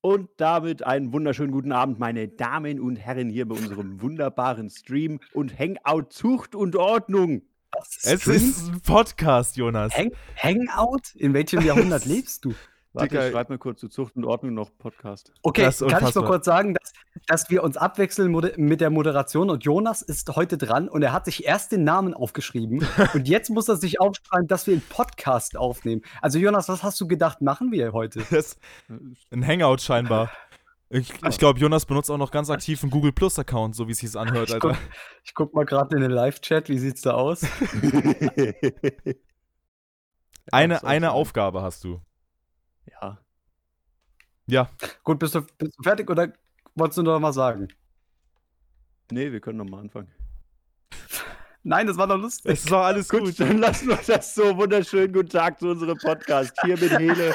Und damit einen wunderschönen guten Abend, meine Damen und Herren, hier bei unserem wunderbaren Stream und Hangout Zucht und Ordnung. Es ist ein Podcast, Jonas. Hang Hangout? In welchem Jahrhundert lebst du? Warte, Digga. ich schreibe mal kurz zu Zucht und Ordnung noch Podcast. Okay, kann ich mal kurz sagen, dass, dass wir uns abwechseln mit der Moderation und Jonas ist heute dran und er hat sich erst den Namen aufgeschrieben und jetzt muss er sich aufschreiben, dass wir einen Podcast aufnehmen. Also Jonas, was hast du gedacht, machen wir heute? Das ein Hangout scheinbar. Ich, ich glaube, Jonas benutzt auch noch ganz aktiv einen Google Plus Account, so wie es sich anhört, Ich Alter. guck, ich guck mal gerade in den Live-Chat, wie sieht's da aus? Eine, eine Aufgabe hast du. Ja. Ja, Gut, bist du, bist du fertig oder wolltest du noch mal sagen? Nee, wir können nochmal anfangen. Nein, das war doch lustig. es war alles Gut, gut. dann lassen wir das so. Wunderschönen guten Tag zu unserem Podcast. Hier mit Hele,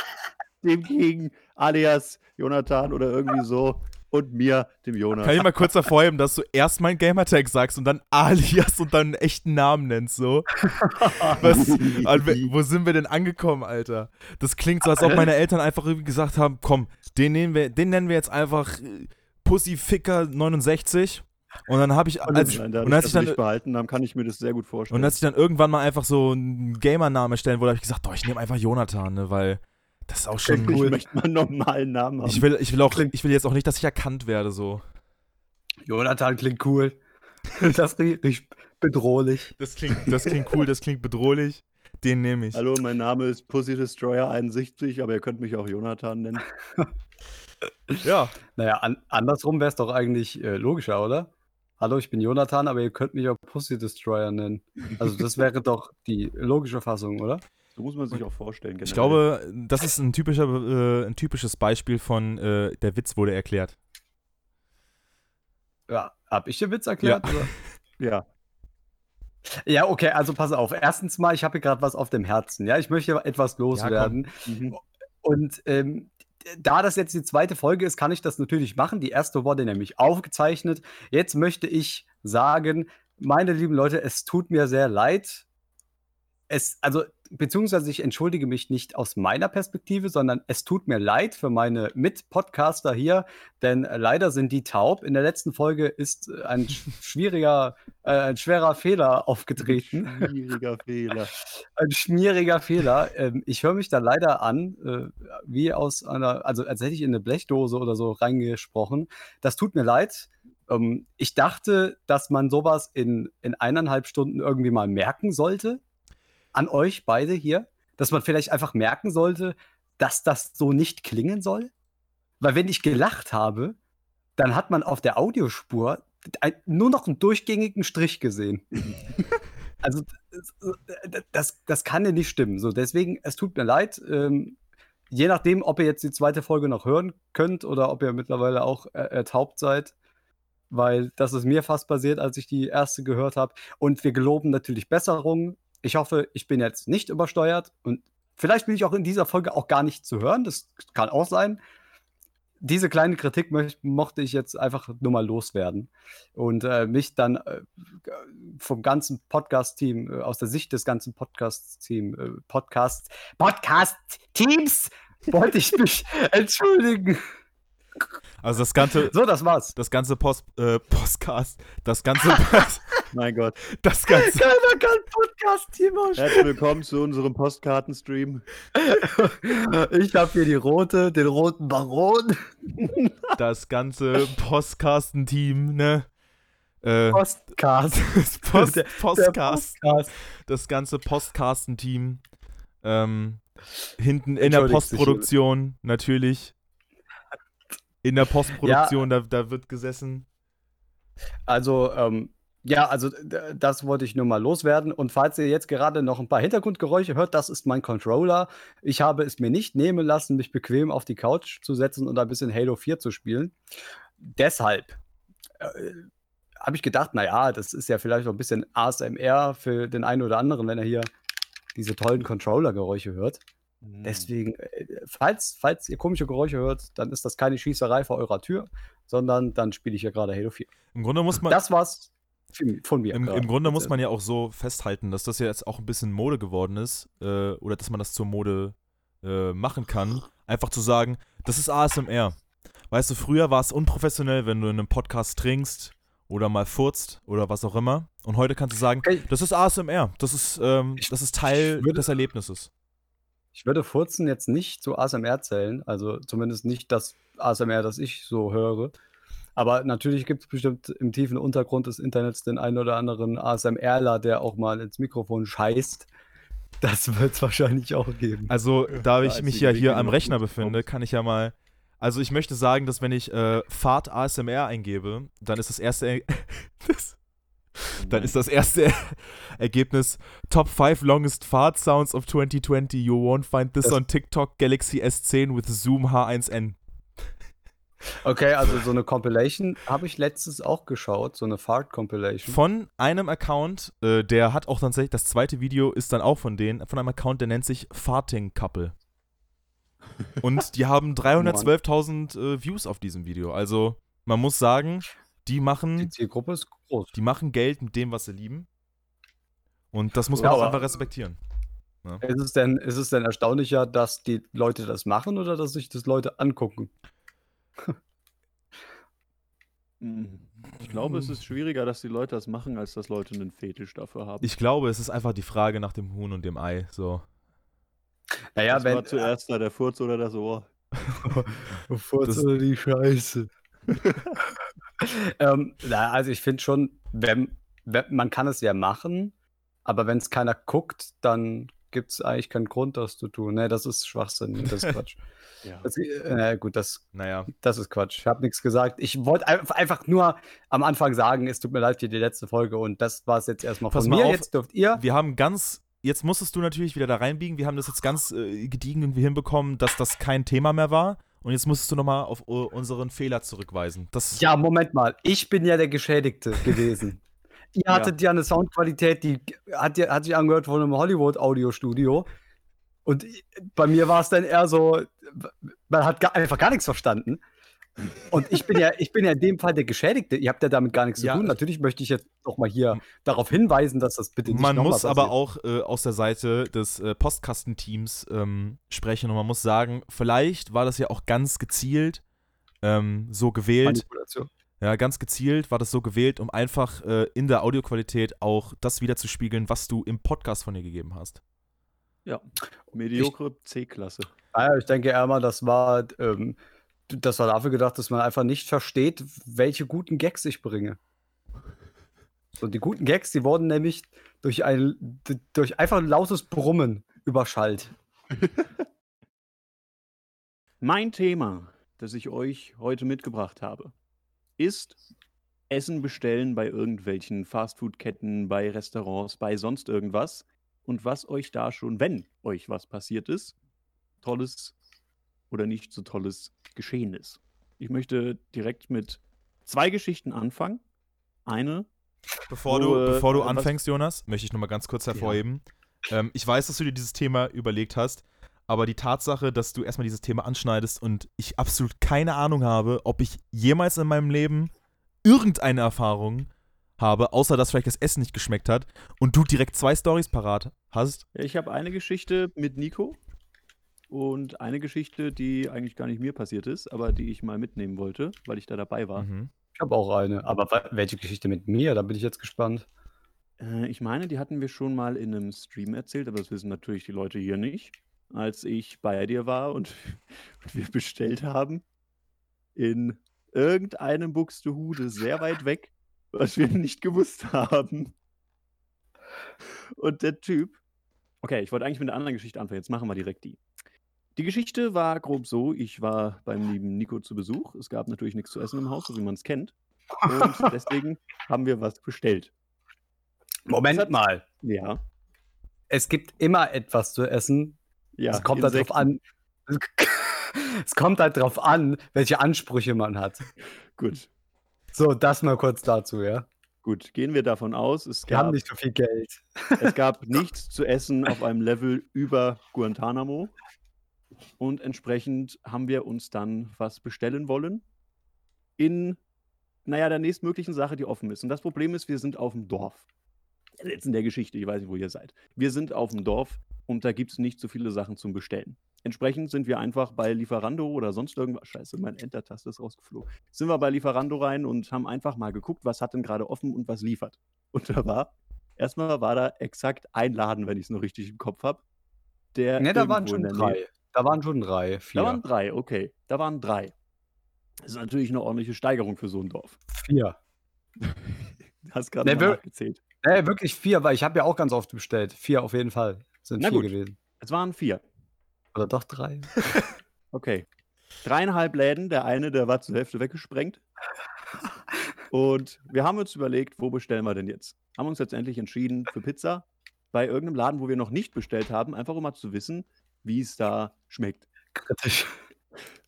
dem Gegen, alias Jonathan oder irgendwie so. Und mir, dem Jonas. Kann ich mal kurz hervorheben, dass du erst meinen Gamertag sagst und dann alias und dann einen echten Namen nennst, so? Was, we- wo sind wir denn angekommen, Alter? Das klingt so, als ob meine Eltern einfach irgendwie gesagt haben, komm, den nennen wir, den nennen wir jetzt einfach äh, Pussyficker 69. Und dann habe ich, Und als, da und als ich dann nicht behalten haben, kann ich mir das sehr gut vorstellen. Und als ich dann irgendwann mal einfach so einen Gamer-Namen stellen wollte, habe ich gesagt, doch, ich nehme einfach Jonathan, ne, weil das ist auch schon ich möchte mal einen normalen Namen haben. Ich will, ich will auch, Klingt- ich will jetzt auch nicht, dass ich erkannt werde, so. Jonathan klingt cool. Das riecht bedrohlich. Das klingt, das klingt cool, das klingt bedrohlich. Den nehme ich. Hallo, mein Name ist Pussy Destroyer 71, aber ihr könnt mich auch Jonathan nennen. Ja, Naja, an, andersrum wäre es doch eigentlich äh, logischer, oder? Hallo, ich bin Jonathan, aber ihr könnt mich auch Pussy Destroyer nennen. Also das wäre doch die logische Fassung, oder? So muss man sich auch vorstellen. ich generell. glaube, das ist ein, typischer, äh, ein typisches Beispiel von äh, der Witz wurde erklärt. Ja, hab ich den Witz erklärt? Oder? Ja. Ja, okay, also pass auf. Erstens mal, ich habe hier gerade was auf dem Herzen. Ja, ich möchte etwas loswerden. Mhm. Und ähm, da das jetzt die zweite Folge ist, kann ich das natürlich machen. Die erste wurde nämlich aufgezeichnet. Jetzt möchte ich sagen, meine lieben Leute, es tut mir sehr leid. Es, also, beziehungsweise ich entschuldige mich nicht aus meiner Perspektive, sondern es tut mir leid für meine Mitpodcaster hier, denn äh, leider sind die taub. In der letzten Folge ist äh, ein sch- schwieriger, äh, ein schwerer Fehler aufgetreten. Schwieriger Fehler. Ein schmieriger Fehler. Ähm, ich höre mich da leider an, äh, wie aus einer, also als hätte ich in eine Blechdose oder so reingesprochen. Das tut mir leid. Ähm, ich dachte, dass man sowas in, in eineinhalb Stunden irgendwie mal merken sollte. An euch beide hier. Dass man vielleicht einfach merken sollte, dass das so nicht klingen soll. Weil wenn ich gelacht habe, dann hat man auf der Audiospur nur noch einen durchgängigen Strich gesehen. Also das- das, das kann ja nicht stimmen. So, deswegen, es tut mir leid. Ähm, je nachdem, ob ihr jetzt die zweite Folge noch hören könnt oder ob ihr mittlerweile auch äh, ertaubt seid, weil das ist mir fast passiert, als ich die erste gehört habe. Und wir geloben natürlich Besserung. Ich hoffe, ich bin jetzt nicht übersteuert und vielleicht bin ich auch in dieser Folge auch gar nicht zu hören. Das kann auch sein. Diese kleine Kritik möcht, mochte ich jetzt einfach nur mal loswerden und äh, mich dann äh, vom ganzen Podcast-Team, äh, aus der Sicht des ganzen Podcast-Team, äh, Podcast, Podcast-Teams, wollte ich mich entschuldigen. Also das ganze, So, das war's. das ganze Post, äh, Postcast, das ganze, Mein Gott. das ganze, Keiner kann Podcast-Team aussprechen. Herzlich willkommen zu unserem Postkartenstream. Ich habe hier die rote, den roten Baron. das ganze Postcasten-Team, ne? Äh, Postcast. das Post, Der- Postcast. Podcast. das ganze Postcasten-Team. Ähm, hinten in der Postproduktion natürlich. In der Postproduktion, da, da wird gesessen. Also, ähm, ja, also das wollte ich nur mal loswerden. Und falls ihr jetzt gerade noch ein paar Hintergrundgeräusche hört, das ist mein Controller. Ich habe es mir nicht nehmen lassen, mich bequem auf die Couch zu setzen und ein bisschen Halo 4 zu spielen. Deshalb äh, habe ich gedacht, naja, das ist ja vielleicht noch ein bisschen ASMR für den einen oder anderen, wenn er hier diese tollen Controller-Geräusche hört. Deswegen, äh, falls, falls ihr komische Geräusche hört, dann ist das keine Schießerei vor eurer Tür, sondern dann spiele ich ja gerade Halo 4. Im Grunde muss man, Das war's von mir. im, im Grunde muss man ja auch so festhalten, dass das ja jetzt auch ein bisschen Mode geworden ist, äh, oder dass man das zur Mode äh, machen kann. Einfach zu sagen, das ist ASMR. Weißt du, früher war es unprofessionell, wenn du in einem Podcast trinkst oder mal furzt oder was auch immer. Und heute kannst du sagen, das ist ASMR. Das ist, ähm, das ist Teil würde- des Erlebnisses. Ich würde Furzen jetzt nicht zu ASMR zählen, also zumindest nicht das ASMR, das ich so höre. Aber natürlich gibt es bestimmt im tiefen Untergrund des Internets den einen oder anderen ASMRler, der auch mal ins Mikrofon scheißt. Das wird es wahrscheinlich auch geben. Also, da ich mich ja hier am Rechner befinde, kann ich ja mal. Also, ich möchte sagen, dass wenn ich äh, Fahrt ASMR eingebe, dann ist das erste. Er- das, dann ist das erste Ergebnis Top 5 Longest Fart Sounds of 2020. You won't find this Das- on TikTok Galaxy S10 with Zoom H1N. Okay, also so eine Compilation habe ich letztens auch geschaut, so eine Fart-Compilation. Von einem Account, äh, der hat auch tatsächlich, das zweite Video ist dann auch von denen, von einem Account, der nennt sich Farting Couple. Und die haben 312.000 äh, Views auf diesem Video. Also, man muss sagen, die Die machen, Zielgruppe ist groß. die machen Geld mit dem, was sie lieben. Und das muss man Ja, auch einfach respektieren. Ist es, denn, ist es denn erstaunlicher, dass die Leute das machen oder dass sich das Leute angucken? Ich glaube, es ist schwieriger, dass die Leute das machen, als dass Leute einen Fetisch dafür haben. Ich glaube, es ist einfach die Frage nach dem Huhn und dem Ei. So. Naja, Was wenn. war zuerst da, der Furz oder das Ohr? Bevor Das- die Scheiße. ähm, na, also ich finde schon, wenn, wenn, man kann es ja machen, aber wenn es keiner guckt, dann gibt es eigentlich keinen Grund, das zu tun. Ne, das ist Schwachsinn, das ist Quatsch. Ja. Das, äh, gut, das, Naja. das ist Quatsch. Ich habe nichts gesagt. Ich wollte einf- einfach nur am Anfang sagen, es tut mir leid für die letzte Folge und das war es jetzt erstmal Pass von mal mir. auf. Jetzt dürft ihr. Wir haben ganz. Jetzt musstest du natürlich wieder da reinbiegen. Wir haben das jetzt ganz äh, gediegen irgendwie hinbekommen, dass das kein Thema mehr war. Und jetzt musstest du nochmal auf unseren Fehler zurückweisen. Das, Ja, Moment mal. Ich bin ja der Geschädigte gewesen. Ihr Ja. hattet ja eine Soundqualität, die hat, hat sich angehört von einem Hollywood-Audiostudio. Und bei mir war es dann eher so, man hat gar, einfach gar nichts verstanden. Und ich bin ja, ich bin ja in dem Fall der Geschädigte. Ihr habt ja damit gar nichts Ja. zu tun. Natürlich möchte ich jetzt noch mal hier darauf hinweisen, dass das bitte nicht man muss aber auch äh, aus der Seite des äh, Postkastenteams ähm, sprechen und man muss sagen, vielleicht war das ja auch ganz gezielt ähm, so gewählt. Ja, ganz gezielt war das so gewählt, um einfach äh, in der Audioqualität auch das wiederzuspiegeln, was du im Podcast von dir gegeben hast. ja. Mediokre C-Klasse. Naja, ich denke eher mal, das war, ähm, das war dafür gedacht, dass man einfach nicht versteht, welche guten Gags ich bringe. So, die guten Gags, die wurden nämlich durch ein, durch einfach ein lautes Brummen überschallt. Mein Thema, das ich euch heute mitgebracht habe, ist Essen bestellen bei irgendwelchen Fastfood-Ketten, bei Restaurants, bei sonst irgendwas und was euch da schon, wenn euch was passiert ist, tolles oder nicht so tolles geschehen ist. Ich möchte direkt mit zwei Geschichten anfangen. Eine, Bevor Wo, du, äh, bevor du anfängst, Jonas, möchte ich nochmal ganz kurz hervorheben. Ähm, ich weiß, dass du dir dieses Thema überlegt hast, aber die Tatsache, dass du erstmal dieses Thema anschneidest und ich absolut keine Ahnung habe, ob ich jemals in meinem Leben irgendeine Erfahrung habe, außer dass vielleicht das Essen nicht geschmeckt hat und du direkt zwei Stories parat hast. ich habe eine Geschichte mit Nico und eine Geschichte, die eigentlich gar nicht mir passiert ist, aber die ich mal mitnehmen wollte, weil ich da dabei war. Mhm. Ich habe auch eine. Aber welche Geschichte mit mir? Da bin ich jetzt gespannt. Äh, ich meine, die hatten wir schon mal in einem Stream erzählt, aber das wissen natürlich die Leute hier nicht. Als ich bei dir war und, und wir bestellt haben in irgendeinem Buxtehude sehr weit weg, was wir nicht gewusst haben. Und der Typ. Okay, ich wollte eigentlich mit einer anderen Geschichte anfangen. Jetzt machen wir direkt die. Die Geschichte war grob so: Ich war beim lieben Nico zu Besuch. Es gab natürlich nichts zu essen im Haus, so wie man es kennt. Und deswegen haben wir was bestellt. Moment hat- mal. Ja. Es gibt immer etwas zu essen. Ja, es kommt halt drauf Insekten. an. Es kommt halt drauf an, welche Ansprüche man hat. Gut, So, das mal kurz dazu, ja. gut. Gehen wir davon aus, es Wir gab, nicht so viel Geld. es gab nichts zu essen auf einem Level über Guantanamo. Und entsprechend haben wir uns dann was bestellen wollen. In, naja, der nächstmöglichen Sache, die offen ist. Und das Problem ist, wir sind auf dem Dorf. Jetzt in der Geschichte, ich weiß nicht, wo ihr seid. Wir sind auf dem Dorf und da gibt es nicht so viele Sachen zum Bestellen. entsprechend sind wir einfach bei Lieferando oder sonst irgendwas. Scheiße, meine Enter-Taste ist rausgeflogen. Sind wir bei Lieferando rein und haben einfach mal geguckt, was hat denn gerade offen und was liefert. Und da war, erstmal war da exakt ein Laden, wenn ich es noch richtig im Kopf habe. Der Ne, da waren schon Nähe- drei. Da waren schon drei, Da waren vier. drei, okay. Da waren drei. Das ist natürlich eine ordentliche Steigerung für so ein Dorf. Vier. Du hast gerade Ne, mal wir- nachgezählt. Ne, wirklich vier, weil ich habe ja auch ganz oft bestellt. Vier auf jeden Fall. Sind Na vier gut. gewesen. Es waren vier. Oder doch drei. Okay. Dreieinhalb Läden, der eine, der war zur Hälfte weggesprengt. Und wir haben uns überlegt, wo bestellen wir denn jetzt? Haben uns letztendlich entschieden für Pizza bei irgendeinem Laden, wo wir noch nicht bestellt haben, einfach um mal zu wissen, wie es da schmeckt. Kritisch.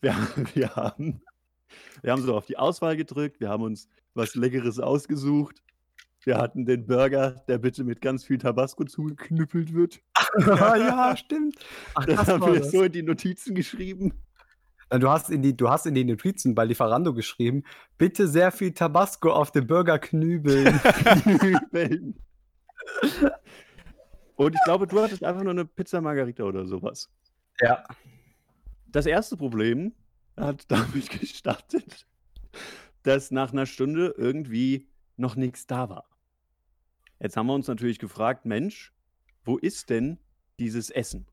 Wir, wir, haben, wir haben so auf die Auswahl gedrückt, wir haben uns was Leckeres ausgesucht. Wir hatten den Burger, der bitte mit ganz viel Tabasco zugeknüppelt wird. ja, stimmt. Ach, Das das haben wir das. so in die Notizen geschrieben. Äh, Du hast, in die, du hast in die Notizen bei Lieferando geschrieben, bitte sehr viel Tabasco auf den Burger knübeln. Und ich glaube, du hattest einfach nur eine Pizza Margarita oder sowas. ja. Das erste Problem hat damit gestartet, dass nach einer Stunde irgendwie noch nichts da war. Jetzt haben wir uns natürlich gefragt, Mensch, wo ist denn dieses Essen?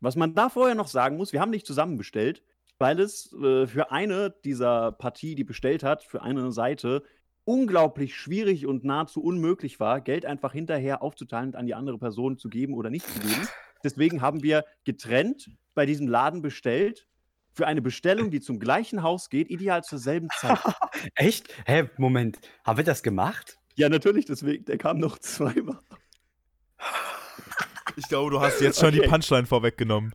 Was man da vorher noch sagen muss, wir haben nicht zusammen bestellt, weil es äh, für eine dieser Partie, die bestellt hat, für eine Seite unglaublich schwierig und nahezu unmöglich war, Geld einfach hinterher aufzuteilen und an die andere Person zu geben oder nicht zu geben. Deswegen haben wir getrennt bei diesem Laden bestellt für eine Bestellung, die zum gleichen Haus geht, ideal zur selben Zeit. Echt? Hä, Moment. Haben wir das gemacht? Ja, natürlich, deswegen, der kam noch zweimal. Ich glaube, du hast jetzt schon die Okay. Punchline vorweggenommen.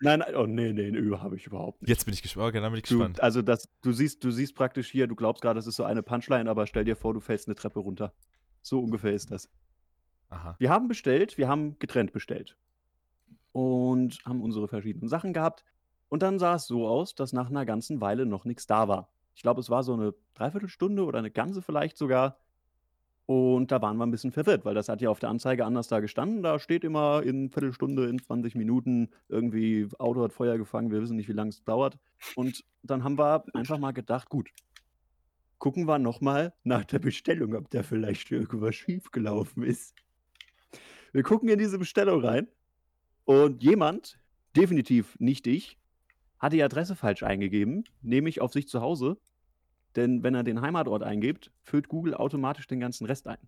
Nein, nein, oh nee, nee, nee, habe ich überhaupt nicht. Jetzt bin ich gespannt. Okay, dann bin ich Du, gespannt. also das, du siehst, du siehst praktisch hier, du glaubst gerade, das ist so eine Punchline, aber stell dir vor, du fällst eine Treppe runter. So ungefähr ist das. Aha. Wir haben bestellt, wir haben getrennt bestellt. Und haben unsere verschiedenen Sachen gehabt. Und dann sah es so aus, dass nach einer ganzen Weile noch nichts da war. Ich glaube, es war so eine Dreiviertelstunde oder eine ganze vielleicht sogar. Und da waren wir ein bisschen verwirrt, weil das hat ja auf der Anzeige anders da gestanden. Da steht immer in Viertelstunde, in 20 Minuten irgendwie, Auto hat Feuer gefangen, wir wissen nicht, wie lange es dauert. Und dann haben wir einfach mal gedacht, gut, gucken wir nochmal nach der Bestellung, ob da vielleicht irgendwas schiefgelaufen ist. Wir gucken in diese Bestellung rein und jemand, definitiv nicht ich, hat die Adresse falsch eingegeben, nämlich auf sich zu Hause. Denn wenn er den Heimatort eingibt, füllt Google automatisch den ganzen Rest ein.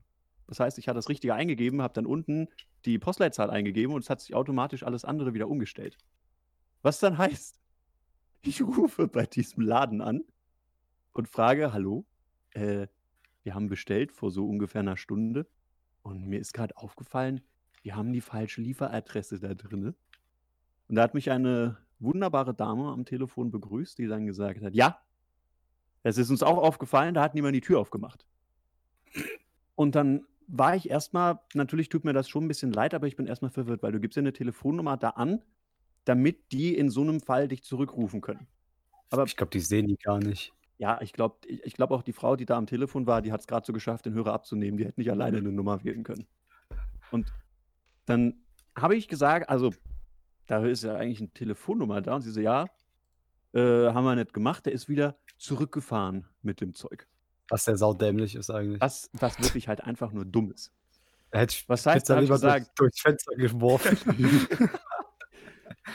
Das heißt, ich hatte das Richtige eingegeben, habe dann unten die Postleitzahl eingegeben und es hat sich automatisch alles andere wieder umgestellt. Was dann heißt, ich rufe bei diesem Laden an und frage, hallo, äh, wir haben bestellt vor so ungefähr einer Stunde und mir ist gerade aufgefallen, wir haben die falsche Lieferadresse da drinne. Und da hat mich eine wunderbare Dame am Telefon begrüßt, die dann gesagt hat, ja, es ist uns auch aufgefallen, da hat niemand die Tür aufgemacht. Und dann war ich erstmal, natürlich tut mir das schon ein bisschen leid, aber ich bin erstmal verwirrt, weil du gibst ja eine Telefonnummer da an, damit die in so einem Fall dich zurückrufen können. Aber Ich glaube, die sehen die gar nicht. ja, ich glaube ich, glaub auch die Frau, die da am Telefon war, die hat es gerade so geschafft, den Hörer abzunehmen. Die hätte nicht alleine eine Nummer wählen können. Und dann habe ich gesagt, also da ist ja eigentlich eine Telefonnummer da. Und sie so, ja, äh, haben wir nicht gemacht. Der ist wieder zurückgefahren mit dem Zeug. Was der saudämlich ist eigentlich. Was, was wirklich halt einfach nur dumm ist. Hätte ich Was heißt, da lieber durch, gesagt, durchs Fenster geworfen.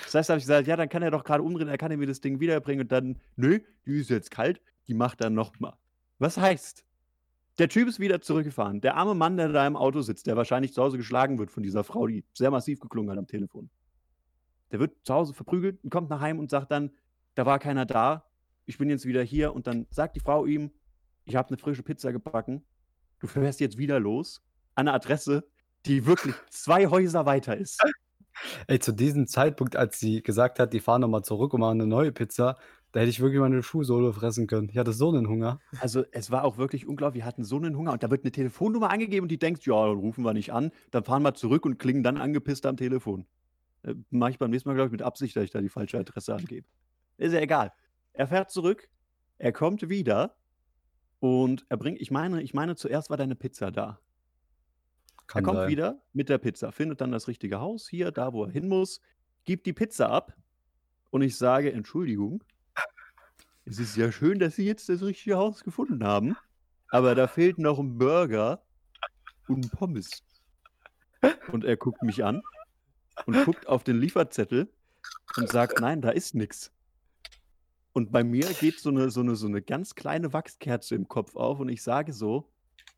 Das heißt, da habe ich gesagt, ja, dann kann er doch gerade umdrehen, er kann mir das Ding wiederbringen und dann, nö, die ist jetzt kalt, die macht dann nochmal. Was heißt? Der Typ ist wieder zurückgefahren. Der arme Mann, der da im Auto sitzt, der wahrscheinlich zu Hause geschlagen wird von dieser Frau, die sehr massiv geklungen hat am Telefon. Der wird zu Hause verprügelt und kommt nach Heim und sagt dann, da war keiner da, ich bin jetzt wieder hier. Und dann sagt die Frau ihm, ich habe eine frische Pizza gebacken, du fährst jetzt wieder los an eine Adresse, die wirklich zwei Häuser weiter ist. Ey, zu diesem Zeitpunkt, als sie gesagt hat, die fahren nochmal zurück und machen eine neue Pizza, da hätte ich wirklich meine Schuhsohle fressen können. Ich hatte so einen Hunger. Also es war auch wirklich unglaublich, wir hatten so einen Hunger und da wird eine Telefonnummer angegeben und die denkt, ja, rufen wir nicht an, dann fahren wir zurück und klingen dann angepisst am Telefon. Äh, Mache ich beim nächsten Mal, glaube ich, mit Absicht, dass ich da die falsche Adresse angebe. Ist ja egal. Er fährt zurück, er kommt wieder und er bringt, ich meine, ich meine, zuerst war deine Pizza da. Kann er kommt sein. wieder mit der Pizza, findet dann das richtige Haus hier, da wo er hin muss, gebe die Pizza ab und ich sage, Entschuldigung, es ist ja schön, dass Sie jetzt das richtige Haus gefunden haben, aber da fehlt noch ein Burger und ein Pommes. Und er guckt mich an und guckt auf den Lieferzettel und sagt, nein, da ist nichts. Und bei mir geht so eine, so, eine, so eine ganz kleine Wachskerze im Kopf auf und ich sage so,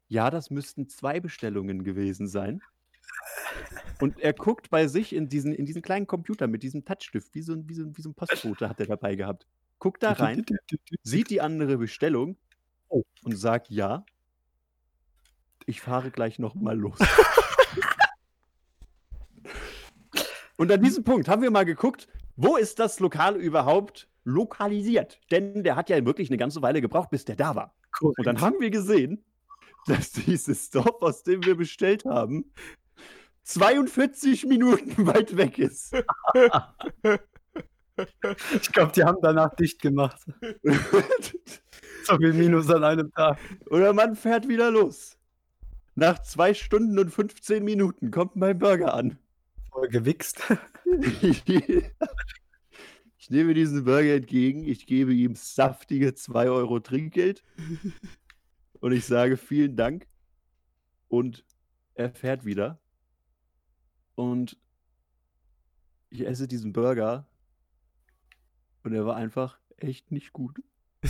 ja, das müssten zwei Bestellungen gewesen sein. Und er guckt bei sich in diesen, in diesen kleinen Computer mit diesem Touchstift, wie so, ein- wie so, ein- wie so ein Postbote hat er dabei gehabt. Guckt da rein, sieht die andere Bestellung Oh. und sagt ja. Ich fahre gleich nochmal los. und an diesem Punkt haben wir mal geguckt, wo ist das Lokal überhaupt lokalisiert? Denn der hat ja wirklich eine ganze Weile gebraucht, bis der da war. Und dann haben wir gesehen, dass dieses Dorf, aus dem wir bestellt haben, 42 Minuten weit weg ist. Ich glaube, die haben danach dicht gemacht. So viel Minus an einem Tag. Oder man fährt wieder los. Nach zwei Stunden und 15 Minuten kommt mein Burger an. Voll gewichst. Ich nehme diesen Burger entgegen, ich gebe ihm saftige 2 Euro Trinkgeld und ich sage vielen Dank und er fährt wieder und ich esse diesen Burger und er war einfach echt nicht gut.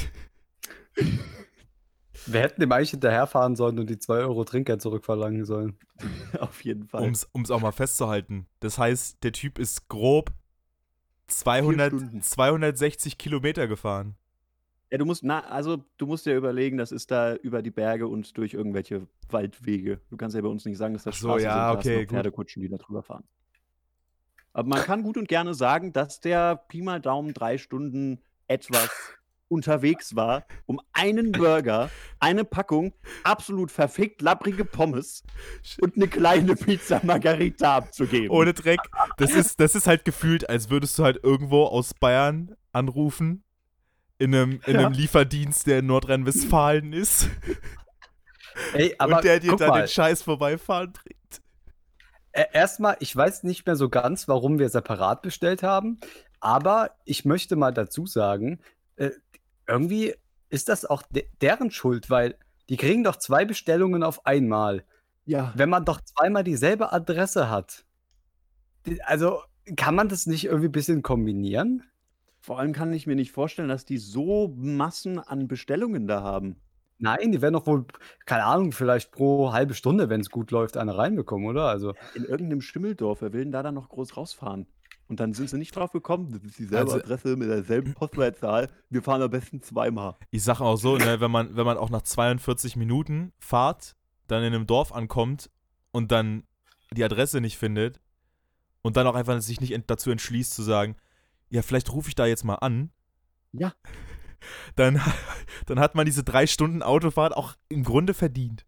Wir hätten dem eigentlich hinterherfahren sollen und die 2 Euro Trinkgeld zurückverlangen sollen. Auf jeden Fall. Um es auch mal festzuhalten. Das heißt, der Typ ist grob 200, Stunden. 260 Kilometer gefahren. Ja, du musst, na, also du musst dir überlegen, das ist da über die Berge und durch irgendwelche Waldwege. Du kannst ja bei uns nicht sagen, dass das Ach so, Straßen ja, sind, okay. Pferdekutschen, die da drüber fahren. Aber man kann gut und gerne sagen, dass der Pi mal Daumen drei Stunden etwas unterwegs war, um einen Burger, eine Packung absolut verfickt lapprige Pommes und eine kleine Pizza Margarita abzugeben. Ohne Dreck. Das ist, das ist halt gefühlt, als würdest du halt irgendwo aus Bayern anrufen. In einem, in einem Ja. Lieferdienst, der in Nordrhein-Westfalen ist. Ey, aber und der dir dann mal, den Scheiß vorbeifahren bringt. erstmal, ich weiß nicht mehr so ganz, warum wir separat bestellt haben, aber ich möchte mal dazu sagen, äh, irgendwie ist das auch de deren Schuld, weil die kriegen doch zwei Bestellungen auf einmal. ja, Wenn man doch zweimal dieselbe Adresse hat. Also kann man das nicht irgendwie ein bisschen kombinieren? vor allem kann ich mir nicht vorstellen, dass die so Massen an Bestellungen da haben. Nein, die werden doch wohl, keine Ahnung, vielleicht pro halbe Stunde, wenn es gut läuft, eine reinbekommen, oder? Also, In irgendeinem Schimmeldorf, wer will denn da dann noch groß rausfahren? Und dann sind sie nicht drauf gekommen, das ist dieselbe Also- Adresse mit derselben Postleitzahl, wir fahren am besten zweimal. Ich sag auch so, ne, wenn man, wenn man auch nach 42 Minuten Fahrt dann in einem Dorf ankommt und dann die Adresse nicht findet und dann auch einfach sich nicht dazu entschließt zu sagen, ja, vielleicht rufe ich da jetzt mal an, Ja. dann, dann hat man diese drei Stunden Autofahrt auch im Grunde verdient.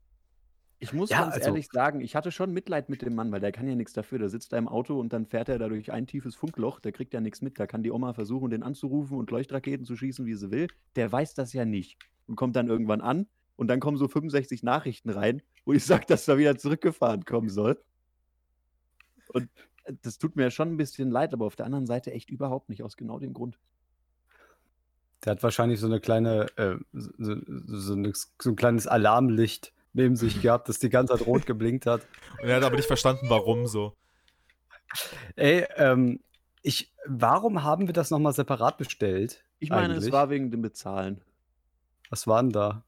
Ich muss Ja, ganz also- ehrlich sagen, ich hatte schon Mitleid mit dem Mann, weil der kann ja nichts dafür. Der sitzt da im Auto und dann fährt er da durch ein tiefes Funkloch, der kriegt ja nichts mit. Da kann die Oma versuchen, den anzurufen und Leuchtraketen zu schießen, wie sie will. Der weiß das ja nicht und kommt dann irgendwann an und dann kommen so 65 Nachrichten rein, wo ich sage, dass er wieder zurückgefahren kommen soll. Und äh, das tut mir schon ein bisschen leid, aber auf der anderen Seite echt überhaupt nicht, aus genau dem Grund. der hat wahrscheinlich so eine kleine, äh, so, so, so, eine, so ein kleines Alarmlicht neben sich gehabt, das die ganze Zeit rot geblinkt hat. Und er hat aber nicht verstanden, warum so. Ey, ähm, ich, warum haben wir das nochmal separat bestellt? Ich meine, Eigentlich. es war wegen dem Bezahlen. Was war denn da?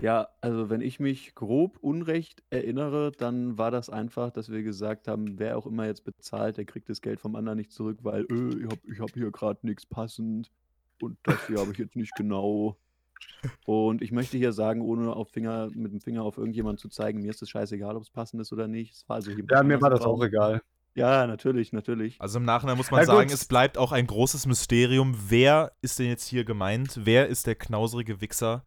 Ja, also wenn ich mich grob unrecht erinnere, dann war das einfach, dass wir gesagt haben, wer auch immer jetzt bezahlt, der kriegt das Geld vom anderen nicht zurück, weil äh, ich habe ich hab hier gerade nichts passend und das hier habe ich jetzt nicht genau. Und ich möchte hier sagen, ohne auf Finger, mit dem Finger auf irgendjemanden zu zeigen, mir ist es scheißegal, ob es passend ist oder nicht. Es war also Ja, mir war das auch egal. Ja, natürlich, natürlich. Also im Nachhinein muss man Ja, sagen, es bleibt auch ein großes Mysterium. Wer ist denn jetzt hier gemeint? Wer ist der knauserige Wichser?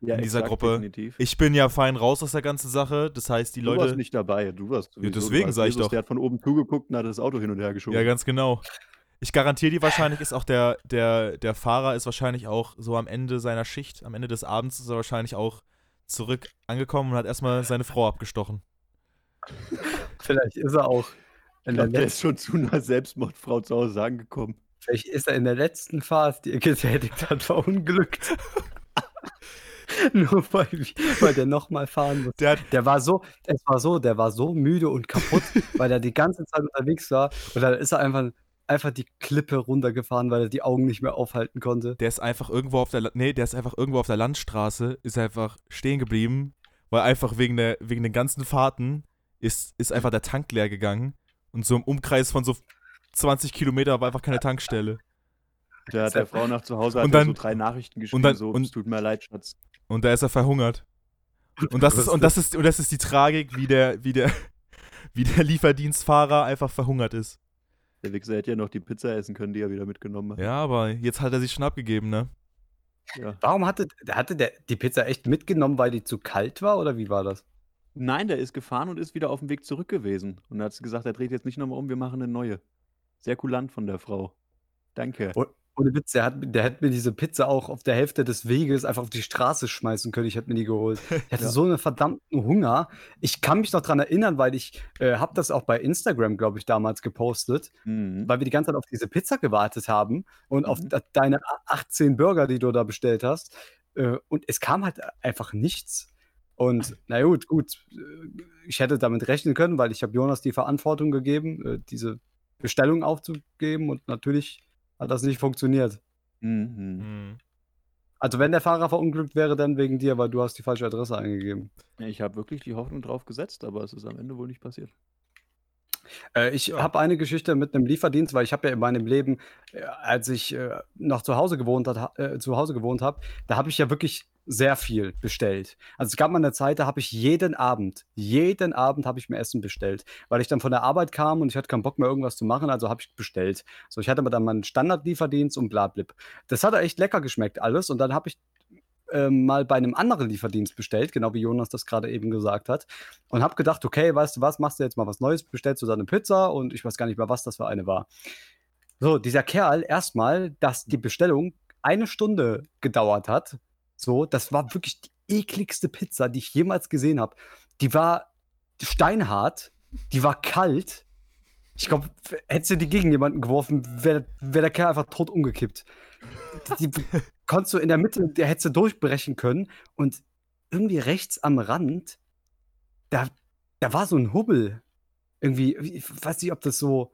Ja, in dieser exakt, Gruppe. Definitiv. Ich bin ja fein raus aus der ganzen Sache. Das heißt, die du warst Leute. nicht dabei, du warst du deswegen warst sag ich Jesus, doch. Der hat von oben zugeguckt und hat das Auto hin und her geschoben. Ja, ganz genau. Ich garantiere dir wahrscheinlich ist auch der, der, der Fahrer ist wahrscheinlich auch so am Ende seiner Schicht, am Ende des Abends ist er wahrscheinlich auch zurück angekommen und hat erstmal seine Frau abgestochen. Vielleicht ist er auch Ich glaube, der ist schon zu einer Selbstmordfrau zu Hause angekommen. Vielleicht ist er in der letzten Fahrt, die er getätigt hat, verunglückt. Nur weil, weil der nochmal fahren muss. Der, Der war so, es war so, der war so müde und kaputt, weil er die ganze Zeit unterwegs war. Und dann ist er einfach, einfach die Klippe runtergefahren, weil er die Augen nicht mehr aufhalten konnte. der ist einfach irgendwo auf der nee, der ist einfach irgendwo auf der Landstraße, ist einfach stehen geblieben, weil einfach wegen der wegen den ganzen Fahrten ist ist einfach der Tank leer gegangen und so im Umkreis von so 20 Kilometer war einfach keine Tankstelle. Der hat der Frau nach zu Hause Und hat dann- so drei Nachrichten geschrieben, dann- so, und- es tut mir leid, Schatz. Und da ist er verhungert. Und das ist und das ist und das ist die Tragik, wie der wie der wie der Lieferdienstfahrer einfach verhungert ist. Der Wichser hätte ja noch die Pizza essen können, die er wieder mitgenommen hat. Ja, aber jetzt hat er sich schon abgegeben, ne? Ja. Warum hatte, hatte der die Pizza echt mitgenommen, weil die zu kalt war oder wie war das? Nein, der ist gefahren und ist wieder auf dem Weg zurück gewesen. Und er hat gesagt, er dreht jetzt nicht nochmal um, wir machen eine neue. Sehr kulant von der Frau. Danke. Oh, Ohne Witz, der, hat, der hätte mir diese Pizza auch auf der Hälfte des Weges einfach auf die Straße schmeißen können. Ich hätte mir die geholt. Ich hatte Ja. so einen verdammten Hunger. Ich kann mich noch dran erinnern, weil ich äh, habe das auch bei Instagram, glaube ich, damals gepostet, Mhm. weil wir die ganze Zeit auf diese Pizza gewartet haben und auf Mhm. da- deine a- 18 Burger, die du da bestellt hast. Äh, und es kam halt einfach nichts. Und na gut, gut, äh, ich hätte damit rechnen können, weil ich habe Jonas die Verantwortung gegeben, äh, diese Bestellung aufzugeben und natürlich hat das nicht funktioniert. Mhm. Mhm. Also wenn der Fahrer verunglückt wäre, dann wegen dir, weil du hast die falsche Adresse eingegeben. Ich habe wirklich die Hoffnung drauf gesetzt, aber es ist am Ende wohl nicht passiert. Äh, ich habe eine Geschichte mit einem Lieferdienst, weil ich habe ja in meinem Leben, äh, als ich äh, noch zu Hause gewohnt hat, äh, zu Hause gewohnt habe, da habe ich ja wirklich sehr viel bestellt. Also es gab mal eine Zeit, da habe ich jeden Abend, jeden Abend habe ich mir Essen bestellt, weil ich dann von der Arbeit kam und ich hatte keinen Bock mehr irgendwas zu machen, also habe ich bestellt. So, ich hatte aber dann meinen Standardlieferdienst und bla blib. Das hat echt lecker geschmeckt alles und dann habe ich ähm, mal bei einem anderen Lieferdienst bestellt, genau wie Jonas das gerade eben gesagt hat. Und habe gedacht, okay, weißt du was, machst du jetzt mal was Neues, bestellst du da eine Pizza und ich weiß gar nicht mehr, was das für eine war. So, dieser Kerl, erstmal, dass die Bestellung eine Stunde gedauert hat, so, das war wirklich die ekligste Pizza, die ich jemals gesehen habe. Die war steinhart, die war kalt. Ich glaube, hättest du die gegen jemanden geworfen, wäre wär der Kerl einfach tot umgekippt. Die, die konntest du in der Mitte, der hättest du durchbrechen können und irgendwie rechts am Rand, da, da war so ein Hubbel. Irgendwie, ich weiß nicht, ob das so,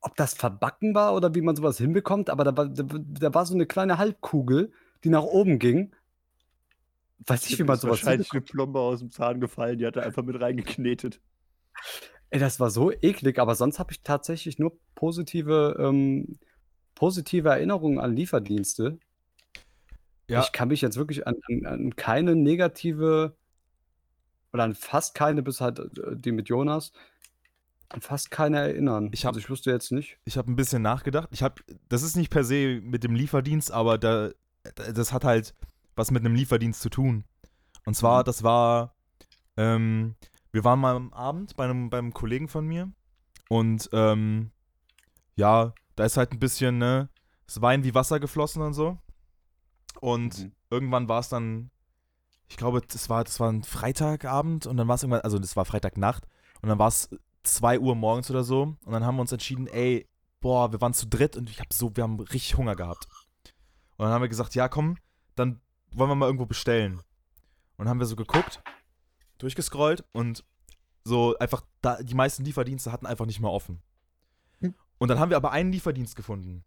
ob das verbacken war oder wie man sowas hinbekommt, aber da war, da, da war so eine kleine Halbkugel, die nach oben ging. Weiß nicht, wie man ist sowas wahrscheinlich eine Plombe aus dem Zahn gefallen, die hat er einfach mit reingeknetet. Ey, das war so eklig, aber sonst habe ich tatsächlich nur positive, ähm, positive Erinnerungen an Lieferdienste. Ja. Ich kann mich jetzt wirklich an, an, an keine negative oder an fast keine, bis halt äh, die mit Jonas, an fast keine erinnern. Ich hab- also ich wusste jetzt nicht. Ich habe ein bisschen nachgedacht. Ich habe, das ist nicht per se mit dem Lieferdienst, aber da, das hat halt was mit einem Lieferdienst zu tun. Und zwar, Mhm. das war, ähm, wir waren mal am Abend bei einem, beim Kollegen von mir und ähm, ja, da ist halt ein bisschen, ne, es ist Wein wie Wasser geflossen und so. Und Mhm. irgendwann war es dann, ich glaube, das war, das war ein Freitagabend und dann war es irgendwann, also das war Freitagnacht und dann war es 2 Uhr morgens oder so und dann haben wir uns entschieden, ey, boah, wir waren zu dritt und ich habe so, wir haben richtig Hunger gehabt. Und dann haben wir gesagt, ja, komm, dann wollen wir mal irgendwo bestellen. Und dann haben wir so geguckt, durchgescrollt und so einfach, da, die meisten Lieferdienste hatten einfach nicht mehr offen. Hm. Und dann haben wir aber einen Lieferdienst gefunden.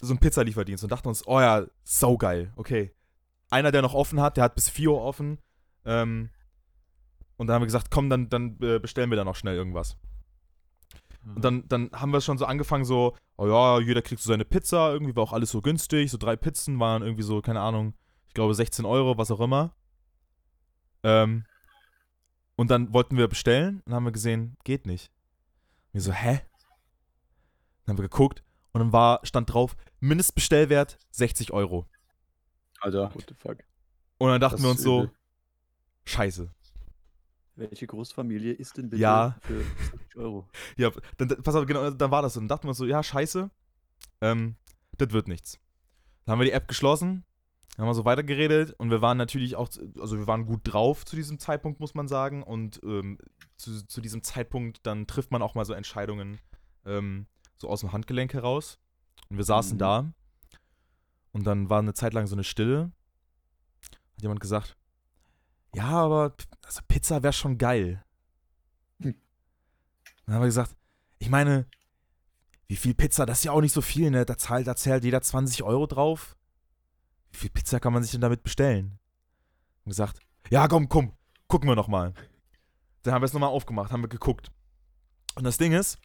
So einen Pizzalieferdienst und dachten uns, oh ja, saugeil, okay. Einer, der noch offen hat, der hat bis 4 Uhr offen. Ähm, und dann haben wir gesagt, komm, dann, dann äh, bestellen wir da noch schnell irgendwas. Und dann, dann haben wir schon so angefangen, so, oh ja, jeder kriegt so seine Pizza, irgendwie war auch alles so günstig, so drei Pizzen waren irgendwie so, keine Ahnung, ich glaube 16 Euro, was auch immer. Ähm, und dann wollten wir bestellen und haben wir gesehen, geht nicht. Wir so, hä? Dann haben wir geguckt und dann war, stand drauf, Mindestbestellwert 60 Euro. Alter. What the fuck? Und dann dachten Das wir uns so, übel. scheiße. Welche Großfamilie ist denn bitte Ja. für 60 Euro? Ja, dann, dann, pass auf, genau, dann war das so. Dann dachten wir uns so, ja, scheiße, ähm, das wird nichts. Dann haben wir die App geschlossen, haben wir so weitergeredet und wir waren natürlich auch, also wir waren gut drauf zu diesem Zeitpunkt, muss man sagen. Und ähm, zu, zu diesem Zeitpunkt, dann trifft man auch mal so Entscheidungen ähm, so aus dem Handgelenk heraus. Und wir saßen Mhm. da und dann war eine Zeit lang so eine Stille. Hat jemand gesagt, ja, aber also Pizza wäre schon geil. Hm. Dann haben wir gesagt, ich meine, wie viel Pizza, das ist ja auch nicht so viel, ne? Da zahlt, da zahlt jeder 20 Euro drauf. Wie viel Pizza kann man sich denn damit bestellen? Und gesagt, ja, komm, komm, gucken wir noch mal. Dann haben wir es nochmal aufgemacht, haben wir geguckt. Und das Ding ist,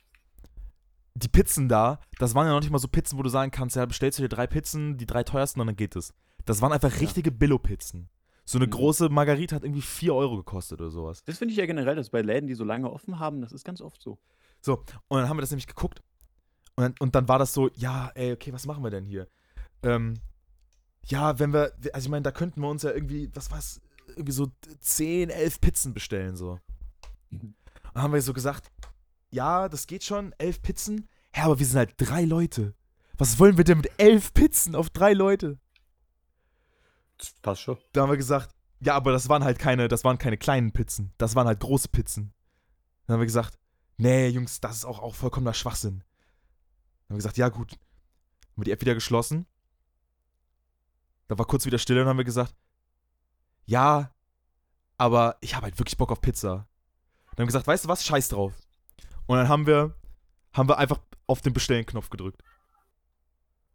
die Pizzen da, das waren ja noch nicht mal so Pizzen, wo du sagen kannst, ja, bestellst du dir drei Pizzen, die drei teuersten und dann geht es. Das waren einfach richtige Billo-Pizzen. So eine Mhm. große Margarita hat irgendwie 4 Euro gekostet oder sowas. Das finde ich ja generell, dass bei Läden, die so lange offen haben, das ist ganz oft so. So, und dann haben wir das nämlich geguckt. Und dann, und dann war das so, ja, ey, okay, was machen wir denn hier? Ähm, ja, wenn wir, also ich meine, da könnten wir uns ja irgendwie, was war's, irgendwie so 10, 11 Pizzen bestellen, so. Und haben wir so gesagt, ja, das geht schon, 11 Pizzen. Ja, aber wir sind halt drei Leute. Was wollen wir denn mit 11 Pizzen auf drei Leute? Das passt schon. Da haben wir gesagt, ja, aber das waren halt keine, das waren keine kleinen Pizzen. Das waren halt große Pizzen. Dann haben wir gesagt, nee, Jungs, das ist auch, auch vollkommener Schwachsinn. Dann haben wir gesagt, ja, gut. Haben wir die App wieder geschlossen. Da war kurz wieder Stille und haben wir gesagt, ja, aber ich habe halt wirklich Bock auf Pizza. Dann haben wir gesagt, weißt du was, scheiß drauf. Und dann haben wir, haben wir einfach auf den Bestellen-Knopf gedrückt.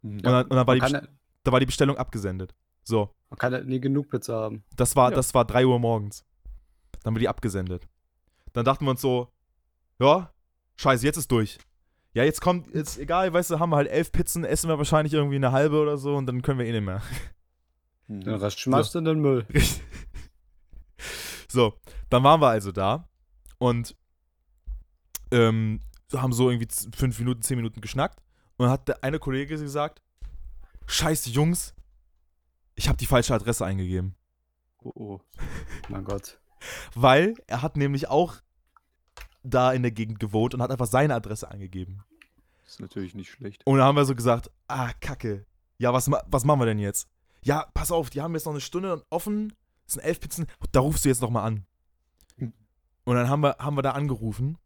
Mhm. Und, dann, und dann war, die, da war die Bestellung abgesendet. So. man kann ja nie genug Pizza haben. Das war, Ja. das war 3 Uhr morgens. Dann haben wir die abgesendet. Dann dachten wir uns so, ja, scheiße, jetzt ist durch. Ja, jetzt kommt, ist egal, weißt du, haben wir halt elf Pizzen, essen wir wahrscheinlich irgendwie eine halbe oder so und dann können wir eh nicht mehr. Mhm. Den Rest schmeißt du in den Müll. so, dann waren wir also da und ähm, haben so irgendwie fünf Minuten, zehn Minuten geschnackt und dann hat der eine Kollege gesagt, scheiße, Jungs, ich habe die falsche Adresse eingegeben. Oh, oh. Mein Gott. Weil er hat nämlich auch da in der Gegend gewohnt und hat einfach seine Adresse angegeben. Ist natürlich nicht schlecht. Und dann haben wir so gesagt, ah, kacke. Ja, was, was machen wir denn jetzt? Ja, pass auf, die haben jetzt noch eine Stunde offen. Das sind elf Pizzen. Da rufst du jetzt noch mal an. Hm. Und dann haben wir, haben wir da angerufen.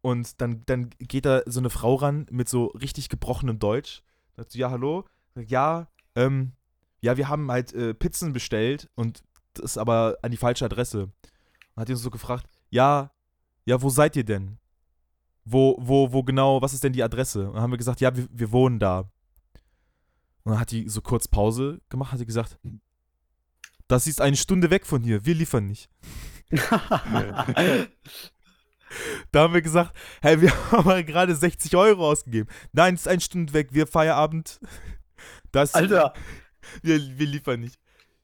Und dann, dann geht da so eine Frau ran mit so richtig gebrochenem Deutsch. Sagt so, ja, hallo? Ja, ähm, ja, wir haben halt äh, Pizzen bestellt und das ist aber an die falsche Adresse. Und hat die uns so gefragt, ja, ja, wo seid ihr denn? Wo, wo, wo genau, was ist denn die Adresse? Und dann haben wir gesagt, ja, wir, wir wohnen da. Und dann hat die so kurz Pause gemacht, hat die gesagt, das ist eine Stunde weg von hier, wir liefern nicht. Da haben wir gesagt, hey, wir haben mal gerade 60 Euro ausgegeben. Nein, es ist eine Stunde weg, wir Feierabend. Das, Alter, wir, wir liefern nicht.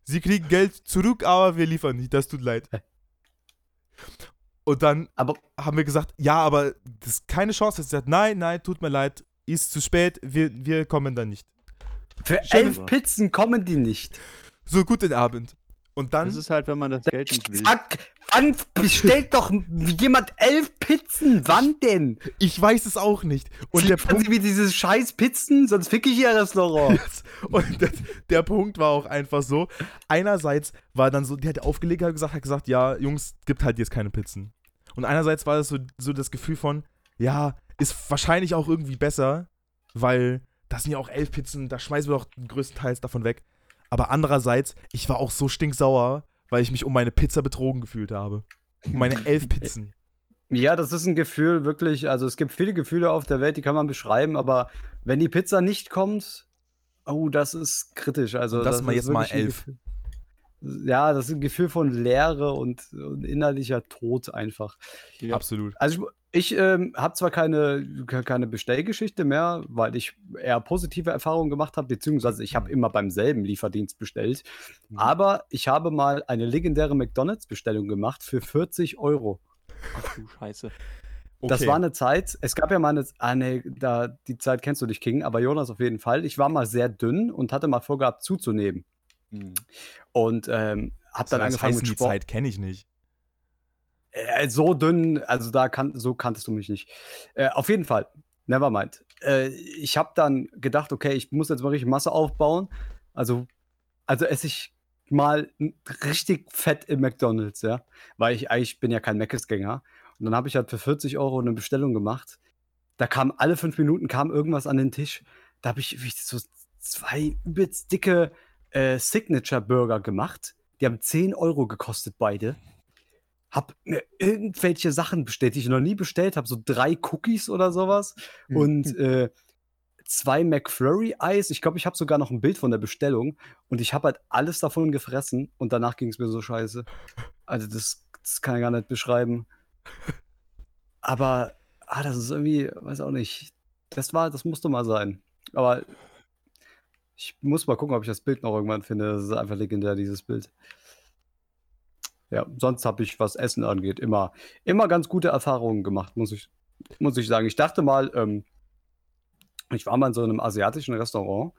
Sie kriegen Geld zurück, aber wir liefern nicht, das tut leid. Und dann aber haben wir gesagt, ja, aber das ist keine Chance. Sie sagt, nein, nein, tut mir leid, ist zu spät, wir, wir kommen dann nicht. Für Schön elf war. Pizzen kommen die nicht. So, guten Abend. Und dann, Das ist halt, wenn man das Geld nicht will. Fuck, wann bestellt doch jemand elf Pizzen? Wann denn? ich weiß es auch nicht. Und der Liefern Punkt, Sie wie diese scheiß Pizzen? Sonst fick ich Ihr Restaurant. und der, der Punkt war auch einfach so, einerseits war dann so, der hat aufgelegt, hat gesagt, hat gesagt, ja, Jungs, gibt halt jetzt keine Pizzen. Und einerseits war das so, so das Gefühl von, ja, ist wahrscheinlich auch irgendwie besser, weil das sind ja auch elf Pizzen, da schmeißen wir doch den größten Teil davon weg. Aber andererseits, ich war auch so stinksauer, weil ich mich um meine Pizza betrogen gefühlt habe. Um meine elf Pizzen. Ja, das ist ein Gefühl, wirklich. Also, es gibt viele Gefühle auf der Welt, die kann man beschreiben, aber wenn die Pizza nicht kommt, oh, das ist kritisch. Also, Und das mal ist jetzt mal elf. Ja, das ist ein Gefühl von Leere und, und innerlicher Tod einfach. Ja. Absolut. Also ich, ich ähm, habe zwar keine, ke- keine Bestellgeschichte mehr, weil ich eher positive Erfahrungen gemacht habe, beziehungsweise ich habe immer beim selben Lieferdienst bestellt. Mhm. Aber ich habe mal eine legendäre McDonalds-Bestellung gemacht für 40 Euro. Ach du Scheiße. Das Okay. war eine Zeit, es gab ja mal eine, ah, nee, da, die Zeit kennst du dich, King, aber Jonas auf jeden Fall. Ich war mal sehr dünn und hatte mal vorgehabt zuzunehmen. Mhm. Und ähm, habe dann das angefangen heißt, mit die Sport. Zeit kenne ich nicht. Äh, so dünn, also da kan so kanntest du mich nicht. Äh, auf jeden Fall, nevermind. Äh, ich habe dann gedacht, okay, ich muss jetzt mal richtig Masse aufbauen. Also, also esse ich mal richtig fett im McDonalds, ja. Weil ich eigentlich bin ja kein Mc's-Gänger. Und dann habe ich halt für 40 Euro eine Bestellung gemacht. Da kam alle fünf Minuten kam irgendwas an den Tisch. Da habe ich so zwei übelst dicke äh, Signature-Burger gemacht. Die haben 10 Euro gekostet, beide. Hab mir irgendwelche Sachen bestellt, die ich noch nie bestellt habe. So drei Cookies oder sowas. Mhm. Und äh, zwei McFlurry-Eis. Ich glaube, ich habe sogar noch ein Bild von der Bestellung. Und ich habe halt alles davon gefressen. Und danach ging es mir so scheiße. Also, das, das kann ich gar nicht beschreiben. Aber, ah, das ist irgendwie, weiß auch nicht. Das war, das musste mal sein. Aber ich muss mal gucken, ob ich das Bild noch irgendwann finde. Das ist einfach legendär, dieses Bild. Ja, sonst habe ich, was Essen angeht, immer, immer ganz gute Erfahrungen gemacht, muss ich, muss ich sagen. Ich dachte mal, ähm, ich war mal in so einem asiatischen Restaurant.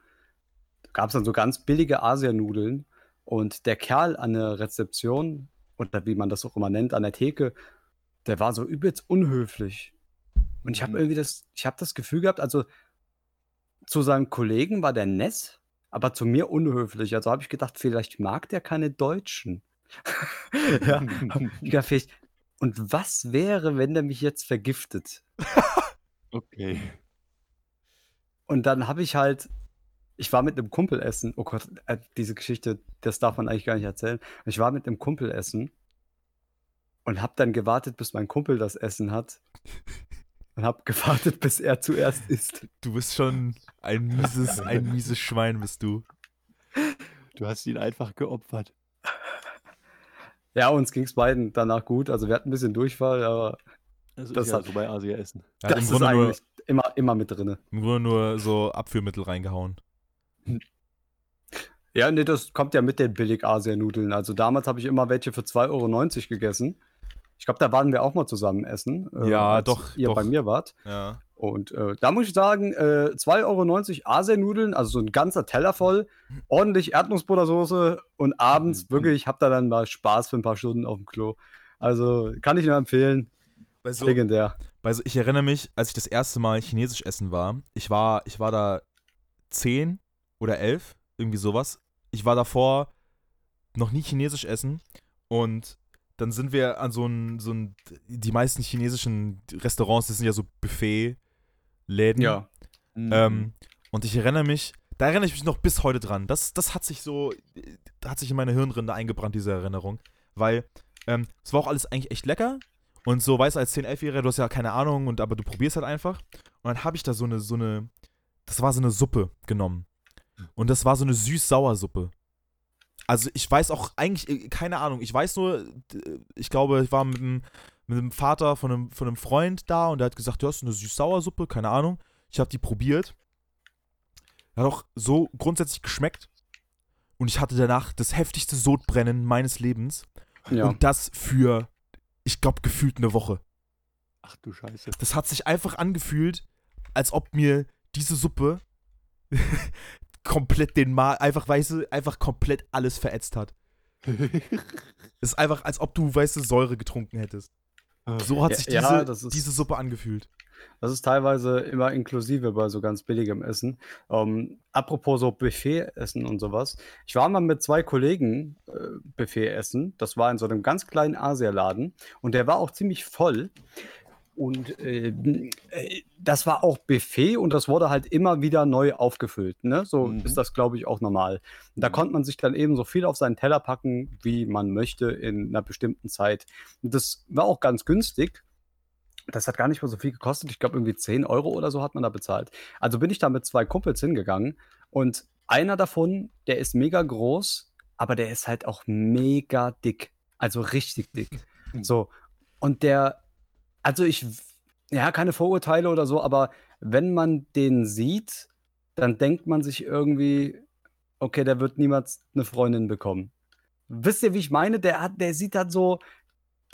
Da gab es dann so ganz billige Asianudeln. Und der Kerl an der Rezeption, oder wie man das auch immer nennt, an der Theke, der war so übelst unhöflich. Und ich habe mhm. irgendwie das, ich habe das Gefühl gehabt, also zu seinem Kollegen war der nett, aber zu mir unhöflich. Also habe ich gedacht, vielleicht mag der keine Deutschen. Ja, vielleicht, und was wäre, wenn der mich jetzt vergiftet? okay. Und dann habe ich halt, ich war mit einem Kumpel essen. Oh Gott, äh, diese Geschichte, das darf man eigentlich gar nicht erzählen. Ich war mit einem Kumpel essen und habe dann gewartet, bis mein Kumpel das Essen hat. Und habe gewartet, bis er zuerst isst. Du bist schon ein mieses, ein mieses Schwein, bist du. Du hast ihn einfach geopfert. Ja, uns ging es beiden danach gut. Also wir hatten ein bisschen Durchfall, aber das, das ist ja so bei Asia essen. Ja, das ist eigentlich immer, immer mit drin. Im Grunde nur so Abführmittel reingehauen. Ja, nee, das kommt ja mit den Billig-Asia-Nudeln. Also damals habe ich immer welche für 2,90 Euro gegessen. Ich glaube, da waren wir auch mal zusammen essen. Äh, ja, doch. Ihr doch. bei mir wart. Ja. Und äh, da muss ich sagen, äh, 2,90 Euro Asianudeln, also so ein ganzer Teller voll, ordentlich Erdnussbuttersoße und abends mhm. wirklich, hab da dann mal Spaß für ein paar Stunden auf dem Klo. Also kann ich nur empfehlen. So, Legendär. Bei so, ich erinnere mich, als ich das erste Mal chinesisch essen war, ich war, ich war da zehn oder elf, irgendwie sowas. Ich war davor noch nie chinesisch essen und dann sind wir an so ein, so ein, die meisten chinesischen Restaurants, das sind ja so Buffet-Läden. Ja. Ähm, mhm. und ich erinnere mich, da erinnere ich mich noch bis heute dran. Das, das hat sich so, hat sich in meine Hirnrinde eingebrannt, diese Erinnerung. Weil ähm, es war auch alles eigentlich echt lecker. Und so, weißt du, als 10-, 11-Jähriger, du hast ja keine Ahnung, und, aber du probierst halt einfach. Und dann habe ich da so eine, so eine, das war so eine Suppe genommen. Und das war so eine süß-sauer Suppe. Also ich weiß auch eigentlich, äh, keine Ahnung, ich weiß nur, ich glaube, ich war mit dem, mit dem Vater von einem, von einem Freund da und der hat gesagt, du hast eine süß-sauer-Suppe, keine Ahnung. Ich habe die probiert. Hat auch so grundsätzlich geschmeckt. Und ich hatte danach das heftigste Sodbrennen meines Lebens. Ja. Und das für, ich glaube, gefühlt eine Woche. Ach du Scheiße. Das hat sich einfach angefühlt, als ob mir diese Suppe komplett den Mal, einfach, weißt du, einfach komplett alles verätzt hat. Es ist einfach, als ob du, weißt du, Säure getrunken hättest. So hat sich diese, ja, ist, diese Suppe angefühlt. Das ist teilweise immer inklusive bei so ganz billigem Essen. Ähm, apropos so Buffet-Essen und sowas. Ich war mal mit zwei Kollegen äh, Buffet essen. Das war in so einem ganz kleinen Asialaden und der war auch ziemlich voll. Und äh, äh, das war auch Buffet und das wurde halt immer wieder neu aufgefüllt. Ne? So mhm. ist das, glaube ich, auch normal. Da mhm. konnte man sich dann eben so viel auf seinen Teller packen, wie man möchte in einer bestimmten Zeit. Und das war auch ganz günstig. Das hat gar nicht mehr so viel gekostet. Ich glaube, irgendwie 10 Euro oder so hat man da bezahlt. Also bin ich da mit zwei Kumpels hingegangen und einer davon, der ist mega groß, aber der ist halt auch mega dick. Also richtig dick. So. Und der also ich, ja, keine Vorurteile oder so, aber wenn man den sieht, dann denkt man sich irgendwie, okay, der wird niemals eine Freundin bekommen. Wisst ihr, wie ich meine? Der hat, der sieht halt so,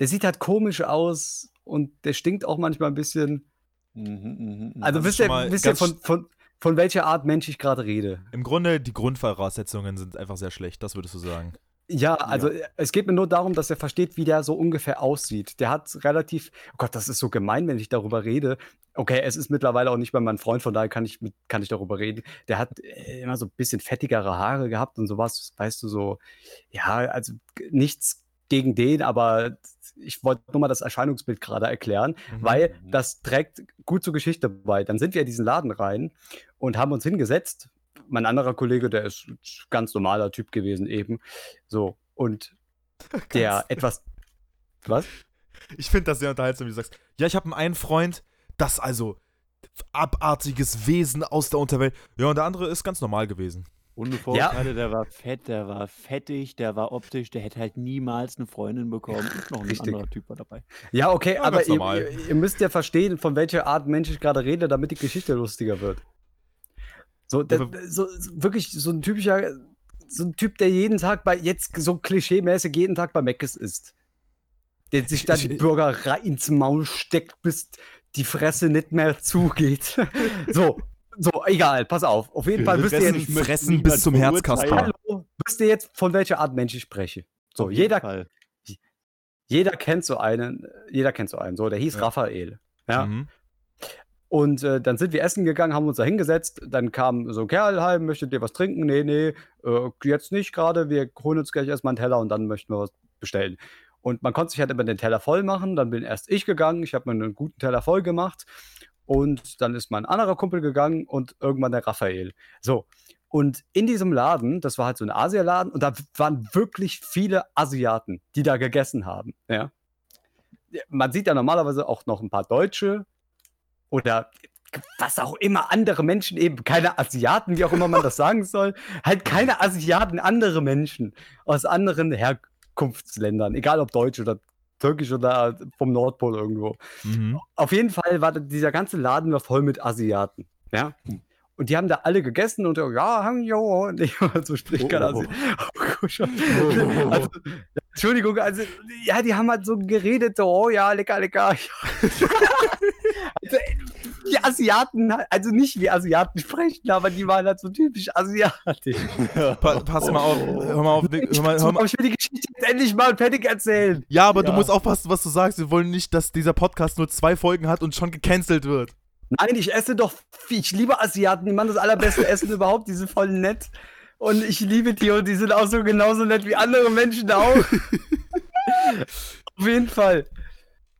der sieht halt komisch aus und der stinkt auch manchmal ein bisschen. Mhm, mh, mh. Also wisst ihr, wisst ihr von, von, von welcher Art Mensch ich gerade rede? Im Grunde, die Grundvoraussetzungen sind einfach sehr schlecht, das würdest du sagen. Ja, also äh, es geht mir nur darum, dass er versteht, wie der so ungefähr aussieht. Der hat relativ, oh Gott, das ist so gemein, wenn ich darüber rede. Okay, es ist mittlerweile auch nicht mehr mein Freund, von daher kann ich, mit, kann ich darüber reden. Der hat äh, immer so ein bisschen fettigere Haare gehabt und sowas, weißt du, so, ja, also g- nichts gegen den, aber ich wollte nur mal das Erscheinungsbild gerade erklären, Mhm. weil Mhm. das trägt gut zur Geschichte bei. Dann sind wir in diesen Laden rein und haben uns hingesetzt. Mein anderer Kollege, der ist ganz normaler Typ gewesen eben. So, und der Ganz- etwas. Was? Ich finde das sehr unterhaltsam, wie du sagst. Ja, ich habe einen Freund, das also abartiges Wesen aus der Unterwelt. Ja, und der andere ist ganz normal gewesen. Ohne Vorurteile, der war fett, der war fettig, der war optisch, der hätte halt niemals eine Freundin bekommen. Und noch ein Richtig. anderer Typ war dabei. Ja, okay, Ja, aber ihr, ihr müsst ja verstehen, von welcher Art Mensch ich gerade rede, damit die Geschichte lustiger wird. So, der, so, so wirklich so ein typischer, so ein Typ, der jeden Tag bei, jetzt so klischeemäßig jeden Tag bei Meckes isst. Der sich dann die Burger rein ins Maul steckt, bis die Fresse nicht mehr zugeht. so, so, egal, pass auf. Auf jeden Fall wisst ihr Fressen, jetzt, fressen bis zum. Herzkasper. hallo, wisst ihr jetzt, von welcher Art Mensch ich spreche. So, Auf jeden jeder, Fall. jeder kennt so einen, jeder kennt so einen. So, der hieß Ja. Raphael. Ja. Mhm. Und äh, dann sind wir essen gegangen, haben uns da hingesetzt. Dann kam so ein Kerl heim, möchtet ihr was trinken? Nee, nee, äh, jetzt nicht gerade. Wir holen uns gleich erstmal einen Teller und dann möchten wir was bestellen. Und man konnte sich halt immer den Teller voll machen. Dann bin erst ich gegangen. Ich habe mir einen guten Teller voll gemacht. Und dann ist mein anderer Kumpel gegangen und irgendwann der Raphael. So. Und in diesem Laden, das war halt so ein Asialaden, und da waren wirklich viele Asiaten, die da gegessen haben. Ja. Man sieht ja normalerweise auch noch ein paar Deutsche oder was auch immer, andere Menschen eben, keine Asiaten, wie auch immer man das sagen soll, halt keine Asiaten, andere Menschen aus anderen Herkunftsländern, egal ob deutsch oder türkisch oder vom Nordpol irgendwo. Mhm. Auf jeden Fall war dieser ganze Laden war voll mit Asiaten, ja. Und die haben da alle gegessen und ja, jo, und ich, so spricht kein Oh. Asi. Oh, also, Entschuldigung, also, ja, die haben halt so geredet, so, oh ja, lecker, lecker. Also, die Asiaten, also nicht wie Asiaten sprechen, aber die waren halt so typisch asiatisch. Pa pass mal auf, hör mal auf, hör mal, hör Aber mal. ich will die Geschichte jetzt endlich mal fertig erzählen. Ja, aber du Ja. musst aufpassen, was du sagst. Wir wollen nicht, dass dieser Podcast nur zwei Folgen hat und schon gecancelt wird. Nein, ich esse doch, ich liebe Asiaten, die machen das allerbeste Essen überhaupt, die sind voll nett. Und ich liebe die und die sind auch so genauso nett wie andere Menschen auch. Auf jeden Fall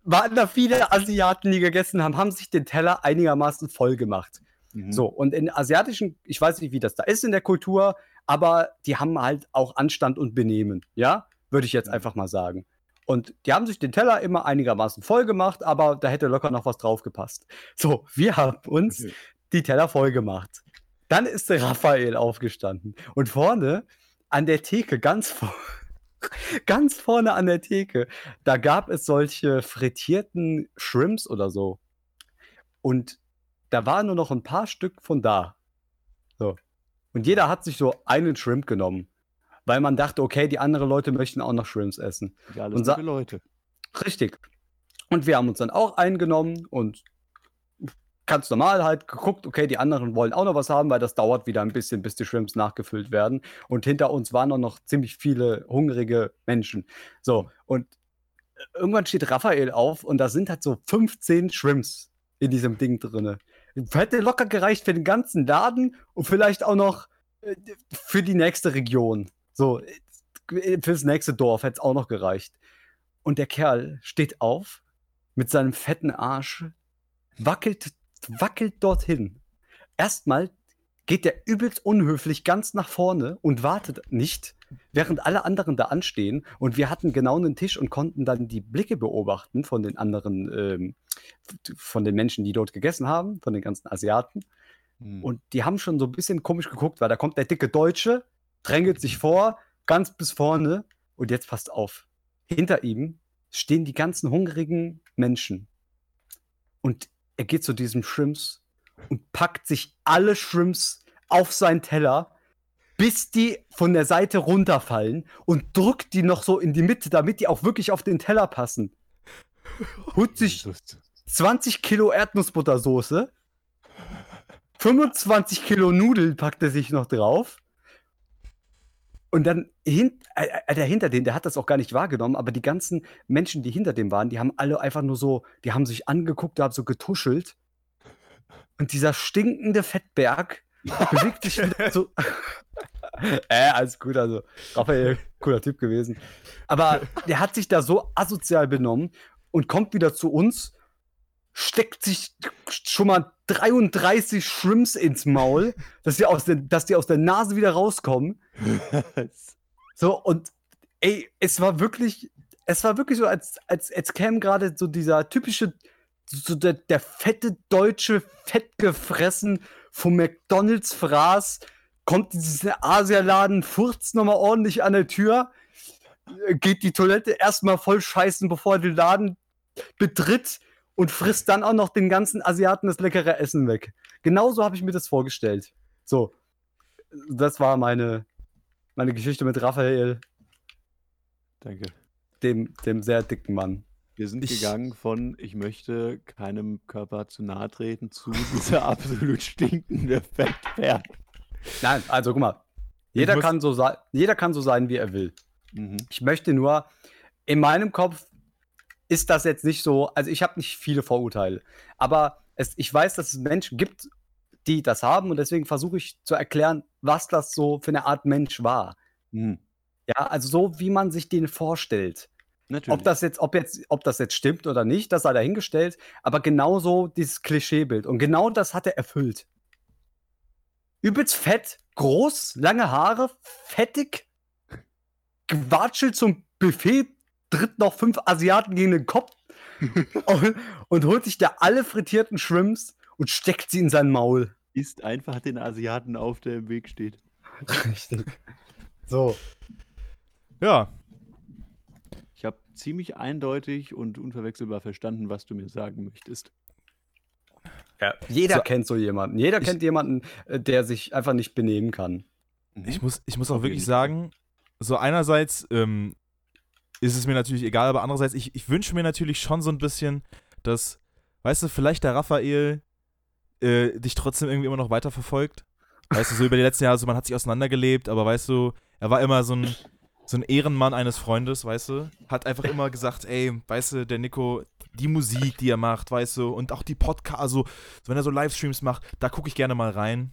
waren da viele Asiaten, die gegessen haben, haben sich den Teller einigermaßen voll gemacht. Mhm. So, und in asiatischen, ich weiß nicht, wie das da ist in der Kultur, aber die haben halt auch Anstand und Benehmen, ja? Würde ich jetzt einfach mal sagen. Und die haben sich den Teller immer einigermaßen voll gemacht, aber da hätte locker noch was drauf gepasst. So, wir haben uns Okay. die Teller voll gemacht. Dann ist der Raphael aufgestanden. Und vorne an der Theke, ganz, vor ganz vorne an der Theke, da gab es solche frittierten Shrimps oder so. Und da waren nur noch ein paar Stück von da. So. Und jeder hat sich so einen Shrimp genommen. Weil man dachte, okay, die anderen Leute möchten auch noch Shrimps essen. Ja, gute Leute. Richtig. Und wir haben uns dann auch eingenommen und ganz normal halt geguckt, okay, die anderen wollen auch noch was haben, weil das dauert wieder ein bisschen, bis die Shrimps nachgefüllt werden. Und hinter uns waren auch noch ziemlich viele hungrige Menschen. So, und irgendwann steht Raphael auf und da sind halt so 15 Shrimps in diesem Ding drinne. Hätte locker gereicht für den ganzen Laden und vielleicht auch noch äh, für die nächste Region. So, äh, fürs nächste Dorf hätte es auch noch gereicht. Und der Kerl steht auf mit seinem fetten Arsch, wackelt, wackelt dorthin. Erstmal geht der übelst unhöflich ganz nach vorne und wartet nicht, während alle anderen da anstehen. Und wir hatten genau einen Tisch und konnten dann die Blicke beobachten von den anderen, ähm, von den Menschen, die dort gegessen haben, von den ganzen Asiaten. Mhm. Und die haben schon so ein bisschen komisch geguckt, weil da kommt der dicke Deutsche, drängelt sich vor, ganz bis vorne. Und jetzt passt auf. Hinter ihm stehen die ganzen hungrigen Menschen. Und er geht zu diesem Shrimps und packt sich alle Shrimps auf seinen Teller, bis die von der Seite runterfallen und drückt die noch so in die Mitte, damit die auch wirklich auf den Teller passen. Holt sich Jesus. 20 Kilo Erdnussbuttersoße, 25 Kilo Nudeln packt er sich noch drauf Und dann hin, äh, äh, der hinter dem, der hat das auch gar nicht wahrgenommen, aber die ganzen Menschen, die hinter dem waren, die haben alle einfach nur so, die haben sich angeguckt, da haben so getuschelt. Und dieser stinkende Fettberg bewegt sich wieder so. äh, alles gut, also Raphael, cooler Typ gewesen. Aber der hat sich da so asozial benommen und kommt wieder zu uns, steckt sich schon mal 33 Shrimps ins Maul, dass die aus der, dass die aus der Nase wieder rauskommen. So, und ey, es war wirklich, es war wirklich so, als, als, als käme gerade so dieser typische, so der, der fette deutsche, fettgefressen vom McDonalds Fraß, kommt in diesen Asialaden, furzt nochmal ordentlich an der Tür, geht die Toilette erstmal voll scheißen, bevor er den Laden betritt und frisst dann auch noch den ganzen Asiaten das leckere Essen weg. Genauso habe ich mir das vorgestellt. So, das war meine, meine Geschichte mit Raphael, Danke. dem, dem sehr dicken Mann. Wir sind Ich- gegangen von, ich möchte keinem Körper zu nahe treten, zu dieser absolut stinkende Fettberg. Nein, also guck mal, jeder muss- kann, so sein, jeder kann so sein, wie er will. Mhm. Ich möchte nur, in meinem Kopf ist das jetzt nicht so, also ich habe nicht viele Vorurteile, aber es, ich weiß, dass es Menschen gibt, die das haben und deswegen versuche ich zu erklären, was das so für eine Art Mensch war. Mhm. Ja, also so, wie man sich den vorstellt. Natürlich. Ob das jetzt, ob jetzt, ob das jetzt stimmt oder nicht, das sei dahingestellt, aber genauso dieses Klischeebild. Und genau das hat er erfüllt. Übelst fett, groß, lange Haare, fettig, gewatschelt zum Buffet, tritt noch fünf Asiaten gegen den Kopf und, und holt sich da alle frittierten Shrimps und steckt sie in sein Maul. Isst einfach den Asiaten auf, der im Weg steht. Richtig. So. Ja, Ich habe ziemlich eindeutig und unverwechselbar verstanden, was du mir sagen möchtest. Ja, jeder So- kennt so jemanden. Jeder Ich- kennt jemanden, äh, der sich einfach nicht benehmen kann. ich muss, ich muss auch Auf wirklich sagen, so einerseits ähm, ist es mir natürlich egal, aber andererseits, ich, ich wünsche mir natürlich schon so ein bisschen, dass, weißt du, vielleicht der Raphael äh, dich trotzdem irgendwie immer noch weiterverfolgt. Weißt du, so über die letzten Jahre, so man hat sich auseinandergelebt, aber weißt du, er war immer so ein, so ein Ehrenmann eines Freundes, weißt du, hat einfach immer gesagt, ey, weißt du, der Nico, die Musik, die er macht, weißt du, und auch die Podcasts, also wenn er so Livestreams macht, da gucke ich gerne mal rein.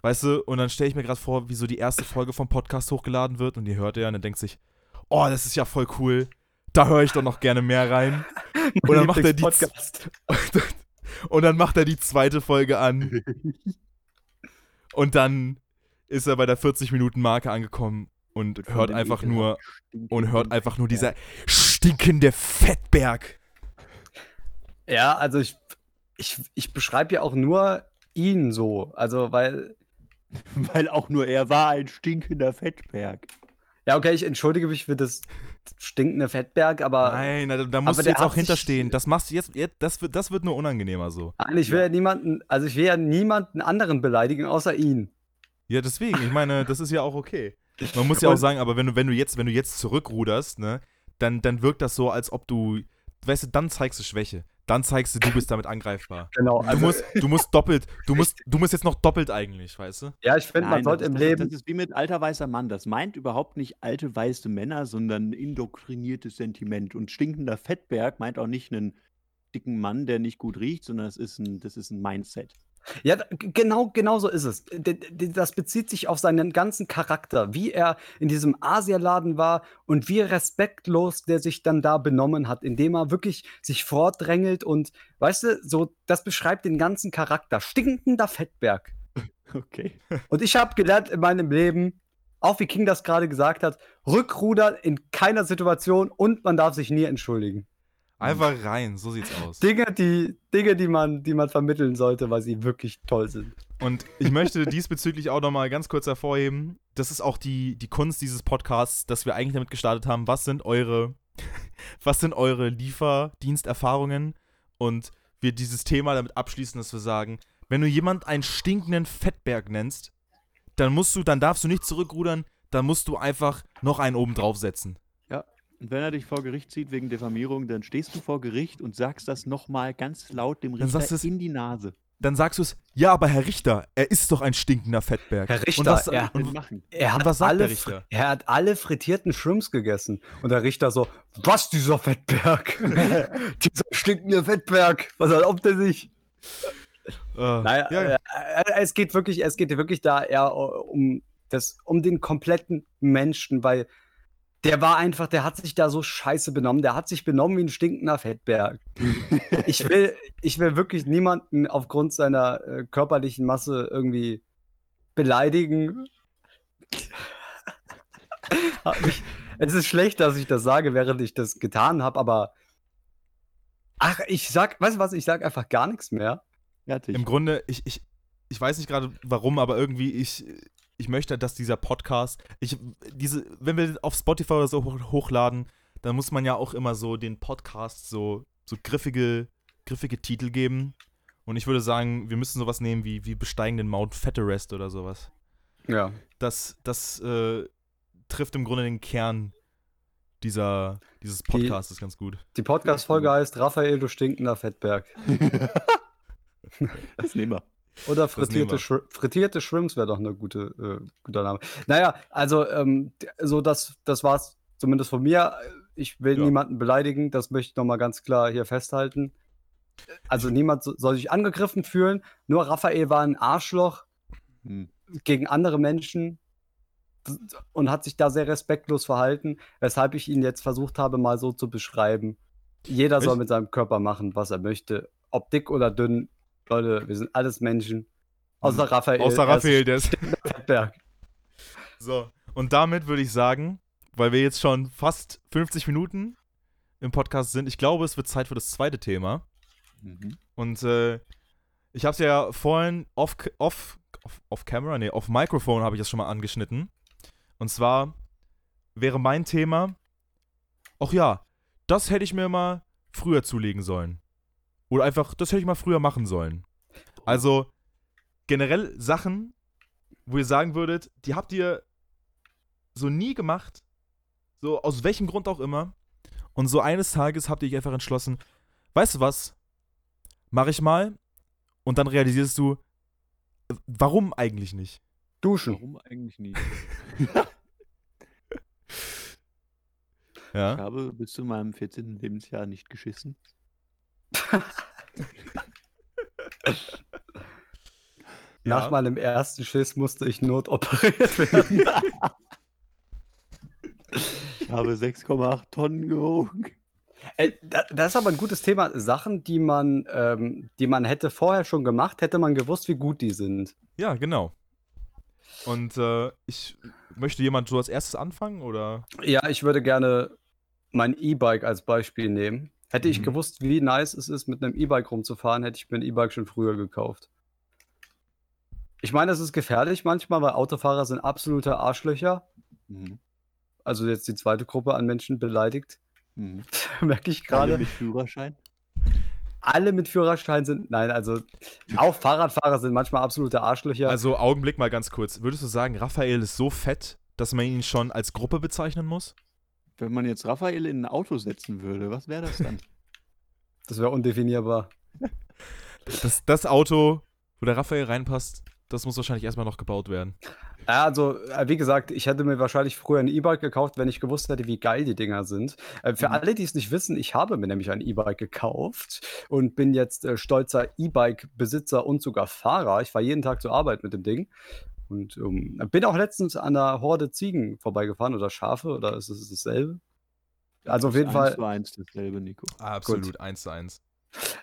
Weißt du, und dann stelle ich mir gerade vor, wie so die erste Folge vom Podcast hochgeladen wird und die hört er und dann denkt sich, oh, das ist ja voll cool. Da höre ich doch noch gerne mehr rein. Und dann macht er die, und dann macht er die zweite Folge an. Und dann ist er bei der 40-Minuten-Marke angekommen und Wird von hört einfach nur und hört einfach nur dieser stinkende Fettberg. Ja, also ich, ich, ich beschreibe ja auch nur ihn so. Also, weil, Weil auch nur er war ein stinkender Fettberg. Ja, okay, ich entschuldige mich für das stinkende Fettberg, aber Nein, da, da musst du jetzt auch hinterstehen. Das machst du jetzt, jetzt das, wird, das wird nur unangenehmer so. nein, ich will ja. niemanden, also ich will ja niemanden anderen beleidigen, außer ihn. Ja, deswegen, ich meine, das ist ja auch okay. Man muss ja auch sagen, aber wenn du, wenn du jetzt, wenn du jetzt zurückruderst, ne, dann, dann wirkt das so, als ob du, weißt du, dann zeigst du Schwäche. Dann zeigst du, du bist damit angreifbar. Genau. Du musst, du musst doppelt, du musst, du musst jetzt noch doppelt eigentlich, weißt du? ja, ich finde, man sollte im das, Leben. Das ist wie mit alter weißer Mann. Das meint überhaupt nicht alte weiße Männer, sondern indoktriniertes Sentiment. Und stinkender Fettberg meint auch nicht einen dicken Mann, der nicht gut riecht, sondern das ist ein, das ist ein Mindset. Ja, genau, genau so ist es. Das bezieht sich auf seinen ganzen Charakter, wie er in diesem Asialaden war und wie respektlos der sich dann da benommen hat, indem er wirklich sich vordrängelt und, weißt du, so, das beschreibt den ganzen Charakter. Stinkender Fettberg. Okay. Und ich habe gelernt in meinem Leben, auch wie King das gerade gesagt hat, Rückruder in keiner Situation und man darf sich nie entschuldigen. Einfach rein, so sieht's aus. Dinge, die, Dinge, die man, die man vermitteln sollte, weil sie wirklich toll sind. Und ich möchte diesbezüglich auch nochmal ganz kurz hervorheben, das ist auch die, die Kunst dieses Podcasts, dass wir eigentlich damit gestartet haben, was sind eure, was sind eure Lieferdiensterfahrungen und wir dieses Thema damit abschließen, dass wir sagen, wenn du jemand einen stinkenden Fettberg nennst, dann musst du, dann darfst du nicht zurückrudern, dann musst du einfach noch einen oben draufsetzen. Und wenn er dich vor Gericht zieht wegen Diffamierung, dann stehst du vor Gericht und sagst das nochmal ganz laut dem Dann Richter es- in die Nase. dann sagst du es, ja, aber Herr Richter, er ist doch ein stinkender Fettberg. Herr Richter, und was, er- und, machen? Er hat, was alle, er hat alle frittierten Shrimps gegessen. Und der Richter so, was, dieser Fettberg? dieser stinkende Fettberg. Was erlaubt er sich? äh, Naja, ja, äh, äh, es geht wirklich, es geht wirklich da eher äh, um das, um den kompletten Menschen, weil der war einfach, der hat sich da so scheiße benommen. Der hat sich benommen wie ein stinkender Fettberg. ich will, ich will wirklich niemanden aufgrund seiner äh, körperlichen Masse irgendwie beleidigen. Mich, es ist schlecht, dass ich das sage, während ich das getan habe, aber ach, ich sag, weißt du was, ich sag einfach gar nichts mehr. Fertig. Im Grunde, ich, ich, ich weiß nicht gerade warum, aber irgendwie, ich, ich möchte, dass dieser Podcast, ich, diese, wenn wir auf Spotify oder so hoch- hochladen, dann muss man ja auch immer so den Podcast so, so griffige, griffige Titel geben. Und ich würde sagen, wir müssen sowas nehmen wie, wie besteigen den Mount Fetterest oder sowas. Ja. Das, das äh, trifft im Grunde den Kern dieser, dieses Podcasts ganz gut. Die Podcast-Folge heißt Raphael, du stinkender Fettberg. das nehmen wir. Oder frittierte. Shri frittierte Shrimps wäre doch eine gute, äh, guter Name. Naja, also ähm, so das, das war es zumindest von mir. Ich will Ja. niemanden beleidigen, das möchte ich nochmal ganz klar hier festhalten. Also niemand so- soll sich angegriffen fühlen. Nur Raphael war ein Arschloch Hm. gegen andere Menschen und hat sich da sehr respektlos verhalten, weshalb ich ihn jetzt versucht habe, mal so zu beschreiben. Jeder soll mit seinem Körper machen, was er möchte. Ob dick oder dünn. Leute, wir sind alles Menschen. Außer Raphael. Außer er Raphael, der ist. Fettberg. So, und damit würde ich sagen, weil wir jetzt schon fast 50 Minuten im Podcast sind, ich glaube, es wird Zeit für das zweite Thema. Mhm. Und äh, ich habe es ja vorhin off, off, off, off Camera, nee, auf Mikrofon habe ich das schon mal angeschnitten. Und zwar wäre mein Thema, ach ja, das hätte ich mir mal früher zulegen sollen. Oder einfach, das hätte ich mal früher machen sollen. Also generell Sachen, wo ihr sagen würdet, die habt ihr so nie gemacht, so aus welchem Grund auch immer. Und so eines Tages habt ihr euch einfach entschlossen, weißt du was, mach ich mal. Und dann realisierst du, warum eigentlich nicht? Duschen. Warum eigentlich nicht? Ich Ja. habe bis zu meinem 14. Lebensjahr nicht geschissen. Nach Ja. meinem ersten Schiss musste ich notoperiert werden. Ich habe 6,8 Tonnen gewogen. Ey, da- das ist aber ein gutes Thema. Sachen, die man, ähm, die man hätte vorher schon gemacht, hätte man gewusst, wie gut die sind. Ja, genau. Und äh, ich möchte jemand so als erstes anfangen oder? Ja, ich würde gerne mein E-Bike als Beispiel nehmen. Hätte ich Mhm. gewusst, wie nice es ist, mit einem E-Bike rumzufahren, hätte ich mir ein E-Bike schon früher gekauft. Ich meine, es ist gefährlich manchmal, weil Autofahrer sind absolute Arschlöcher. Mhm. Also jetzt die zweite Gruppe an Menschen beleidigt. Mhm. Merke ich Alle gerade. mit Führerschein. Alle mit Führerschein sind, nein, also auch Fahrradfahrer sind manchmal absolute Arschlöcher. Also Augenblick mal ganz kurz. Würdest du sagen, Raphael ist so fett, dass man ihn schon als Gruppe bezeichnen muss? Wenn man jetzt Raphael in ein Auto setzen würde, was wäre das dann? das wäre undefinierbar. Das, das Auto, wo der Raphael reinpasst, das muss wahrscheinlich erstmal noch gebaut werden. Ja, also, äh, wie gesagt, ich hätte mir wahrscheinlich früher ein E-Bike gekauft, wenn ich gewusst hätte, wie geil die Dinger sind. Äh, für Mhm. alle, die es nicht wissen, ich habe mir nämlich ein E-Bike gekauft und bin jetzt äh, stolzer E-Bike-Besitzer und sogar Fahrer. Ich fahre jeden Tag zur Arbeit mit dem Ding. Und ähm, bin auch letztens an einer Horde Ziegen vorbeigefahren oder Schafe oder ist es dasselbe? Also auf jeden Eins Fall, zu eins dasselbe, Nico. Absolut, eins zu eins.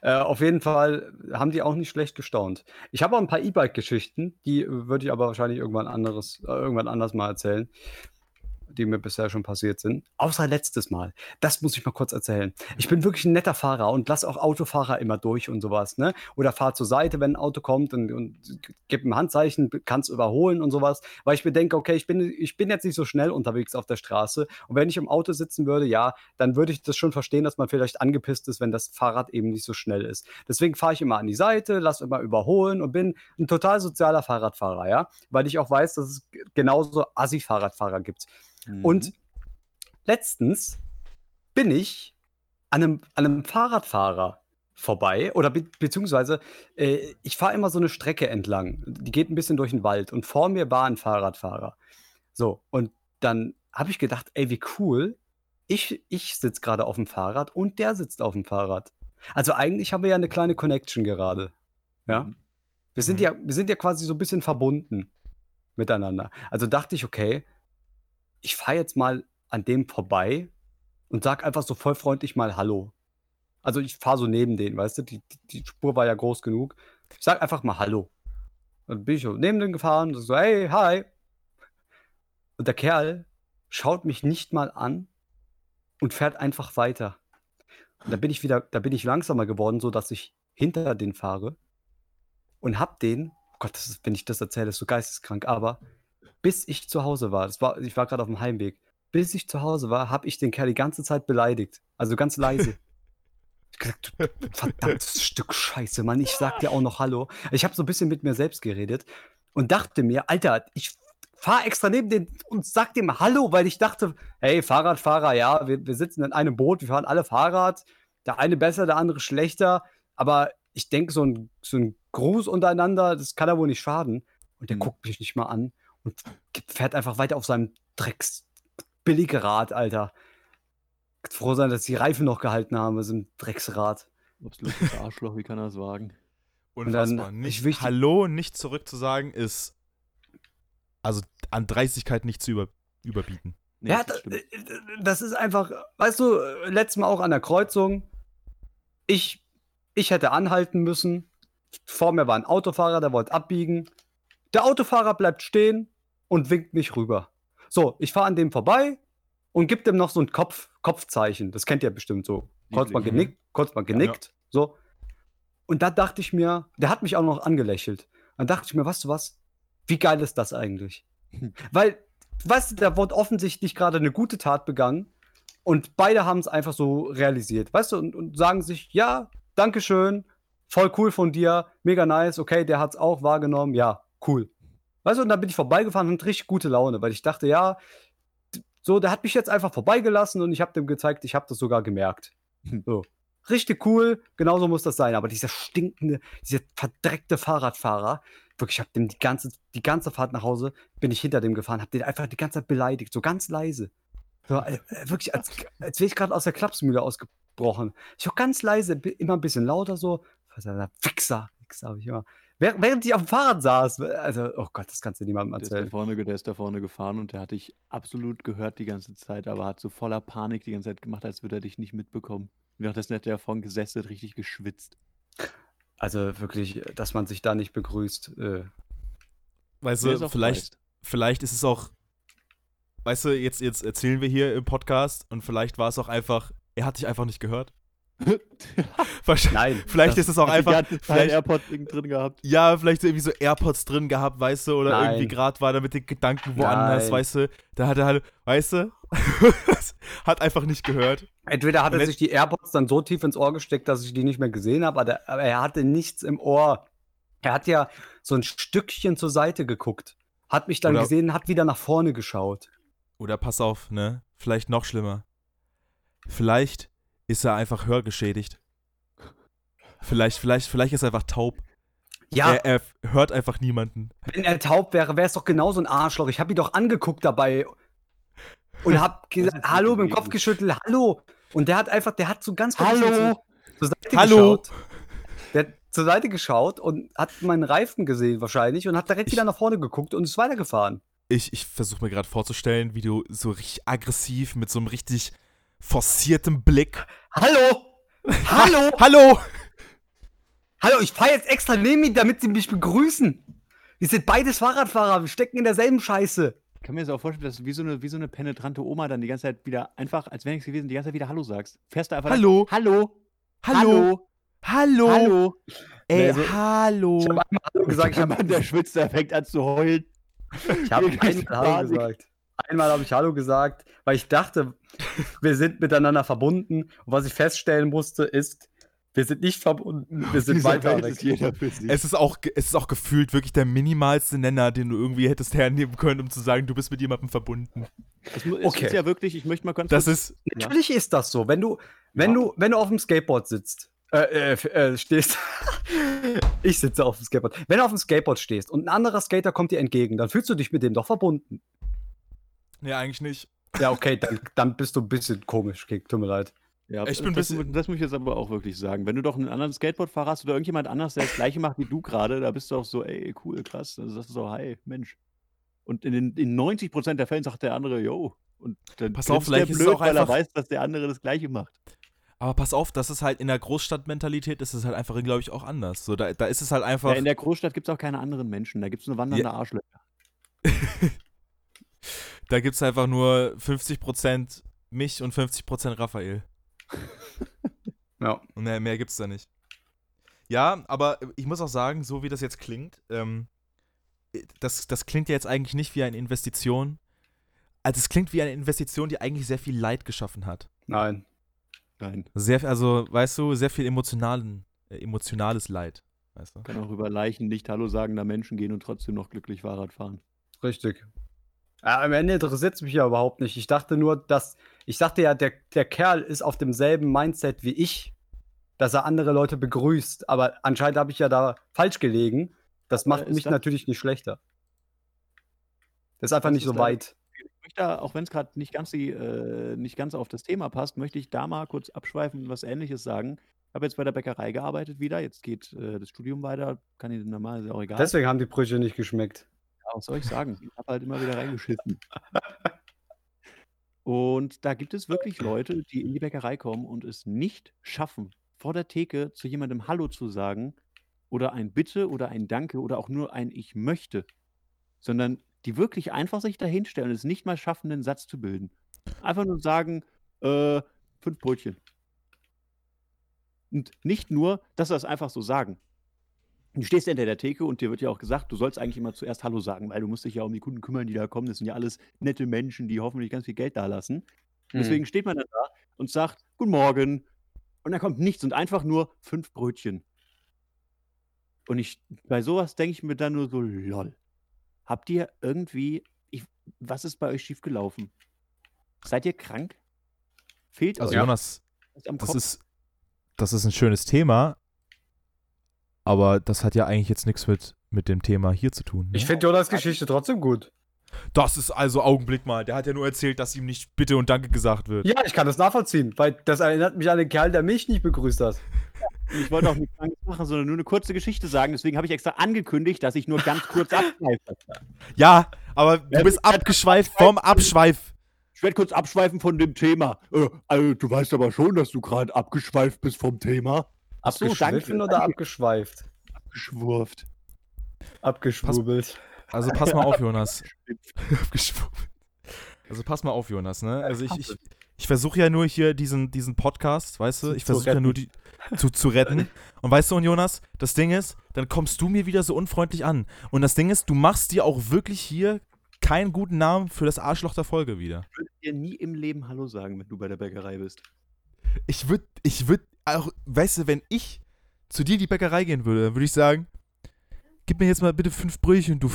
äh, auf jeden Fall haben die auch nicht schlecht gestaunt. Ich habe auch ein paar E-Bike-Geschichten, die äh, würde ich aber wahrscheinlich irgendwann anderes, äh, irgendwann anders mal erzählen, die mir bisher schon passiert sind. Außer letztes Mal. Das muss ich mal kurz erzählen. Ich bin wirklich ein netter Fahrer und lass auch Autofahrer immer durch und sowas, ne? Oder fahr zur Seite, wenn ein Auto kommt und, und gib ein Handzeichen, kann es überholen und sowas, weil ich mir denke, okay, ich bin, ich bin jetzt nicht so schnell unterwegs auf der Straße und wenn ich im Auto sitzen würde, ja, dann würde ich das schon verstehen, dass man vielleicht angepisst ist, wenn das Fahrrad eben nicht so schnell ist. Deswegen fahre ich immer an die Seite, lass immer überholen und bin ein total sozialer Fahrradfahrer, ja, weil ich auch weiß, dass es genauso Assi-Fahrradfahrer gibt. Mhm. Und letztens bin ich an einem, an einem Fahrradfahrer vorbei oder be beziehungsweise äh, ich fahre immer so eine Strecke entlang. Die geht ein bisschen durch den Wald und vor mir war ein Fahrradfahrer. So, und dann habe ich gedacht, ey, wie cool. Ich, ich sitze gerade auf dem Fahrrad und der sitzt auf dem Fahrrad. Also eigentlich haben wir ja eine kleine Connection gerade. Ja. Mhm. Wir sind Mhm. ja, wir sind ja quasi so ein bisschen verbunden miteinander. Also dachte ich, okay, ich fahre jetzt mal an dem vorbei und sag einfach so voll freundlich mal Hallo. Also ich fahre so neben denen, weißt du, die, die, Spur war ja groß genug. Ich sag einfach mal Hallo. Dann bin ich so neben den gefahren, so, hey, hi. Und der Kerl schaut mich nicht mal an und fährt einfach weiter. Und da bin ich wieder, da bin ich langsamer geworden, so dass ich hinter den fahre und hab den, oh Gott, ist, wenn ich das erzähle, ist so geisteskrank, aber bis ich zu Hause war, das war, ich war gerade auf dem Heimweg, bis ich zu Hause war, habe ich den Kerl die ganze Zeit beleidigt. Also ganz leise. Ich gesagt, du verdammtes Stück Scheiße, Mann, ich sag dir auch noch Hallo. Ich habe so ein bisschen mit mir selbst geredet und dachte mir, Alter, ich fahr extra neben den und sag dem Hallo, weil ich dachte, hey, Fahrradfahrer, ja, wir, wir sitzen in einem Boot, wir fahren alle Fahrrad, der eine besser, der andere schlechter, aber ich denke, so ein, so ein Gruß untereinander, das kann ja wohl nicht schaden. Und der Hm. guckt mich nicht mal an und fährt einfach weiter auf seinem Drecks billige Rad, Alter. Froh sein, dass die Reifen noch gehalten haben, bei so einem Drecksrad. Absolutes Arschloch, wie kann er das wagen? Unfassbar. dann- nicht ich Hallo nicht zurückzusagen ist also an Dreistigkeit nicht zu über, überbieten. Nee, ja, das das, stimmt. das ist einfach, weißt du, äh, letztes Mal auch an der Kreuzung. Ich, ich hätte anhalten müssen. Vor mir war ein Autofahrer, der wollte abbiegen. Der Autofahrer bleibt stehen und winkt mich rüber. So, ich fahre an dem vorbei und gebe dem noch so ein Kopf, Kopfzeichen. Das kennt ihr bestimmt so. Kurz mal genickt, kurz mal genickt. So. Und da dachte ich mir, der hat mich auch noch angelächelt. Dann dachte ich mir, weißt du was? Wie geil ist das eigentlich? Weil, weißt du, da wurde offensichtlich gerade eine gute Tat begangen und beide haben es einfach so realisiert, weißt du, und, und sagen sich, ja, Dankeschön, voll cool von dir, mega nice, okay, der hat es auch wahrgenommen, ja, cool. Weißt du, und dann bin ich vorbeigefahren und richtig gute Laune, weil ich dachte, ja, so, der hat mich jetzt einfach vorbeigelassen und ich habe dem gezeigt, ich habe das sogar gemerkt. Hm. So. Richtig cool, genauso muss das sein. Aber dieser stinkende, dieser verdreckte Fahrradfahrer, wirklich, ich habe dem die ganze, die ganze Fahrt nach Hause, bin ich hinter dem gefahren, habe den einfach die ganze Zeit beleidigt, so ganz leise. So, äh, äh, wirklich, als, als wäre ich gerade aus der Klapsmühle ausgebrochen. Ich auch ganz leise, immer ein bisschen lauter so. Verdammter Wichser, Wichser habe ich immer. Während, ich auf dem Fahrrad saß, also, oh Gott, das kannst du niemandem Der ist, da erzählen. vorne, der ist da vorne gefahren und der hat dich absolut gehört die ganze Zeit, aber hat so voller Panik die ganze Zeit gemacht, als würde er dich nicht mitbekommen. Währenddessen hat der vorne gesessen, hat richtig geschwitzt. Also wirklich, dass man sich da nicht begrüßt. Äh, Weißt du, vielleicht, vielleicht ist es auch, weißt du, jetzt, jetzt erzählen wir hier im Podcast und vielleicht war es auch einfach, er hat dich einfach nicht gehört. Wahrscheinlich- nein. Vielleicht das- ist es auch einfach, vielleicht, AirPod-Ding drin gehabt. ja, vielleicht so irgendwie so AirPods drin gehabt, weißt du, oder Nein. irgendwie gerade war er mit den Gedanken woanders, Nein. weißt du, da hat er halt, weißt du, hat einfach nicht gehört. Entweder hat er sich die AirPods dann so tief ins Ohr gesteckt, dass ich die nicht mehr gesehen habe, aber, aber er hatte nichts im Ohr. Er hat ja so ein Stückchen zur Seite geguckt, hat mich dann Oder- gesehen, hat wieder nach vorne geschaut. Oder pass auf, ne, vielleicht noch schlimmer. Vielleicht ist er einfach hörgeschädigt. Vielleicht, vielleicht, vielleicht ist er einfach taub. Ja, Er, er hört einfach niemanden. wenn er taub wäre, wäre es doch genauso ein Arschloch. Ich habe ihn doch angeguckt dabei und hab gesagt, hallo, mit dem Kopf geschüttelt, hallo. Und der hat einfach, der hat so ganz kurz Hallo? zur, zur Seite Hallo? geschaut. Der hat zur Seite geschaut und hat meinen Reifen gesehen wahrscheinlich und hat direkt Ich- wieder nach vorne geguckt und ist weitergefahren. Ich, ich versuche mir gerade vorzustellen, wie du so richtig aggressiv mit so einem richtig forcierten Blick. Hallo! Hallo! Hallo! Hallo, ich fahre jetzt extra neben ihn, damit sie mich begrüßen. Wir sind beides Fahrradfahrer, wir stecken in derselben Scheiße. Ich kann mir das auch vorstellen, dass du wie so, eine, wie so eine penetrante Oma dann die ganze Zeit wieder einfach, als wäre nichts gewesen, die ganze Zeit wieder Hallo sagst. Fährst du einfach Hallo? Da, Hallo? Hallo! Hallo! Hallo? Ey, Nee, so- hallo! Ich habe einmal Hallo gesagt, ich der habe Mann, der schwitzt, der fängt an zu heulen. ich hab einmal Hallo gesagt. Einmal habe ich Hallo gesagt, weil ich dachte, wir sind miteinander verbunden. Und was ich feststellen musste, ist, wir sind nicht verbunden, wir sind weiter weg. Es ist, auch, es ist auch gefühlt wirklich der minimalste Nenner, den du irgendwie hättest hernehmen können, um zu sagen, du bist mit jemandem verbunden. Es, es Okay. ist ja wirklich, ich möchte mal ganz Das kurz, ist, Natürlich ist das so. Wenn du, wenn Ja. du, wenn du auf dem Skateboard sitzt Äh, äh, äh, stehst. ich sitze auf dem Skateboard. Wenn du auf dem Skateboard stehst und ein anderer Skater kommt dir entgegen, dann fühlst du dich mit dem doch verbunden. Nee, eigentlich nicht. Ja, okay, dann, dann bist du ein bisschen komisch, Kick. Tut mir leid. Ja, Ich bin das, bisschen- das muss ich jetzt aber auch wirklich sagen. Wenn du doch einen anderen Skateboardfahrer hast oder irgendjemand anders, der das gleiche macht wie du gerade, da bist du auch so, ey, cool, krass. Also sagst du so, hi, Mensch. Und in, den, in 90% der Fällen sagt der andere, yo. Und dann Pass auf, grinst der vielleicht ist es blöd, auch weil er einfach- weiß, dass der andere das gleiche macht. Aber pass auf, das ist halt in der Großstadtmentalität ist es halt einfach, glaube ich, auch anders. So, da, da ist es halt einfach. Ja, in der Großstadt gibt es auch keine anderen Menschen. Da gibt es nur wandernde Arschlöcher. da gibt es einfach nur 50% mich und 50% Raphael. Ja. Und mehr, mehr gibt's da nicht. Ja, aber ich muss auch sagen, so wie das jetzt klingt, ähm, das, das klingt ja jetzt eigentlich nicht wie eine Investition. Also es klingt wie eine Investition, die eigentlich sehr viel Leid geschaffen hat. Nein. Nein. Sehr, also, weißt du, sehr viel emotionalen, äh, emotionales Leid. Weißt du? Kann auch über Leichen nicht Hallo sagender Menschen gehen und trotzdem noch glücklich Fahrrad fahren. Richtig. Ja, am Ende interessiert es mich ja überhaupt nicht. Ich dachte nur, dass. Ich dachte ja, der, der Kerl ist auf demselben Mindset wie ich, dass er andere Leute begrüßt. Aber anscheinend habe ich ja da falsch gelegen. Das macht ist mich das- natürlich nicht schlechter. Das ist einfach Das nicht ist so da- weit. Ich möchte, da, auch wenn es gerade nicht, ganz die, äh, nicht ganz auf das Thema passt, möchte ich da mal kurz abschweifen und was Ähnliches sagen. Ich habe jetzt bei der Bäckerei gearbeitet wieder. Jetzt geht äh, das Studium weiter. Kann ich normal, ist auch egal. Deswegen haben die Brüche nicht geschmeckt. Was soll ich sagen? Ich habe halt immer wieder reingeschissen. Und da gibt es wirklich Leute, die in die Bäckerei kommen und es nicht schaffen, vor der Theke zu jemandem Hallo zu sagen oder ein Bitte oder ein Danke oder auch nur ein Ich möchte, sondern die wirklich einfach sich dahinstellen und es nicht mal schaffen, einen Satz zu bilden. Einfach nur sagen, äh, fünf Brötchen. Und nicht nur, dass sie das einfach so sagen. Du stehst hinter der Theke und dir wird ja auch gesagt, du sollst eigentlich immer zuerst Hallo sagen, weil du musst dich ja um die Kunden kümmern, die da kommen. Das sind ja alles nette Menschen, die hoffentlich ganz viel Geld da lassen. Hm. Deswegen steht man dann da und sagt, Guten Morgen. Und dann kommt nichts und einfach nur fünf Brötchen. Und ich, bei sowas denke ich mir dann nur so, lol. Habt ihr irgendwie, ich, was ist bei euch schiefgelaufen? Seid ihr krank? Fehlt Also euch Jonas, das Kopf? ist, das ist ein schönes Thema, aber das hat ja eigentlich jetzt nichts mit, mit dem Thema hier zu tun. Ne? Ich finde Jonas Geschichte trotzdem gut. das ist also Augenblick mal. Der hat ja nur erzählt, dass ihm nicht Bitte und Danke gesagt wird. Ja, ich kann das nachvollziehen, weil das erinnert mich an den Kerl, der mich nicht begrüßt hat. Ich wollte auch nichts Langes machen, sondern nur eine kurze Geschichte sagen. Deswegen habe ich extra angekündigt, dass ich nur ganz kurz abschweife. Ja, aber du bist abgeschweift vom Abschweif. Ich werde kurz abschweifen von dem Thema. Äh, also, du weißt aber schon, dass du gerade abgeschweift bist vom Thema. Abgeschwiffen oder abgeschweift? Abgeschwurft. Abgeschwurbelt. Also pass mal auf, Jonas. Abgeschwurbelt. Also pass mal auf, Jonas, ne? Also ich, ich, ich versuche ja nur hier diesen, diesen Podcast, weißt du, ich Zu versuche ja retten. nur die zu, zu retten. Und weißt du, und Jonas, das Ding ist, dann kommst du mir wieder so unfreundlich an. Und das Ding ist, du machst dir auch wirklich hier keinen guten Namen für das Arschloch der Folge wieder. Ich würde dir nie im Leben Hallo sagen, wenn du bei der Bäckerei bist. Ich würde, ich würde auch, weißt du, wenn ich zu dir in die Bäckerei gehen würde, dann würde ich sagen, gib mir jetzt mal bitte fünf Brötchen, du,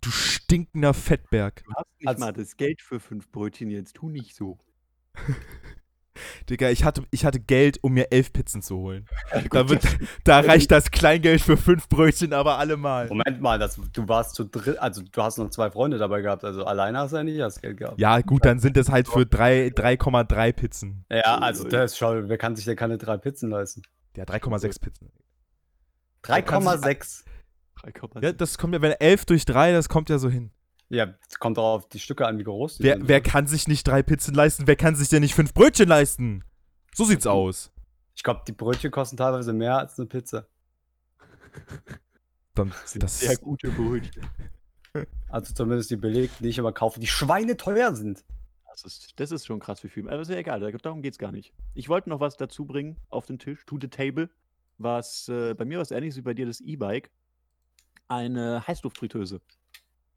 du stinkender Fettberg. Du hast nicht Also- mal das Geld für fünf Brötchen, jetzt tu nicht so. Digga, ich hatte, ich hatte Geld, um mir elf Pizzen zu holen. Da, wird, da reicht das Kleingeld für fünf Brötchen aber allemal. Moment mal, das, du warst zu dritt, also du hast noch zwei Freunde dabei gehabt, also alleine hast du ja nicht das Geld gehabt. Ja, gut, dann sind es halt für drei- 3,3 Pizzen. Ja, also das ist schon, wer kann sich denn keine drei Pizzen leisten? Ja, 3,6 Pizzen. 3,6. 3,6. Ja, das kommt ja, wenn 11 durch 3, das kommt ja so hin. Ja, es kommt auch auf die Stücke an, wie groß die Wer, sind. wer kann sich nicht drei Pizzen leisten? Wer kann sich denn nicht fünf Brötchen leisten? So sieht's aus. Ich glaube, die Brötchen kosten teilweise mehr als eine Pizza. Dann, das, Sehr gute Brötchen. Also zumindest die belegten, die ich aber kaufe, die schweineteuer sind. Das ist, das ist schon krass, wie viel. Aber ist ja egal, da- darum geht es gar nicht. Ich wollte noch was dazu bringen auf den Tisch, to the table, was äh, bei mir was ähnliches wie bei dir das E-Bike. Eine Heißluftfritteuse.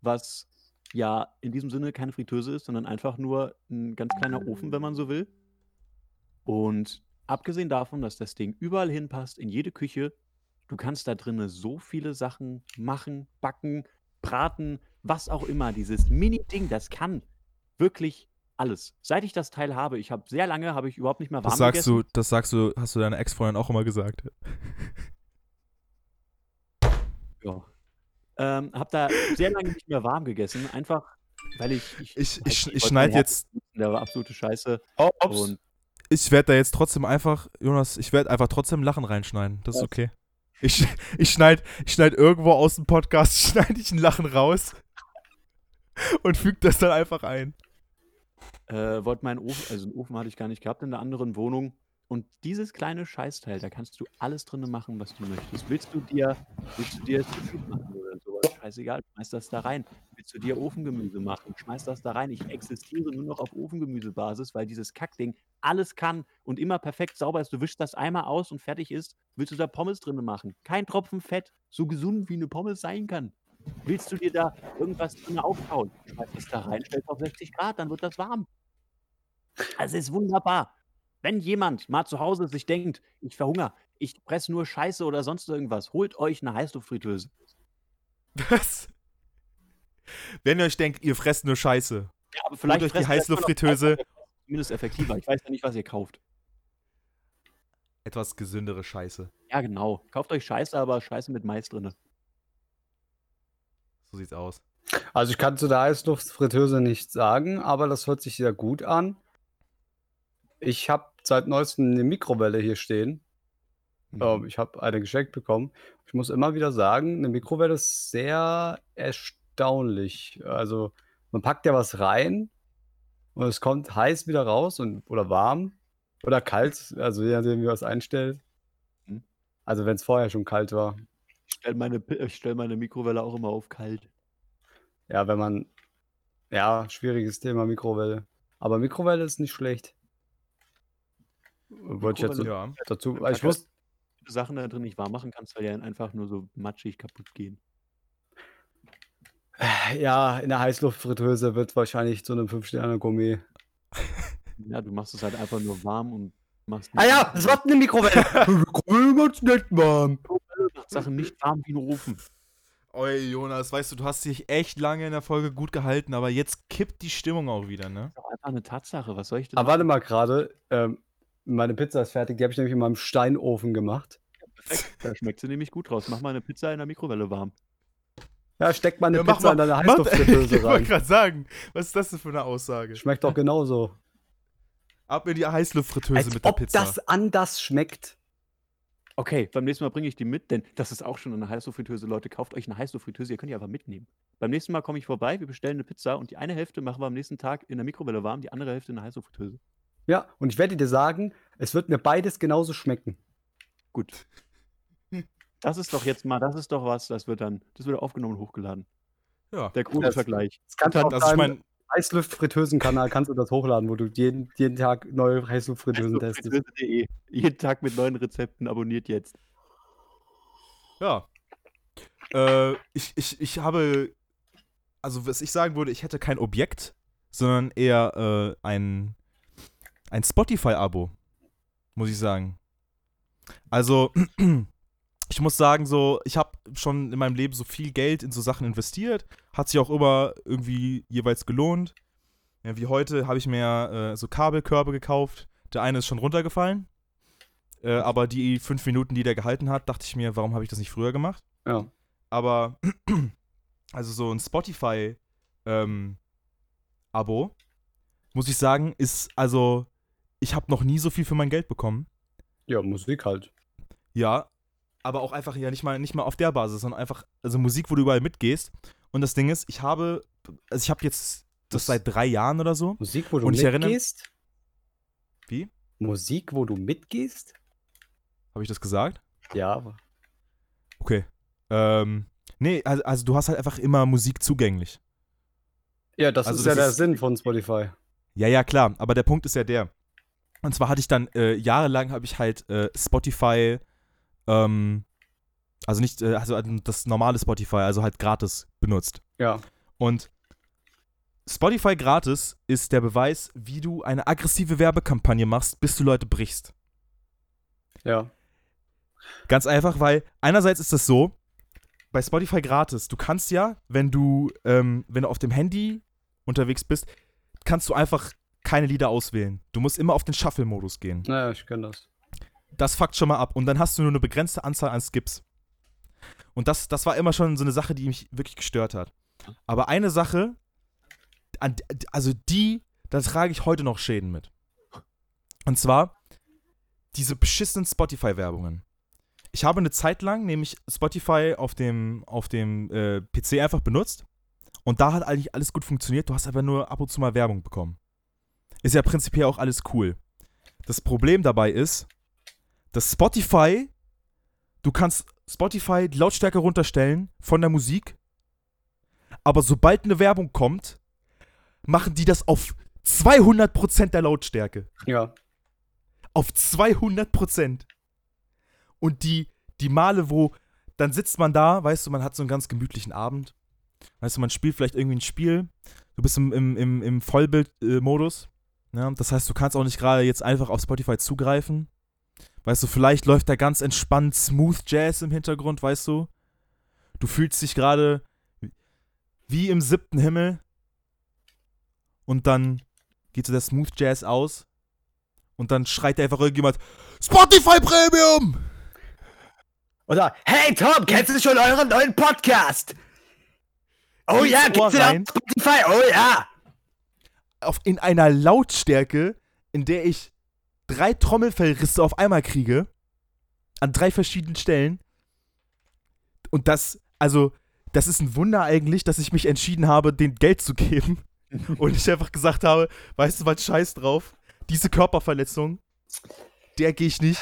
Was ja in diesem Sinne keine Fritteuse ist, sondern einfach nur ein ganz kleiner Ofen, wenn man so will. Und abgesehen davon, dass das Ding überall hinpasst, in jede Küche, du kannst da drinnen so viele Sachen machen, backen, braten, was auch immer. Dieses Mini-Ding, das kann wirklich alles. Seit ich das Teil habe, ich habe sehr lange, habe ich überhaupt nicht mehr warm Das sagst gegessen. du, das sagst du, hast du deiner Ex-Freundin auch immer gesagt. Ja. Ähm, hab da sehr lange nicht mehr warm gegessen, einfach weil ich. Ich, ich, nicht, ich wollte schneide jetzt, Der war absolute Scheiße. Ops. Und ich werde da jetzt trotzdem einfach, Jonas, ich werde einfach trotzdem Lachen reinschneiden. Das ist okay. Ich, ich schneide ich schneid irgendwo aus dem Podcast, schneide ich ein Lachen raus und füge das dann einfach ein. äh, wollte meinen Ofen, also einen Ofen hatte ich gar nicht gehabt in der anderen Wohnung. Und dieses kleine Scheißteil, da kannst du alles drin machen, was du möchtest. Willst du dir, willst du dir Sushi machen oder sowas? Scheißegal, schmeiß das da rein. Willst du dir Ofengemüse machen? Schmeiß das da rein. Ich existiere nur noch auf Ofengemüsebasis, weil dieses Kackding alles kann und immer perfekt sauber ist. Du wischst das einmal aus und fertig ist. Willst du da Pommes drin machen? Kein Tropfen Fett, so gesund wie eine Pommes sein kann. Willst du dir da irgendwas drin auftauen? Schmeiß das da rein, stellst auf 60 Grad, dann wird das warm. Also ist wunderbar. Wenn jemand mal zu Hause sich denkt, ich verhungere, ich fresse nur Scheiße oder sonst irgendwas, holt euch eine Heißluftfritteuse. Was? Wenn ihr euch denkt, ihr fresst nur Scheiße, Ja, aber holt vielleicht euch die Heißluftfritteuse, Zumindest effektiver. Ich weiß ja nicht, was ihr kauft. etwas gesündere Scheiße. Ja, genau. Kauft euch Scheiße, aber Scheiße mit Mais drin. So sieht's aus. Also ich kann zu der Heißluftfritteuse nichts sagen, aber das hört sich sehr gut an. Ich habe seit neuestem eine Mikrowelle hier stehen. Mhm. Ähm, ich habe eine geschenkt bekommen. Ich muss immer wieder sagen, eine Mikrowelle ist sehr erstaunlich. Also man packt ja was rein und es kommt heiß wieder raus und, oder warm oder kalt, also je nachdem, wie man es einstellt. Mhm. Also wenn es vorher schon kalt war. Ich stelle meine, ich stell meine Mikrowelle auch immer auf kalt. Ja, wenn man. Ja, schwieriges Thema Mikrowelle. Aber Mikrowelle ist nicht schlecht. Wollte ich jetzt Ja. dazu. Wenn Ich du wusste, Sachen da drin nicht warm machen kannst, weil die dann einfach nur so matschig kaputt gehen. ja, in der Heißluftfritteuse wird wahrscheinlich zu einem 5-Sterne-Gourmet. Ja, du machst es halt einfach nur warm und machst Ah ja, das war eine Mikrowelle. Mikrowelle macht's nicht warm. macht Sachen nicht warm wie ein Ofen. Oi, Jonas, weißt du, du hast dich echt lange in der Folge gut gehalten, aber jetzt kippt die Stimmung auch wieder, ne? Das ist doch einfach eine Tatsache. Was soll ich denn Aber warte mal gerade. Ähm, meine Pizza ist fertig. Die habe ich nämlich in meinem Steinofen gemacht. Perfekt. Da schmeckt sie nämlich gut raus. Mach mal eine Pizza in der Mikrowelle warm. Ja, steck mal eine Ja, Pizza in deine Heißluftfritteuse Ich wollte rein. gerade sagen, was ist das denn für eine Aussage? Schmeckt doch genauso. Ab in die Heißluftfritteuse Als mit der ob Pizza. das anders schmeckt. Okay, beim nächsten Mal bringe ich die mit, denn das ist auch schon eine Heißluftfritteuse. Leute, kauft euch eine Heißluftfritteuse, ihr könnt die einfach mitnehmen. Beim nächsten Mal komme ich vorbei, wir bestellen eine Pizza und die eine Hälfte machen wir am nächsten Tag in der Mikrowelle warm, die andere Hälfte in der Heißluftfritteuse. Ja, und ich werde dir sagen, es wird mir beides genauso schmecken. Gut. Das ist doch jetzt mal, das ist doch was, das wird dann, das wird aufgenommen und hochgeladen. ja. Der große Das- Vergleich. Das kannst du auf ich deinem meine, Heißluftfritteusen-Kanal kannst du das hochladen, wo du jeden, jeden Tag neue Heißluftfritteusen testest. Jeden Tag mit neuen Rezepten, abonniert jetzt. ja. Äh, ich, ich, ich habe, also was ich sagen würde, ich hätte kein Objekt, sondern eher äh, ein, ein Spotify-Abo, muss ich sagen. Also, ich muss sagen, so, ich habe schon in meinem Leben so viel Geld in so Sachen investiert, hat sich auch immer irgendwie jeweils gelohnt. Ja, wie heute habe ich mir äh, so Kabelkörbe gekauft. Der eine ist schon runtergefallen. Äh, aber die fünf Minuten, die der gehalten hat, dachte ich mir, warum habe ich das nicht früher gemacht? Ja. Aber also so ein Spotify ähm, muss ich sagen, ist also ich habe noch nie so viel für mein Geld bekommen. ja, Musik halt. Ja, aber auch einfach ja nicht mal nicht mal auf der Basis, sondern einfach also Musik, wo du überall mitgehst. Und das Ding ist, ich habe also ich habe jetzt das seit drei Jahren oder so. Musik, wo du Und ich erinnere- mitgehst? Wie? Musik, wo du mitgehst? Habe ich das gesagt? Ja, aber Okay. Ähm, nee, also, also du hast halt einfach immer Musik zugänglich. ja, das Also ist das ja der ist- Sinn von Spotify. Ja, ja, klar. Aber der Punkt ist ja der. Und zwar hatte ich dann, äh, jahrelang habe ich halt äh, Spotify, ähm, also nicht, äh, also das normale Spotify, also halt gratis benutzt. Ja. Und Spotify gratis ist der Beweis, wie du eine aggressive Werbekampagne machst, bis du Leute brichst. Ja. Ganz einfach, weil einerseits ist das so, bei Spotify gratis, du kannst ja, wenn du, ähm, wenn du auf dem Handy unterwegs bist, kannst du einfach keine Lieder auswählen. Du musst immer auf den Shuffle-Modus gehen. Naja, ich kenne das. Das fuckt schon mal ab. Und dann hast du nur eine begrenzte Anzahl an Skips. Und das, das war immer schon so eine Sache, die mich wirklich gestört hat. Aber eine Sache, an, also die, da trage ich heute noch Schäden mit. Und zwar diese beschissenen Spotify-Werbungen. Ich habe eine Zeit lang nämlich Spotify auf dem, auf dem äh, PC einfach benutzt. Und da hat eigentlich alles gut funktioniert. Du hast aber nur ab und zu mal Werbung bekommen. Ist ja prinzipiell auch alles cool. Das Problem dabei ist, dass Spotify, du kannst Spotify die Lautstärke runterstellen von der Musik, aber sobald eine Werbung kommt, machen die das auf 200% der Lautstärke. Ja. Auf 200%. Und die, die Male, wo dann sitzt man da, weißt du, man hat so einen ganz gemütlichen Abend. Weißt du, man spielt vielleicht irgendwie ein Spiel. Du bist im, im, im, im Vollbildmodus. Ja, das heißt, du kannst auch nicht gerade jetzt einfach auf Spotify zugreifen. Weißt du, vielleicht läuft da ganz entspannt Smooth Jazz im Hintergrund, weißt du? Du fühlst dich gerade wie im siebten Himmel. Und dann geht so der Smooth Jazz aus. Und dann schreit einfach irgendjemand: Spotify Premium! Oder, hey Tom, kennst du schon euren neuen Podcast? Oh ja, gibt's den auf Spotify? Oh ja. Auf, in einer Lautstärke, in der ich drei Trommelfellrisse auf einmal kriege. An drei verschiedenen Stellen. Und das, also, das ist ein Wunder eigentlich, dass ich mich entschieden habe, den Geld zu geben. Und ich einfach gesagt habe, weißt du was, scheiß drauf. Diese Körperverletzung, der gehe ich nicht.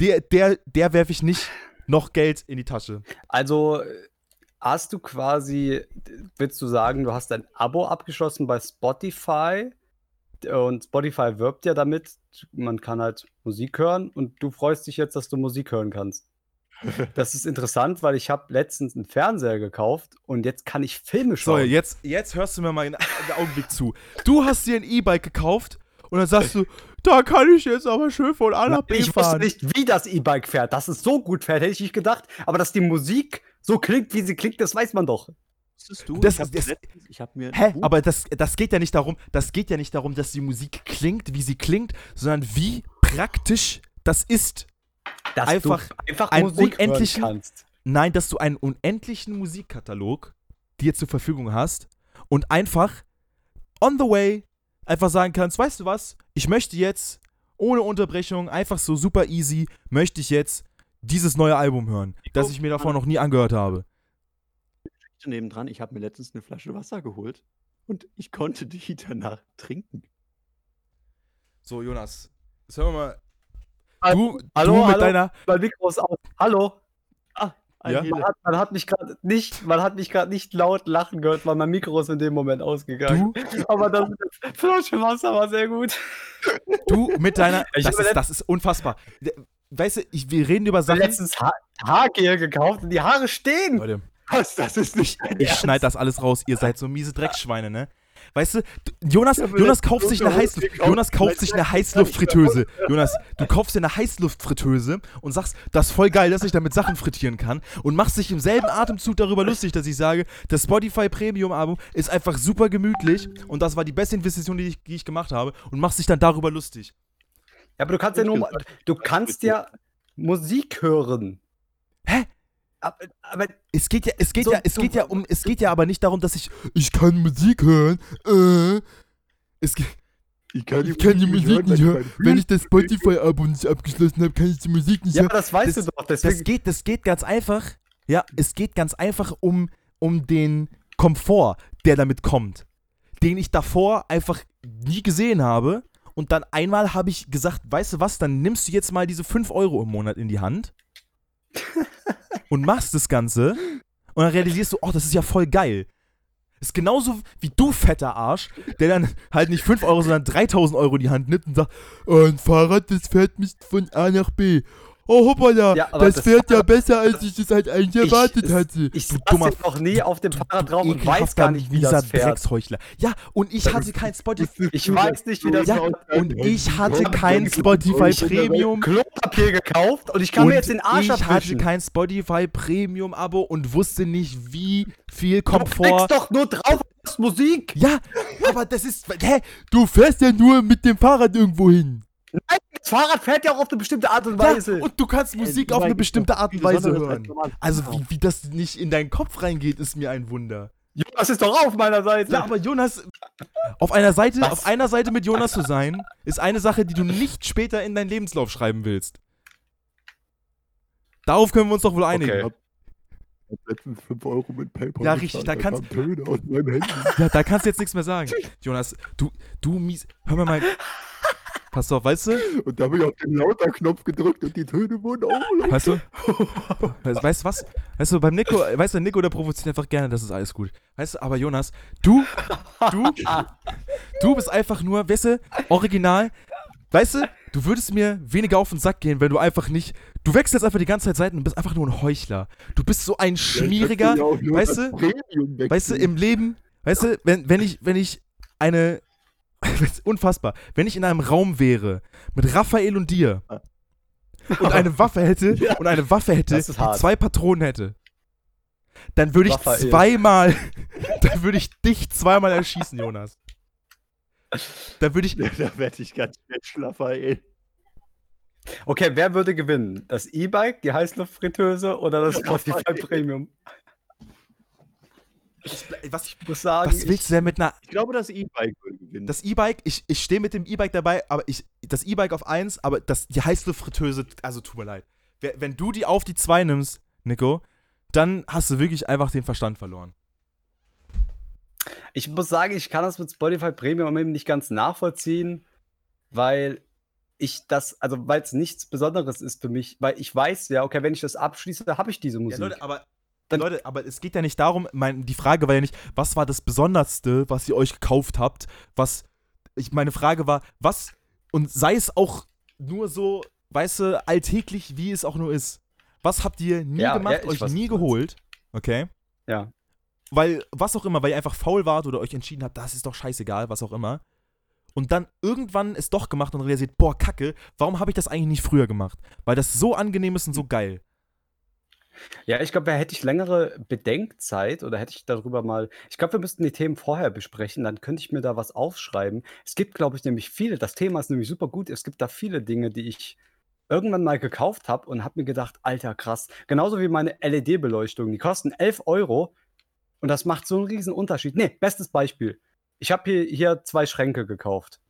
Der, der, der werfe ich nicht noch Geld in die Tasche. Also hast du quasi, willst du sagen, du hast ein Abo abgeschlossen bei Spotify und Spotify wirbt ja damit, man kann halt Musik hören und du freust dich jetzt, dass du Musik hören kannst. Das ist interessant, weil ich habe letztens einen Fernseher gekauft und jetzt kann ich Filme So, schauen. jetzt, jetzt hörst du mir mal einen Augenblick zu. Du hast dir ein E-Bike gekauft und dann sagst du, da kann ich jetzt aber schön von A nach B ich wusste fahren. nicht, wie das E-Bike fährt. Dass es so gut fährt, hätte ich nicht gedacht. Aber dass die Musik so klingt, wie sie klingt, das weiß man doch. Du? Das- ich das- letztens- ich hab mir Hä? Aber das, das geht ja nicht darum, das geht ja nicht darum, dass die Musik klingt, wie sie klingt, sondern wie praktisch das ist. Dass Einfach du einfach einen Musik unendlichen- hören kannst. Nein, dass du einen unendlichen Musikkatalog dir zur Verfügung hast und einfach on the way einfach sagen kannst, weißt du was, ich möchte jetzt ohne Unterbrechung, einfach so super easy, möchte ich jetzt dieses neue Album hören, das ich mir davor noch nie angehört habe. Nebendran. Ich habe mir letztens eine Flasche Wasser geholt und ich konnte die danach trinken. So, Jonas, jetzt hören wir mal. Hallo, Du, hallo, du mit hallo? deiner. Mein Mikro ist aus. Hallo. Ein Ja? Man hat, man hat mich gerade nicht, man hat mich gerade nicht laut lachen gehört, weil mein Mikro ist in dem Moment ausgegangen. Du, Aber das Flasche Wasser war sehr gut. du mit deiner. Ich Das ist, das ist unfassbar. Weißt du, ich, wir reden über Ich Sachen. letztens ha Haargel gekauft und die Haare stehen. Leute, Was? Das ist nicht ich Ernst? schneide das alles raus. Ihr seid so miese Dreckschweine, ne? Weißt du, Jonas, Ich Jonas kauft sich eine Heißluft. Jonas kauft sich ich eine Heißluftfritteuse. Jonas, du kaufst dir eine Heißluftfritteuse und sagst, das ist voll geil, dass ich damit Sachen frittieren kann und machst dich im selben Atemzug darüber lustig, dass ich sage, das Spotify Premium Album ist einfach super gemütlich und das war die beste Investition, die ich, die ich gemacht habe und machst dich dann darüber lustig. Ja, aber du kannst ja nur, mal- du kannst ja Musik hören. Hä? Aber, aber Es geht ja, es geht So- ja, es so- geht ja um, es geht ja aber nicht darum, dass ich, ich kann Musik hören. Äh, es geht, Ich Ich kann die Musik nicht hören. Wenn ich das Spotify-Abo nicht abgeschlossen habe, kann ich die Musik nicht ja, hören. aber das weißt das- du doch. Das Deswegen, geht, das geht ganz einfach. Ja, es geht ganz einfach um, um den Komfort, der damit kommt. Den ich davor einfach nie gesehen habe. Und dann einmal habe ich gesagt, weißt du was, dann nimmst du jetzt mal diese 5 Euro im Monat in die Hand und machst das Ganze. Und dann realisierst du, oh, das ist ja voll geil. Ist genauso wie du, fetter Arsch, der dann halt nicht 5 Euro, sondern 3000 Euro in die Hand nimmt und sagt, oh, ein Fahrrad, das fährt mich von A nach B. oh hoppala, Ja, das, das fährt ja besser, als ich es halt eigentlich Ich- erwartet es- hatte. Ich du saß dummer noch nie auf dem Fahrrad drauf und weiß gar nicht, wie das fährt. Drecksheuchler. Ja, und ich hatte kein Spotify. Ich weiß nicht, wie das Ja, und ich hatte kein Spotify Premium. Klopapier gekauft und ich kann mir jetzt den Arsch ich hatte abwischen. kein Spotify Premium Abo und wusste nicht, wie viel Du Komfort. klickst doch nur drauf Musik. Ja, aber das ist. Hä? Du fährst ja nur mit dem Fahrrad irgendwo hin. Das Fahrrad fährt ja auch auf eine bestimmte Art und Ja, Weise. und du kannst Musik Ey, auf eine bestimmte Art und Weise hören. Also, wie, wie das nicht in deinen Kopf reingeht, ist mir ein Wunder. Jonas ist doch auf meiner Seite. Ja, aber Jonas, auf einer Seite, Was? auf einer Seite mit Jonas zu sein, ist eine Sache, die du nicht später in deinen Lebenslauf schreiben willst. Darauf können wir uns doch wohl einigen. Okay. Ich hab letztens 5 Euro mit PayPal Ja, richtig, da kannst- Töne aus meinem Handy. Ja, da kannst du jetzt nichts mehr sagen. Jonas, du, du mies. Hör mir mal. Pass auf, weißt du? Und da habe ich auf den Lauter-Knopf gedrückt und die Töne wurden auch. Weißt du? Weißt, du was? Weißt du, beim Nico, weißt du, Nico, der provoziert einfach gerne, das ist alles gut. Weißt du, aber Jonas, du, du, du bist einfach nur, weißt du, original. Weißt du, du würdest mir weniger auf den Sack gehen, wenn du einfach nicht. Du wechselst einfach die ganze Zeit Seiten und bist einfach nur ein Heuchler. Du bist so ein schmieriger, Ja, weißt du, Weißt du, im Leben, weißt du, wenn, wenn ich, wenn ich eine, unfassbar, wenn ich in einem Raum wäre mit Raphael und dir und eine Waffe hätte Ja. und eine Waffe hätte, die zwei Patronen hätte, dann würde ich Raphael. zweimal, dann würde ich dich zweimal erschießen, Jonas. Dann würde ich, Da werde ich ganz schnell schlaffer, ey. Okay, wer würde gewinnen? Das E-Bike, die Heißluftfritteuse oder das Spotify Premium? Was, Ich muss sagen, was willst du denn mit einer Ich glaube, das E-Bike würde gewinnen. Das E-Bike, ich, ich stehe mit dem E-Bike dabei, aber ich, das E-Bike auf 1, aber das, die Heißluftfritteuse, also tut mir leid. Wenn du die auf die 2 nimmst, Nico, dann hast du wirklich einfach den Verstand verloren. ich muss sagen, ich kann das mit Spotify Premium eben nicht ganz nachvollziehen, weil ich das, also weil es nichts Besonderes ist für mich, weil ich weiß ja, okay, wenn ich das abschließe, habe ich diese Ja, Musik. Leute, aber, Dann- Leute, aber es geht ja nicht darum, mein, die Frage war ja nicht, was war das Besonderste, was ihr euch gekauft habt, was, ich, meine Frage war, was, und sei es auch nur so, weißt du, alltäglich, wie es auch nur ist, was habt ihr nie Ja, gemacht, ja, euch nie geholt, okay? ja. weil, was auch immer, weil ihr einfach faul wart oder euch entschieden habt, das ist doch scheißegal, was auch immer. Und dann irgendwann es doch gemacht und realisiert, boah, kacke, warum habe ich das eigentlich nicht früher gemacht? Weil das so angenehm ist und so geil. Ja, ich glaube, hätte ich längere Bedenkzeit oder hätte ich darüber mal. Ich glaube, wir müssten die Themen vorher besprechen, dann könnte ich mir da was aufschreiben. Es gibt, glaube ich, nämlich viele. Das Thema ist nämlich super gut. Es gibt da viele Dinge, die ich irgendwann mal gekauft habe und habe mir gedacht, alter, krass. Genauso wie meine LED-Beleuchtung. Die kosten 11 Euro und das macht so einen riesen Unterschied. Nee, bestes Beispiel. Ich habe hier, hier zwei Schränke gekauft.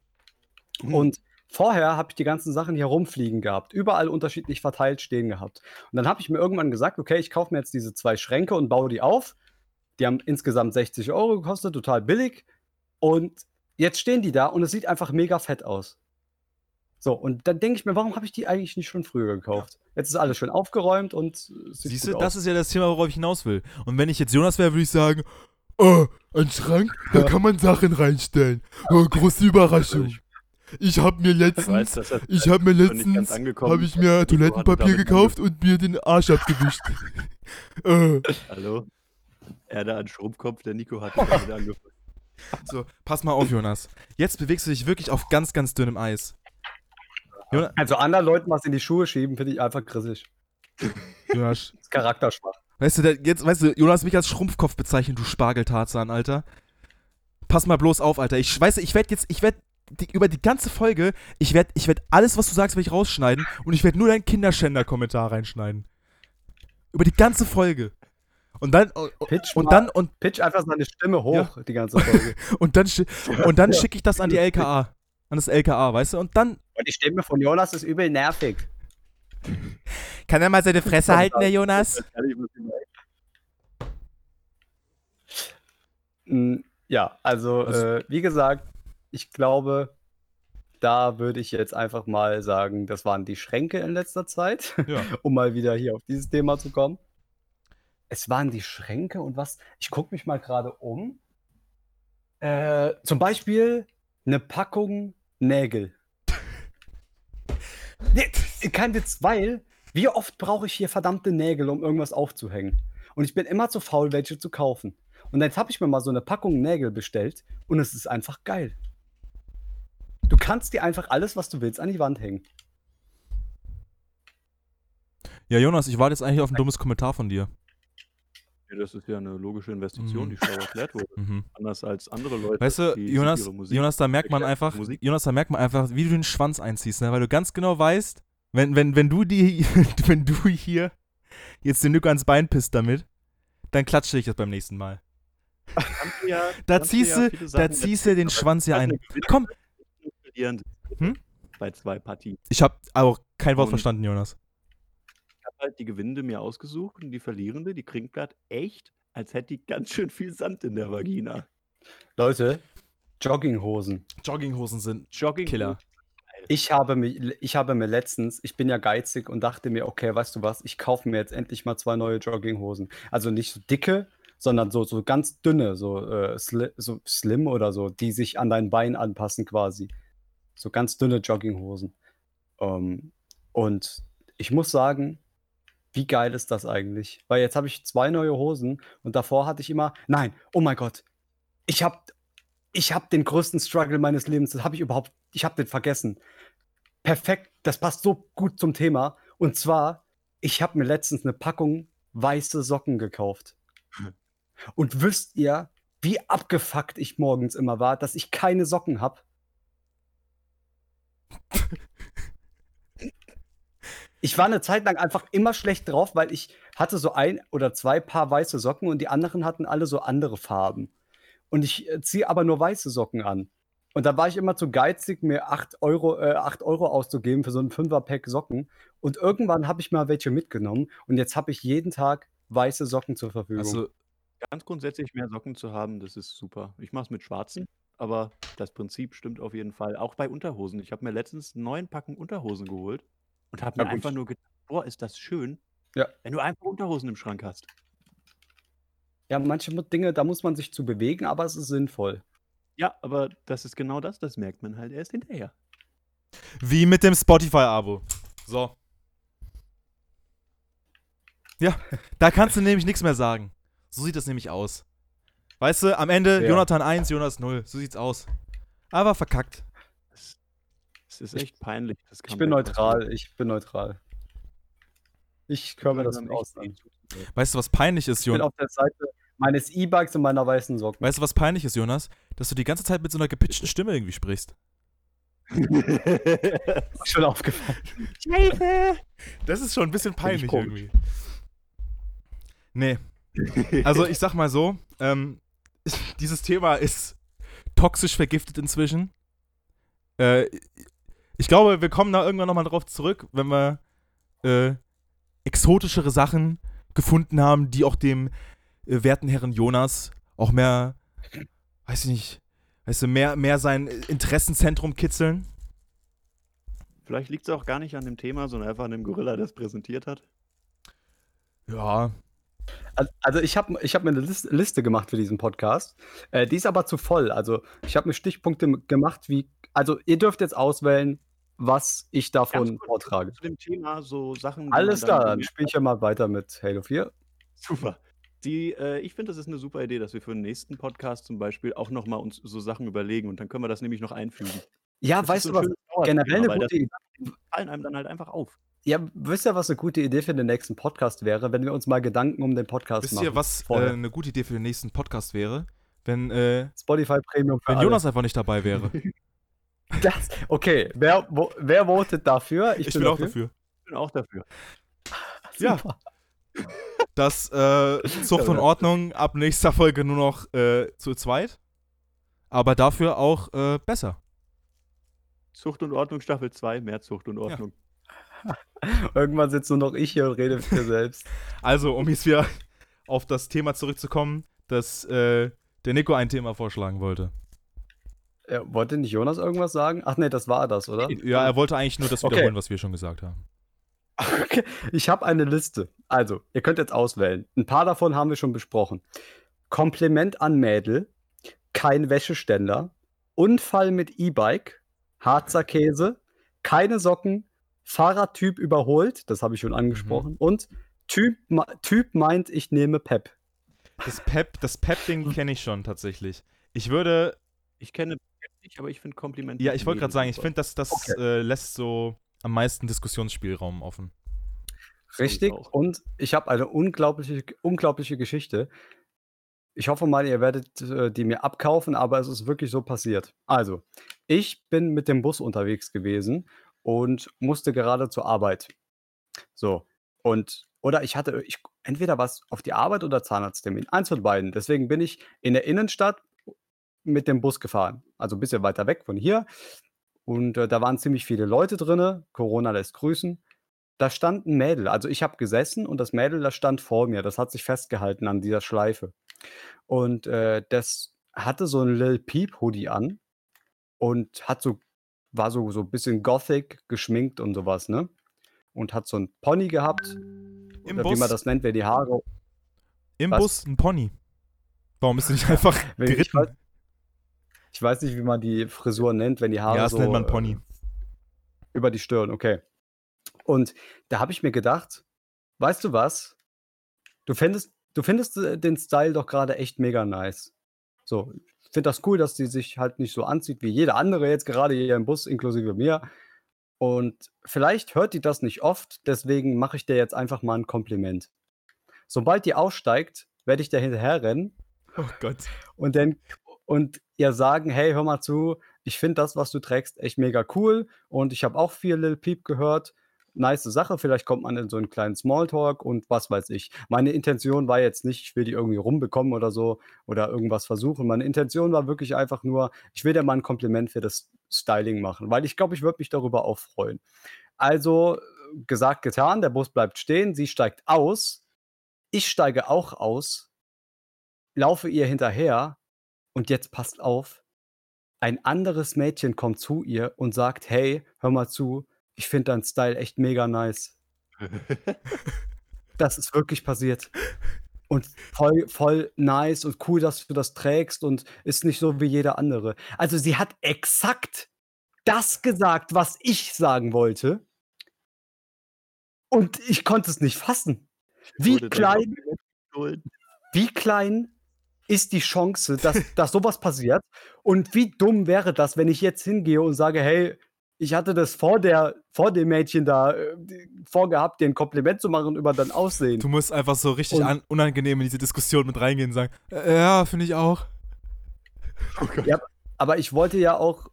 Mhm. Und vorher habe ich die ganzen Sachen hier rumfliegen gehabt, überall unterschiedlich verteilt stehen gehabt. Und dann habe ich mir irgendwann gesagt, okay, ich kaufe mir jetzt diese zwei Schränke und baue die auf. Die haben insgesamt 60 Euro gekostet, total billig. Und jetzt stehen die da und es sieht einfach mega fett aus. So, und dann denke ich mir, warum habe ich die eigentlich nicht schon früher gekauft? Jetzt ist alles schön aufgeräumt und sieht Siehst du, das ist ja das Thema, worauf ich hinaus will. Und wenn ich jetzt Jonas wäre, würde ich sagen, oh, ein Schrank, da kann man Sachen reinstellen. Oh, große Überraschung. Ich habe mir letztens weiß, das hat Ich habe mir letztens angekommen. habe ich mir Toilettenpapier gekauft und mir den Arsch abgewischt. äh, Hallo? Erde an Schrumpfkopf, der Nico hat damit angefangen. so, pass mal auf, Jonas. Jetzt bewegst du dich wirklich auf ganz, ganz dünnem Eis. Jonas, Also anderen Leuten was in die Schuhe schieben, finde ich einfach grissig. Jonas, Das ist charakterschwach. weißt du, der, jetzt, weißt du, Jonas mich als Schrumpfkopf bezeichnet, du Spargeltarzan, Alter. Pass mal bloß auf, Alter. Ich weiß, ich werde jetzt, ich werde über die ganze Folge, ich werde, ich werde alles, was du sagst, werde ich rausschneiden und ich werde nur deinen Kinderschänder-Kommentar reinschneiden. Über die ganze Folge. Und dann, und, Pitch, und mal- dann, und pitch einfach seine Stimme hoch, die ganze Folge. Und dann, und dann schicke ich das an die LKA. An das LKA, weißt du? Und dann Und die Stimme von Jonas ist übel nervig. kann er mal seine Fresse halten, der Jonas. Mm, Ja, also äh, wie gesagt, ich glaube, da würde ich jetzt einfach mal sagen, das waren die Schränke in letzter Zeit, Ja. um mal wieder hier auf dieses Thema zu kommen. Es waren die Schränke und was? Ich gucke mich mal gerade um. Äh, zum Beispiel eine Packung Nägel. Kein Witz, weil Wie oft brauche ich hier verdammte Nägel, um irgendwas aufzuhängen? Und ich bin immer zu faul, welche zu kaufen. Und jetzt habe ich mir mal so eine Packung Nägel bestellt und es ist einfach geil. Du kannst dir einfach alles, was du willst, an die Wand hängen. Ja, Jonas, ich warte jetzt eigentlich auf ein dummes Kommentar von dir. Ja, das ist ja eine logische Investition, Mhm. die schlau erklärt wurde. Mhm. Anders als andere Leute. Weißt du, Jonas, ihre Musik Jonas, da merkt man einfach, Musik. Jonas, da merkt man einfach, wie du den Schwanz einziehst, ne? weil du ganz genau weißt, wenn, wenn, wenn du die, wenn du hier jetzt den Nico ans Bein pisst damit, dann klatsche ich das beim nächsten Mal. Ja- Da du ziehst ja du, da ziehst du den Schwanz hier ein. Komm, verlieren Hm? Bei zwei Partien. ich habe auch kein Wort Und- verstanden, Jonas. Ich habe halt die Gewinnende mir ausgesucht und die Verlierende, die klingt grad echt, als hätte die ganz schön viel Sand in der Vagina. Leute, Jogginghosen. Jogginghosen sind Jogging. Killer. Ich habe, mir, ich habe mir letztens, ich bin ja geizig und dachte mir, okay, weißt du was, ich kaufe mir jetzt endlich mal zwei neue Jogginghosen. Also nicht so dicke, sondern so, so ganz dünne, so, äh, sli so slim oder so, die sich an dein Bein anpassen quasi. So ganz dünne Jogginghosen. Ähm, und ich muss sagen, wie geil ist das eigentlich? Weil jetzt habe ich zwei neue Hosen und davor hatte ich immer, nein, oh mein Gott, ich habe ich hab den größten Struggle meines Lebens, das habe ich überhaupt, ich habe den vergessen. Perfekt, das passt so gut zum Thema. Und zwar, ich habe mir letztens eine Packung weiße Socken gekauft. Und wisst ihr, wie abgefuckt ich morgens immer war, dass ich keine Socken habe? Ich war eine Zeit lang einfach immer schlecht drauf, weil ich hatte so ein oder zwei Paar weiße Socken und die anderen hatten alle so andere Farben. Und ich äh, ziehe aber nur weiße Socken an. Und da war ich immer zu geizig, mir 8 Euro, äh, 8 Euro auszugeben für so ein 5er-Pack Socken. Und irgendwann habe ich mal welche mitgenommen und jetzt habe ich jeden Tag weiße Socken zur Verfügung. Also, Ganz grundsätzlich mehr Socken zu haben, das ist super. Ich mache es mit schwarzen, aber das Prinzip stimmt auf jeden Fall. Auch bei Unterhosen. Ich habe mir letztens neun Packen Unterhosen geholt und habe mir gut. einfach nur gedacht, boah, ist das schön, Ja. wenn du einfach Unterhosen im Schrank hast. ja, manche Mu- Dinge, da muss man sich zu bewegen, aber es ist sinnvoll. Ja, aber das ist genau das, das merkt man halt erst hinterher. wie mit dem Spotify-Abo. So. Ja, da kannst du nämlich nichts mehr sagen. So sieht das nämlich aus. Weißt du, am Ende Ja. Jonathan 1, Jonas 0. So sieht's aus. Aber verkackt. Es, ist echt peinlich. Das Ich bin neutral, ich bin neutral. Ich höre mir das langsam aus echt an. zuzuhören. Weißt du, was peinlich ist, Ich bin Jonas? auf der Seite meines E-Bikes und meiner weißen Socken. Weißt du, was peinlich ist, Jonas? Dass du die ganze Zeit mit so einer gepitchten Stimme irgendwie sprichst. Schon aufgefallen. Das ist schon ein bisschen peinlich irgendwie. Nee. Also ich sag mal so, ähm, dieses Thema ist toxisch vergiftet inzwischen. Äh, ich glaube, wir kommen da irgendwann nochmal drauf zurück, wenn wir äh, exotischere Sachen gefunden haben, die auch dem äh, werten Herrn Jonas auch mehr, weiß ich nicht, weißt du, mehr, mehr sein Interessenzentrum kitzeln. Vielleicht liegt es auch gar nicht an dem Thema, sondern einfach an dem Gorilla, der es präsentiert hat. Ja, Also ich habe ich hab mir eine Lis- Liste gemacht für diesen Podcast. Äh, die ist aber zu voll. Also ich habe mir Stichpunkte m- gemacht, wie. Also ihr dürft jetzt auswählen, was ich davon Ganz kurz vortrage. Zu dem Thema so Sachen. die Alles dann klar, dann gemerkt spiele ich ja mal weiter mit Halo 4. Super. Die, äh, ich finde, das ist eine super Idee, dass wir für den nächsten Podcast zum Beispiel auch nochmal uns so Sachen überlegen und dann können wir das nämlich noch einfügen. Ja, Das weißt du ein was? schönes Dauerthema, Generell eine weil das gute Idee. fallen einem dann halt einfach auf. Ja, wisst ihr, was eine gute Idee für den nächsten Podcast wäre, wenn wir uns mal Gedanken um den Podcast wisst machen? ihr, was äh, eine gute Idee für den nächsten Podcast wäre? Wenn, äh, Spotify Premium für wenn alle. Jonas einfach nicht dabei wäre. Das, okay, wer, wo, wer votet dafür? Ich, bin auch dafür. Ich bin auch dafür. Ja. Super. dass äh, Zucht und Ordnung ab nächster Folge nur noch äh, zu zweit. Aber dafür auch äh, besser. Zucht und Ordnung Staffel 2, mehr Zucht und Ordnung. Irgendwann sitzt nur noch ich hier und rede für selbst. Also, um jetzt wieder auf das Thema zurückzukommen, dass äh, der Nico ein Thema vorschlagen wollte. Ja, wollte nicht Jonas irgendwas sagen? Ach nee, das war das, oder? Ja, er wollte eigentlich nur das Okay. wiederholen, was wir schon gesagt haben. Okay, ich habe eine Liste. Also, ihr könnt jetzt auswählen. Ein paar davon haben wir schon besprochen. Kompliment an Mädel, kein Wäscheständer, Unfall mit E-Bike, Harzer Käse, keine Socken, Fahrradtyp überholt, das habe ich schon angesprochen. Und Typ, typ meint, ich nehme Pep. Das Pep, das Pep-Ding kenne ich schon tatsächlich. Ich würde, Ich kenne nicht, aber ich finde Komplimente. ja, ich wollte gerade sagen, ich finde, das, das Okay. äh, lässt so am meisten Diskussionsspielraum offen. Richtig. auch. Und ich habe eine unglaubliche, unglaubliche Geschichte. Ich hoffe mal, ihr werdet äh, die mir abkaufen, aber es ist wirklich so passiert. Also, ich bin mit dem Bus unterwegs gewesen und musste gerade zur Arbeit. So. Und, oder ich hatte, ich, entweder was auf die Arbeit oder Zahnarzttermin. Eins von beiden. Deswegen bin ich in der Innenstadt mit dem Bus gefahren. Also ein bisschen weiter weg von hier. Und äh, da waren ziemlich viele Leute drin. Corona lässt grüßen. Da stand ein Mädel. Also ich habe gesessen und das Mädel, das stand vor mir. Das hat sich festgehalten an dieser Schleife. Und äh, das hatte so ein Lil Peep Hoodie an und hat so, war so, so ein bisschen Gothic geschminkt und sowas, ne? Und hat so ein Pony gehabt. Im oder wie Bus? man das nennt, wer die Haare. Im Was? Bus ein Pony. Warum bist du nicht einfach Wenn ich, geritten? weiß, ich weiß nicht, wie man die Frisur nennt, wenn die Haare Ja, das so nennt man äh, Pony. über die Stirn, okay. Und da habe ich mir gedacht, weißt du was? Du findest, du findest äh, den Style doch gerade echt mega nice. So, finde das cool, dass sie sich halt nicht so anzieht wie jeder andere jetzt gerade hier im Bus, inklusive mir. Und vielleicht hört die das nicht oft, deswegen mache ich dir jetzt einfach mal ein Kompliment. Sobald die aussteigt, werde ich da hinterher rennen Oh Gott. und dann und ihr sagen, hey, hör mal zu, ich finde das, was du trägst, echt mega cool und ich habe auch viel Lil Peep gehört. Nice Sache, vielleicht kommt man in so einen kleinen Smalltalk und was weiß ich. Meine Intention war jetzt nicht, ich will die irgendwie rumbekommen oder so oder irgendwas versuchen. Meine Intention war wirklich einfach nur, ich will dir mal ein Kompliment für das Styling machen, weil ich glaube, ich würde mich darüber auch freuen. Also gesagt, getan, der Bus bleibt stehen, sie steigt aus, ich steige auch aus, laufe ihr hinterher und jetzt passt auf, ein anderes Mädchen kommt zu ihr und sagt, hey, hör mal zu, ich finde deinen Style echt mega nice. Das ist wirklich passiert. Und voll, voll nice und cool, dass du das trägst und ist nicht so wie jeder andere. Also sie hat exakt das gesagt, was ich sagen wollte. Und ich konnte es nicht fassen. Wie klein, wie klein ist die Chance, dass, dass sowas passiert? Und wie dumm wäre das, wenn ich jetzt hingehe und sage, hey, ich hatte das vor, der, vor dem Mädchen da äh, vorgehabt, dir ein Kompliment zu machen über dein Aussehen. Du musst einfach so richtig Und- an, unangenehm in diese Diskussion mit reingehen und sagen, äh, ja, finde ich auch. Oh. Ja, Aber ich wollte ja auch,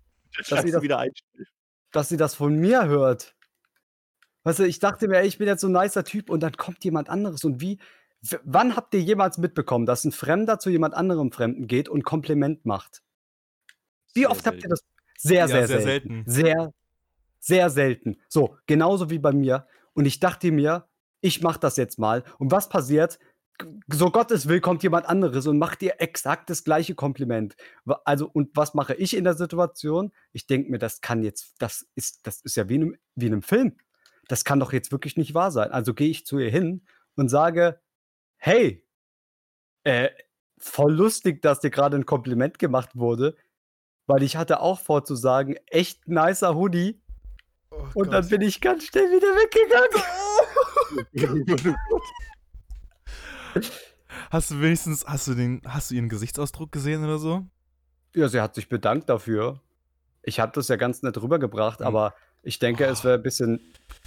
dass sie das- dass sie das von mir hört. Weißt du, ich dachte mir, ey, ich bin jetzt so ein nicer Typ und dann kommt jemand anderes. Und wie, wann habt ihr jemals mitbekommen, dass ein Fremder zu jemand anderem Fremden geht und Kompliment macht? Wie Sehr oft habt ihr selten. das? Sehr, Ja, sehr, sehr selten. selten. Sehr, sehr selten. So, genauso wie bei mir. Und ich dachte mir, ich mach das jetzt mal. Und was passiert? So Gottes will kommt jemand anderes und macht dir exakt das gleiche Kompliment. Also, und was mache ich in der Situation? Ich denke mir, das kann jetzt, das ist, das ist ja wie in, einem, wie in einem Film. Das kann doch jetzt wirklich nicht wahr sein. Also gehe ich zu ihr hin und sage, hey, äh, voll lustig, dass dir gerade ein Kompliment gemacht wurde, weil ich hatte auch vor zu sagen, echt nicer Hoodie. Oh Und dann bin ich ganz schnell wieder weggegangen. Hast du wenigstens, hast du den, hast du ihren Gesichtsausdruck gesehen oder so? Ja, sie hat sich bedankt dafür. Ich habe das ja ganz nett rübergebracht, Mhm. aber ich denke, es Oh. wäre ein bisschen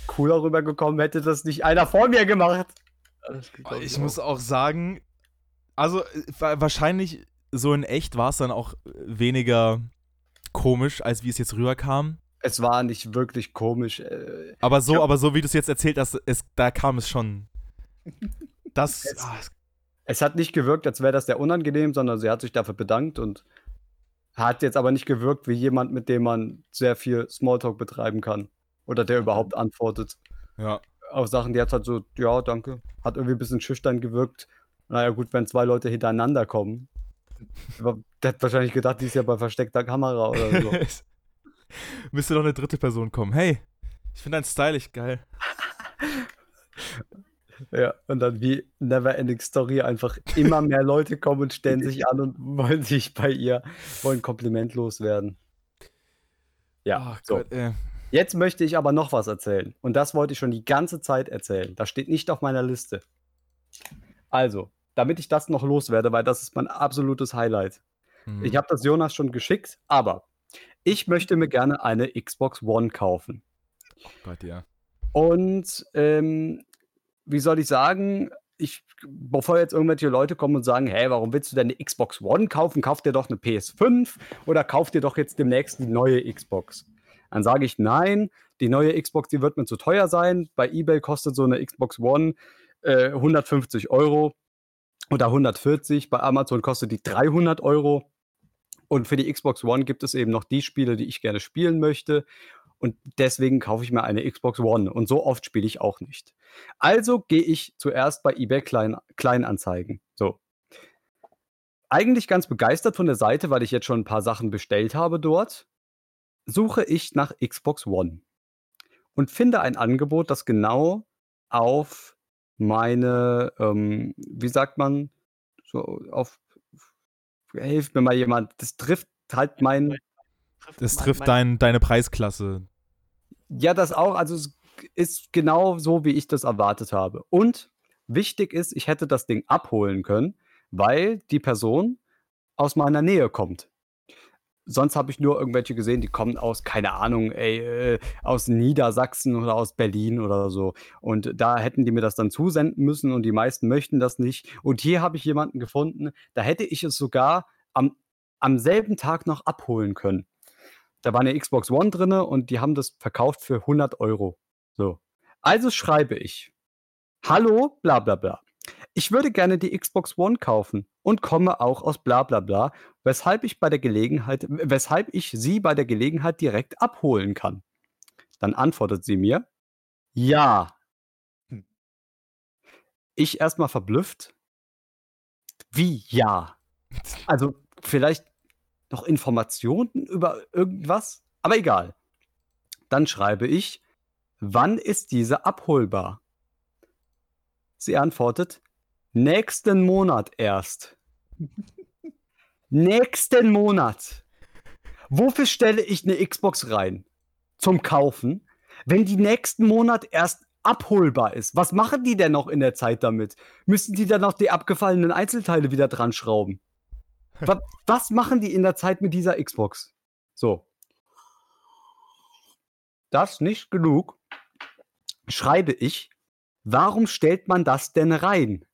cooler rübergekommen, hätte das nicht einer vor mir gemacht. Ich auch. muss auch sagen, also äh, wa- wahrscheinlich so in echt war es dann auch äh, weniger komisch, als wie es jetzt rüberkam. Es war nicht wirklich komisch. Äh, Aber so, Ja. aber so wie du es jetzt erzählt hast, es, da kam es schon. Das, Es- ah, es- Es hat nicht gewirkt, als wäre das sehr unangenehm, sondern sie hat sich dafür bedankt und hat jetzt aber nicht gewirkt wie jemand, mit dem man sehr viel Smalltalk betreiben kann. Oder der überhaupt antwortet. ja. Auf Sachen, die hat halt so, ja, danke. Hat irgendwie ein bisschen schüchtern gewirkt. Naja, gut, wenn zwei Leute hintereinander kommen. Der hat wahrscheinlich gedacht, die ist ja bei versteckter Kamera oder so. Müsste noch eine dritte Person kommen. Hey, ich finde dein Style echt geil. ja, und dann wie Neverending Story einfach immer mehr Leute kommen und stellen sich an und wollen sich bei ihr, wollen komplimentlos werden. Ja, Ach so. Gott. Jetzt möchte ich aber noch was erzählen. Und das wollte ich schon die ganze Zeit erzählen. Das steht nicht auf meiner Liste. Also, damit ich das noch loswerde, weil das ist mein absolutes Highlight. Mhm. Ich habe das Jonas schon geschickt, aber ich möchte mir gerne eine Xbox One kaufen. Gott, ja. Und ähm, wie soll ich sagen, ich, bevor jetzt irgendwelche Leute kommen und sagen, hey, warum willst du denn eine Xbox One kaufen? Kauf dir doch eine PS5 oder kauf dir doch jetzt demnächst die neue Xbox. Dann sage ich, nein, die neue Xbox, die wird mir zu teuer sein. Bei eBay kostet so eine Xbox One äh, 150 Euro oder 140. Bei Amazon kostet die 300 Euro. Und für die Xbox One gibt es eben noch die Spiele, die ich gerne spielen möchte. Und deswegen kaufe ich mir eine Xbox One. Und so oft spiele ich auch nicht. Also gehe ich zuerst bei eBay Klein, Kleinanzeigen. So. Eigentlich ganz begeistert von der Seite, weil ich jetzt schon ein paar Sachen bestellt habe dort. Suche ich nach Xbox One und finde ein Angebot, das genau auf meine, ähm, wie sagt man, so auf, hilft mir mal jemand, das trifft halt mein, Das trifft dein, deine Preisklasse. Ja, das auch. Also es ist genau so, wie ich das erwartet habe. Und wichtig ist, ich hätte das Ding abholen können, weil die Person aus meiner Nähe kommt. Sonst habe ich nur irgendwelche gesehen, die kommen aus, keine Ahnung, ey, äh, aus Niedersachsen oder aus Berlin oder so. Und da hätten die mir das dann zusenden müssen und die meisten möchten das nicht. Und hier habe ich jemanden gefunden, da hätte ich es sogar am, am selben Tag noch abholen können. Da war eine Xbox One drin und die haben das verkauft für 100 Euro. So. Also schreibe ich: Hallo, bla bla bla. Ich würde gerne die Xbox One kaufen und komme auch aus bla bla bla, weshalb ich bei der Gelegenheit, weshalb ich sie bei der Gelegenheit direkt abholen kann. Dann antwortet sie mir: Ja. Hm. Ich erstmal verblüfft. Wie ja? Also, vielleicht noch Informationen über irgendwas? Aber egal. Dann schreibe ich: Wann ist diese abholbar? Sie antwortet: Nächsten Monat erst. Nächsten Monat. Wofür stelle ich eine Xbox rein? Zum Kaufen? Wenn die nächsten Monat erst abholbar ist, was machen die denn noch in der Zeit damit? Müssen die dann noch die abgefallenen Einzelteile wieder dran schrauben? Wa- Was machen die in der Zeit mit dieser Xbox? So. Das nicht genug. Schreibe ich, warum stellt man das denn rein?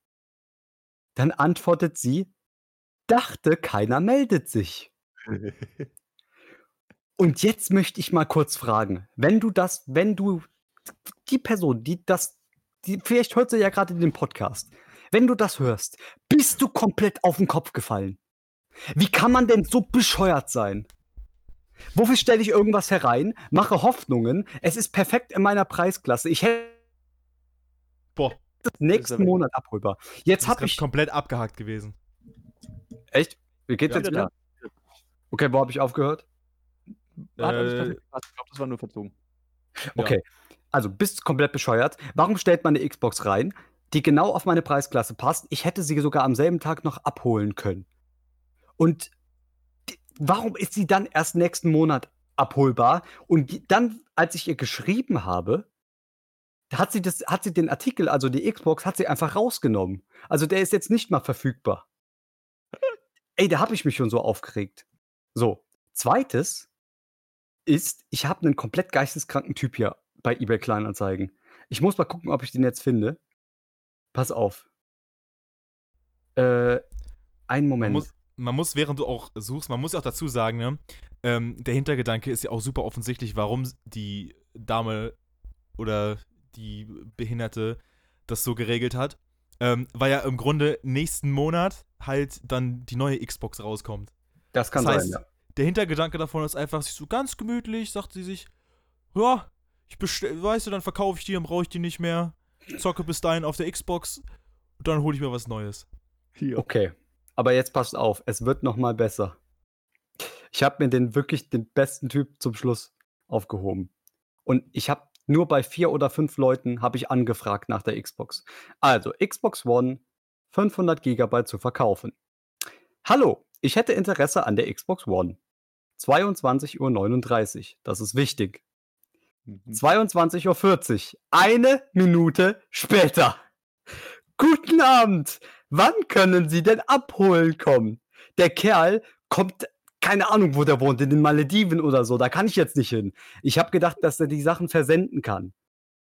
Dann antwortet sie, dachte, keiner meldet sich. Und jetzt möchte ich mal kurz fragen, wenn du das, wenn du die Person, die das, die vielleicht hört sie ja gerade den Podcast, wenn du das hörst, bist du komplett auf den Kopf gefallen. Wie kann man denn so bescheuert sein? Wofür stelle ich irgendwas herein, mache Hoffnungen, es ist perfekt in meiner Preisklasse. Ich hätte Boah, nächsten Monat abholbar. das Jetzt ist habe ich. komplett abgehakt gewesen. Echt? Wie geht's Ja, jetzt ja, wieder? Okay, wo habe ich aufgehört? Hat Äh. Ich glaube, das war nur verzogen. Ja. Okay. Also bist komplett bescheuert. Warum stellt man eine Xbox rein, die genau auf meine Preisklasse passt? Ich hätte sie sogar am selben Tag noch abholen können. Und die, warum ist sie dann erst nächsten Monat abholbar? Und die, dann, als ich ihr geschrieben habe, hat sie, das, hat sie den Artikel, also die Xbox, hat sie einfach rausgenommen. Also der ist jetzt nicht mal verfügbar. Ey, da habe ich mich schon so aufgeregt. So, zweites ist, ich habe einen komplett geisteskranken Typ hier bei eBay Kleinanzeigen. Ich muss mal gucken, ob ich den jetzt finde. Pass auf. Äh, einen Man Moment. muss, man muss, während du auch suchst, man muss ja auch dazu sagen, ne, ähm, der Hintergedanke ist ja auch super offensichtlich, warum die Dame oder die Behinderte das so geregelt hat. Ähm, weil ja im Grunde nächsten Monat halt dann die neue Xbox rauskommt. das kann das sein, heißt, ja. Der Hintergedanke davon ist einfach, sich so ganz gemütlich, sagt sie sich, ja, ich bestell, weißt du, dann verkaufe ich die, dann brauche ich die nicht mehr. Zocke bis dahin auf der Xbox und dann hole ich mir was Neues. Hier. Okay. Aber jetzt passt auf, es wird noch mal besser. Ich habe mir den wirklich den besten Typ zum Schluss aufgehoben. Und ich habe nur bei vier oder fünf Leuten habe ich angefragt nach der Xbox. Also Xbox One 500 Gigabyte zu verkaufen. Hallo, ich hätte Interesse an der Xbox One. 22.39 Uhr, das ist wichtig. Mhm. 22.40 Uhr. Eine Minute später. Guten Abend. Wann können Sie denn abholen kommen? Der Kerl kommt, keine Ahnung, wo der wohnt, in den Malediven oder so. Da kann ich jetzt nicht hin. Ich habe gedacht, dass er die Sachen versenden kann.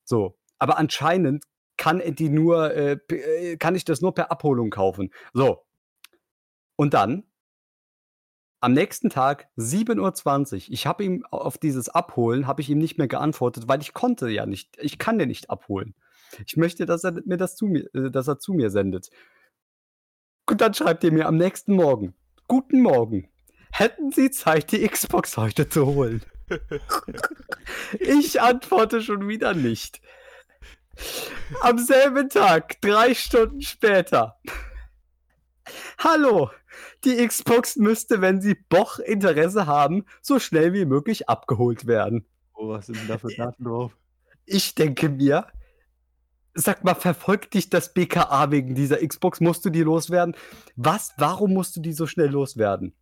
So. Aber anscheinend kann er die nur, äh, äh, kann ich das nur per Abholung kaufen. So. Und dann am nächsten Tag 7:20 Uhr. Ich habe ihm auf dieses Abholen habe ich ihm nicht mehr geantwortet, weil ich konnte ja nicht ich kann den nicht abholen. Ich möchte, dass er mir das zu mir äh, dass er zu mir sendet. Und dann schreibt er mir am nächsten Morgen: „Guten Morgen. Hätten Sie Zeit, die Xbox heute zu holen?“ Ich antworte schon wieder nicht. Am selben Tag, 3 Stunden später: „Hallo, die Xbox müsste, wenn Sie Boch Interesse haben, so schnell wie möglich abgeholt werden.“ Oh, was sind denn da für Daten drauf? Ich denke mir: „Sag mal, verfolgt dich das BKA wegen dieser Xbox? Musst du die loswerden? Was warum musst du die so schnell loswerden?“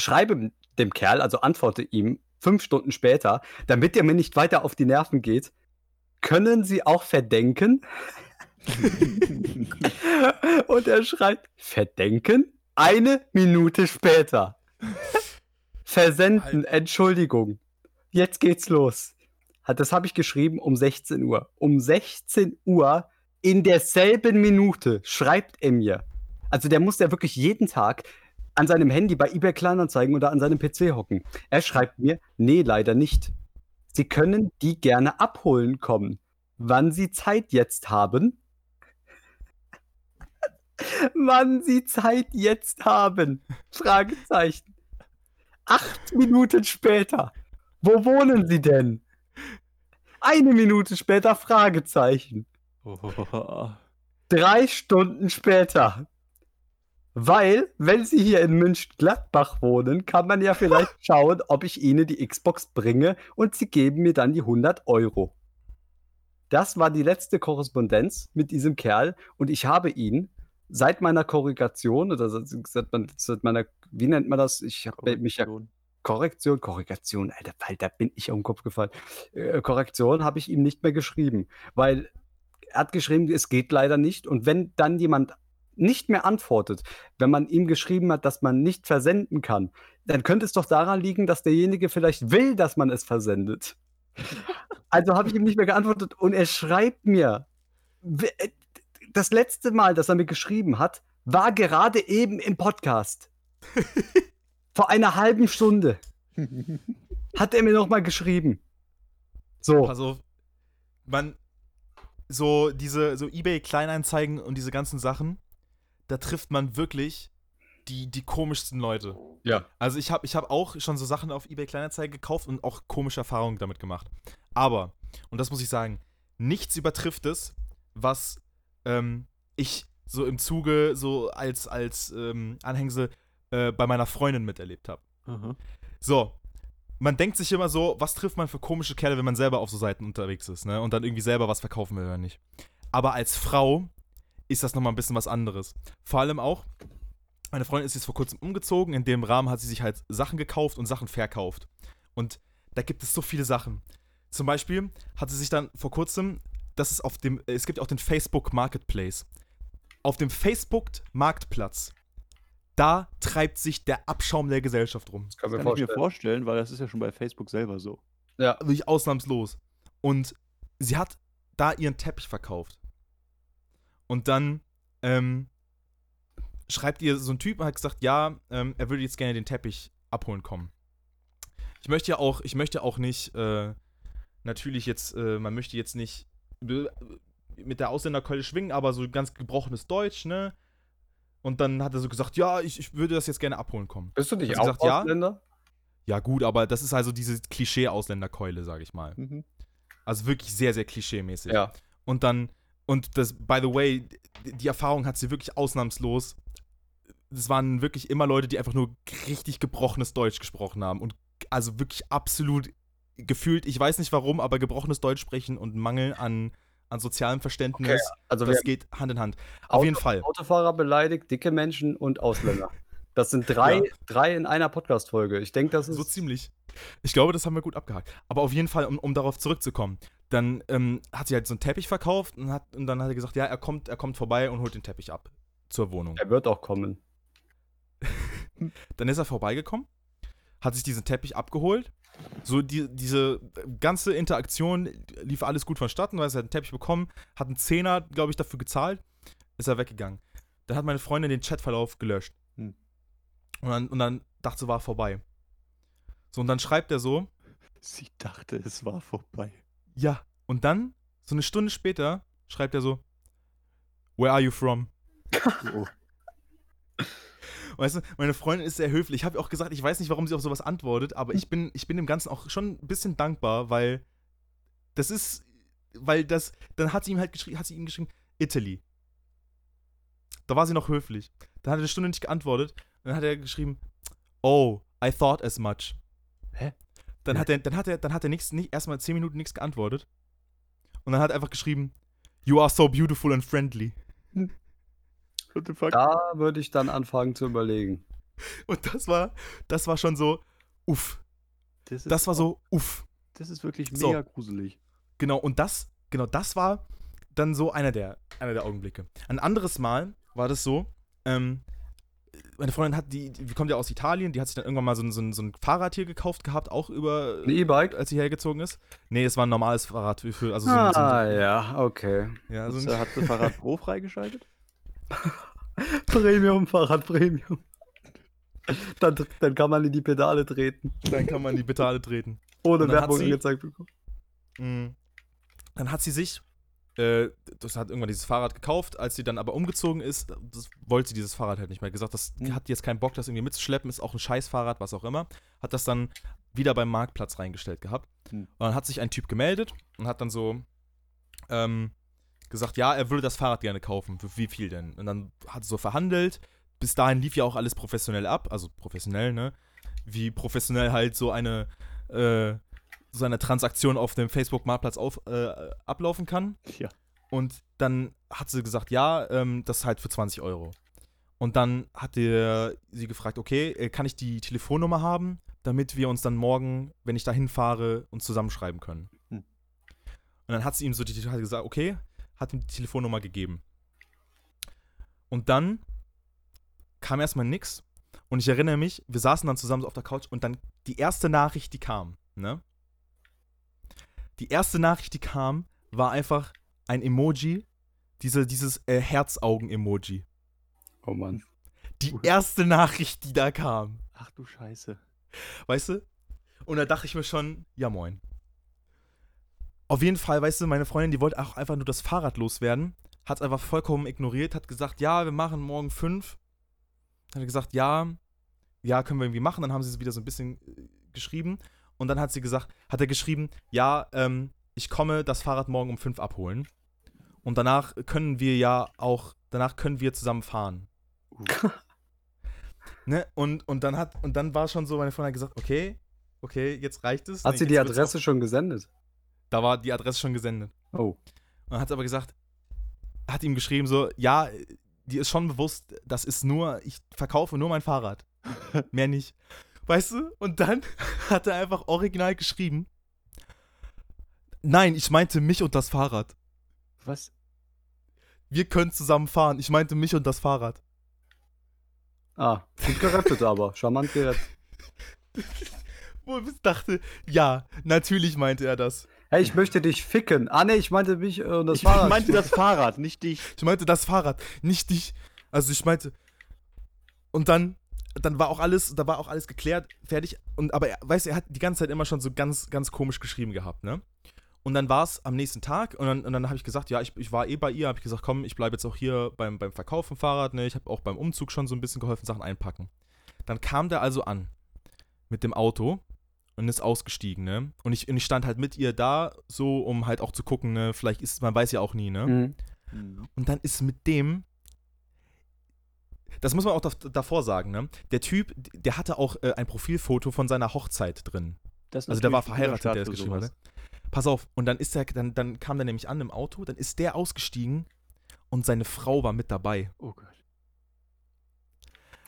Schreibe dem Kerl, also antworte ihm 5 Stunden später, damit er mir nicht weiter auf die Nerven geht: „Können Sie auch verdenken?“ Und er schreibt: „Verdenken?“ Eine Minute später. „Versenden, Entschuldigung. Jetzt geht's los.“ Hat das habe ich geschrieben um 16 Uhr. Um 16 Uhr in derselben Minute schreibt er mir. Also, der muss ja wirklich jeden Tag an seinem Handy bei eBay Kleinanzeigen oder an seinem PC hocken. Er schreibt mir: „Ne, leider nicht. Sie können die gerne abholen kommen, wann Sie Zeit jetzt haben.“ Wann Sie Zeit jetzt haben? Fragezeichen. 8 Minuten später. Wo wohnen Sie denn? Eine Minute später Fragezeichen. Oh. 3 Stunden später. Weil, wenn Sie hier in München-Gladbach wohnen, kann man ja vielleicht schauen, ob ich Ihnen die Xbox bringe und Sie geben mir dann die 100 Euro. Das war die letzte Korrespondenz mit diesem Kerl und ich habe ihn seit meiner Korrigation oder se seit man seit meiner wie nennt man das? Ich habe mich ja Korrektion. Korrektion Alter, Alter, bin ich auf den Kopf gefallen. Äh, Korrektion habe ich ihm nicht mehr geschrieben, weil er hat geschrieben, es geht leider nicht und wenn dann jemand nicht mehr antwortet, wenn man ihm geschrieben hat, dass man nicht versenden kann, dann könnte es doch daran liegen, dass derjenige vielleicht will, dass man es versendet. Also habe ich ihm nicht mehr geantwortet und er schreibt mir, äh, das letzte Mal, dass er mir geschrieben hat, war gerade eben im Podcast. Vor einer halben Stunde hat er mir noch mal geschrieben. So. Pass auf. Man, so diese, so Ebay-Kleinanzeigen und diese ganzen Sachen, da trifft man wirklich die, die komischsten Leute. Ja. Also ich habe ich hab auch schon so Sachen auf eBay Kleinanzeigen gekauft und auch komische Erfahrungen damit gemacht. Aber, und das muss ich sagen, nichts übertrifft es, was ähm, ich so im Zuge, so als, als ähm, Anhängsel äh, bei meiner Freundin miterlebt habe. Aha. So, man denkt sich immer so, was trifft man für komische Kerle, wenn man selber auf so Seiten unterwegs ist, ne? Und dann irgendwie selber was verkaufen will oder nicht. Aber als Frau ist das nochmal ein bisschen was anderes. Vor allem auch, meine Freundin ist jetzt vor kurzem umgezogen, in dem Rahmen hat sie sich halt Sachen gekauft und Sachen verkauft. Und da gibt es so viele Sachen. Zum Beispiel hat sie sich dann vor kurzem, das ist auf dem, es gibt auch den Facebook Marketplace. Auf dem Facebook Marktplatz, da treibt sich der Abschaum der Gesellschaft rum. Das kann Kann ich mir vorstellen, weil das ist ja schon bei Facebook selber so. Ja. wirklich ausnahmslos. Und sie hat da ihren Teppich verkauft. Und dann ähm, schreibt ihr so ein Typ und hat gesagt, ja, ähm, er würde jetzt gerne den Teppich abholen kommen. Ich möchte ja auch, ich möchte auch nicht, äh, natürlich jetzt, äh, man möchte jetzt nicht mit der Ausländerkeule schwingen, aber so ganz gebrochenes Deutsch, ne? Und dann hat er so gesagt, ja, ich, ich würde das jetzt gerne abholen kommen. Bist du nicht auch gesagt, ja? Ausländer? Ja, gut, aber das ist also diese Klischee-Ausländerkeule, sage ich mal. Mhm. Also wirklich sehr, sehr klischee-mäßig. Ja. Und dann, und das, by the way, die Erfahrung hat sie wirklich ausnahmslos. Das waren wirklich immer Leute, die einfach nur richtig gebrochenes Deutsch gesprochen haben. Und also wirklich absolut gefühlt, ich weiß nicht warum, aber gebrochenes Deutsch sprechen und Mangel an, an sozialem Verständnis, Also das geht Hand in Hand. Auf Auto- jeden Fall. Autofahrer beleidigt, dicke Menschen und Ausländer. Das sind drei, Ja. drei in einer Podcast-Folge. Ich denke, das ist. So ziemlich. Ich glaube, das haben wir gut abgehakt. Aber auf jeden Fall, um, um darauf zurückzukommen, dann ähm, hat sie halt so einen Teppich verkauft und, hat, und dann hat er gesagt, ja, er kommt, er kommt vorbei und holt den Teppich ab zur Wohnung. er wird auch kommen. Dann ist er vorbeigekommen, hat sich diesen Teppich abgeholt. So die, diese ganze Interaktion lief alles gut vonstatten, weil er hat einen Teppich bekommen, hat einen Zehner, glaube ich, dafür gezahlt, ist er weggegangen. Dann hat meine Freundin den Chatverlauf gelöscht. Hm. Und, dann, und dann dachte sie, war vorbei. So, und dann schreibt er so, Sie dachte, es war vorbei. Ja. Und dann, so eine Stunde später, schreibt er so, Where are you from? Oh. Weißt du, meine Freundin ist sehr höflich. Ich habe auch gesagt, ich weiß nicht, warum sie auf sowas antwortet, aber ich bin, ich bin dem Ganzen auch schon ein bisschen dankbar, weil das ist, weil das, dann hat sie ihm halt geschrieben, hat sie ihm geschrieben, Italy. Da war sie noch höflich. Dann hat er eine Stunde nicht geantwortet. Dann hat er geschrieben, oh, I thought as much. Hä? Dann hat er, dann hat er, dann hat er nichts, nicht, erstmal zehn Minuten nichts geantwortet. Und dann hat er einfach geschrieben, you are so beautiful and friendly. What the fuck? Da würde ich dann anfangen zu überlegen. Und das war, das war schon so, uff. Das, ist Das war so, uff. Das ist wirklich So. mega gruselig. Genau, und das, genau, das war dann so einer der, einer der Augenblicke. Ein anderes Mal war das so, ähm, meine Freundin hat, die, die kommt ja aus Italien, die hat sich dann irgendwann mal so, ein- so, ein- so ein Fahrrad hier gekauft gehabt, auch über, Ein E-Bike? als sie hergezogen ist. Nee, es war ein normales Fahrrad, für, also so, ein- so, ah, ein- ja, okay. ja, so äh, hat das Fahrrad Pro freigeschaltet? Premium, Fahrrad Premium. Dann, dann kann man in die Pedale treten. dann kann man die Pedale treten. Ohne Werbung sie- angezeigt bekommen. Mm. Dann hat sie sich, äh, das hat irgendwann dieses Fahrrad gekauft, als sie dann aber umgezogen ist, das wollte sie dieses Fahrrad halt nicht mehr. Gesagt, das Hm. hat jetzt keinen Bock, das irgendwie mitzuschleppen, ist auch ein Scheißfahrrad, was auch immer. Hat das dann wieder beim Marktplatz reingestellt gehabt. Hm. Und dann hat sich ein Typ gemeldet und hat dann so ähm, gesagt, ja, er würde das Fahrrad gerne kaufen. Für wie viel denn? Und dann hat sie so verhandelt. Bis dahin lief ja auch alles professionell ab, also professionell, ne? Wie professionell halt so eine äh, so eine Transaktion auf dem Facebook-Marktplatz äh, ablaufen kann. Ja. Und dann hat sie gesagt, ja, ähm, das ist halt für 20 Euro. Und dann hat er sie gefragt, okay, äh, kann ich die Telefonnummer haben, damit wir uns dann morgen, wenn ich dahin fahre, uns zusammenschreiben können. Hm. Und dann hat sie ihm so die, hat gesagt, okay, hat ihm die Telefonnummer gegeben. Und dann kam erstmal nix. Und ich erinnere mich, wir saßen dann zusammen so auf der Couch und dann die erste Nachricht, die kam, ne? Die erste Nachricht, die kam, war einfach ein Emoji, diese, dieses äh, Herzaugen-Emoji. Oh Mann. Die erste Nachricht, die da kam. Ach du Scheiße. Weißt du? Und da dachte ich mir schon, ja moin. Auf jeden Fall, weißt du, meine Freundin, die wollte auch einfach nur das Fahrrad loswerden, hat es einfach vollkommen ignoriert, hat gesagt, ja, wir machen morgen fünf. Hat gesagt, ja, ja, können wir irgendwie machen. Dann haben sie es wieder so ein bisschen äh, geschrieben. Und dann hat sie gesagt, hat er geschrieben, ja, ähm, ich komme das Fahrrad morgen um fünf abholen. Und danach können wir ja auch, danach können wir zusammen fahren. Ne? Und, und dann hat, und dann war schon so, meine Freundin hat gesagt, okay, okay, jetzt reicht es. Hat Nee, sie die Adresse schon gesendet? Da war die Adresse schon gesendet. Oh. Und dann hat aber gesagt, hat ihm geschrieben so, ja, dir ist schon bewusst, das ist nur, ich verkaufe nur mein Fahrrad. Mehr nicht. Weißt du? Und dann hat er einfach original geschrieben, nein, ich meinte mich und das Fahrrad. Was? Wir können zusammen fahren. Ich meinte mich und das Fahrrad. Ah, gut gerettet aber. Charmant gerettet. Wo ich dachte, ja, natürlich meinte er das. Hey, ich möchte dich ficken. Ah, nee, ich meinte mich und das ich Fahrrad. meinte das Fahrrad, nicht dich. Ich meinte das Fahrrad, nicht dich. Also ich meinte. Und dann, dann war auch alles, da war auch alles geklärt, fertig. Und aber er, weißt du, er hat die ganze Zeit immer schon so ganz, ganz komisch geschrieben gehabt, ne? Und dann war es am nächsten Tag und dann, und dann habe ich gesagt, ja, ich, ich war eh bei ihr, habe ich gesagt, komm, ich bleibe jetzt auch hier beim, beim Verkauf vom Fahrrad, ne? Ich habe auch beim Umzug schon so ein bisschen geholfen, Sachen einpacken. Dann kam der also an mit dem Auto und ist ausgestiegen, ne? Und ich, und ich stand halt mit ihr da, so, um halt auch zu gucken, ne? Vielleicht ist, man weiß ja auch nie, ne? Mhm. Hm. Und dann ist mit dem. Das muss man auch dav- davor sagen, ne? Der Typ, der hatte auch äh, ein Profilfoto von seiner Hochzeit drin. Also der war verheiratet, der für geschrieben hat. Ne? Pass auf, und dann ist der, dann, dann kam der nämlich an im Auto, dann ist der ausgestiegen und seine Frau war mit dabei. Oh Gott.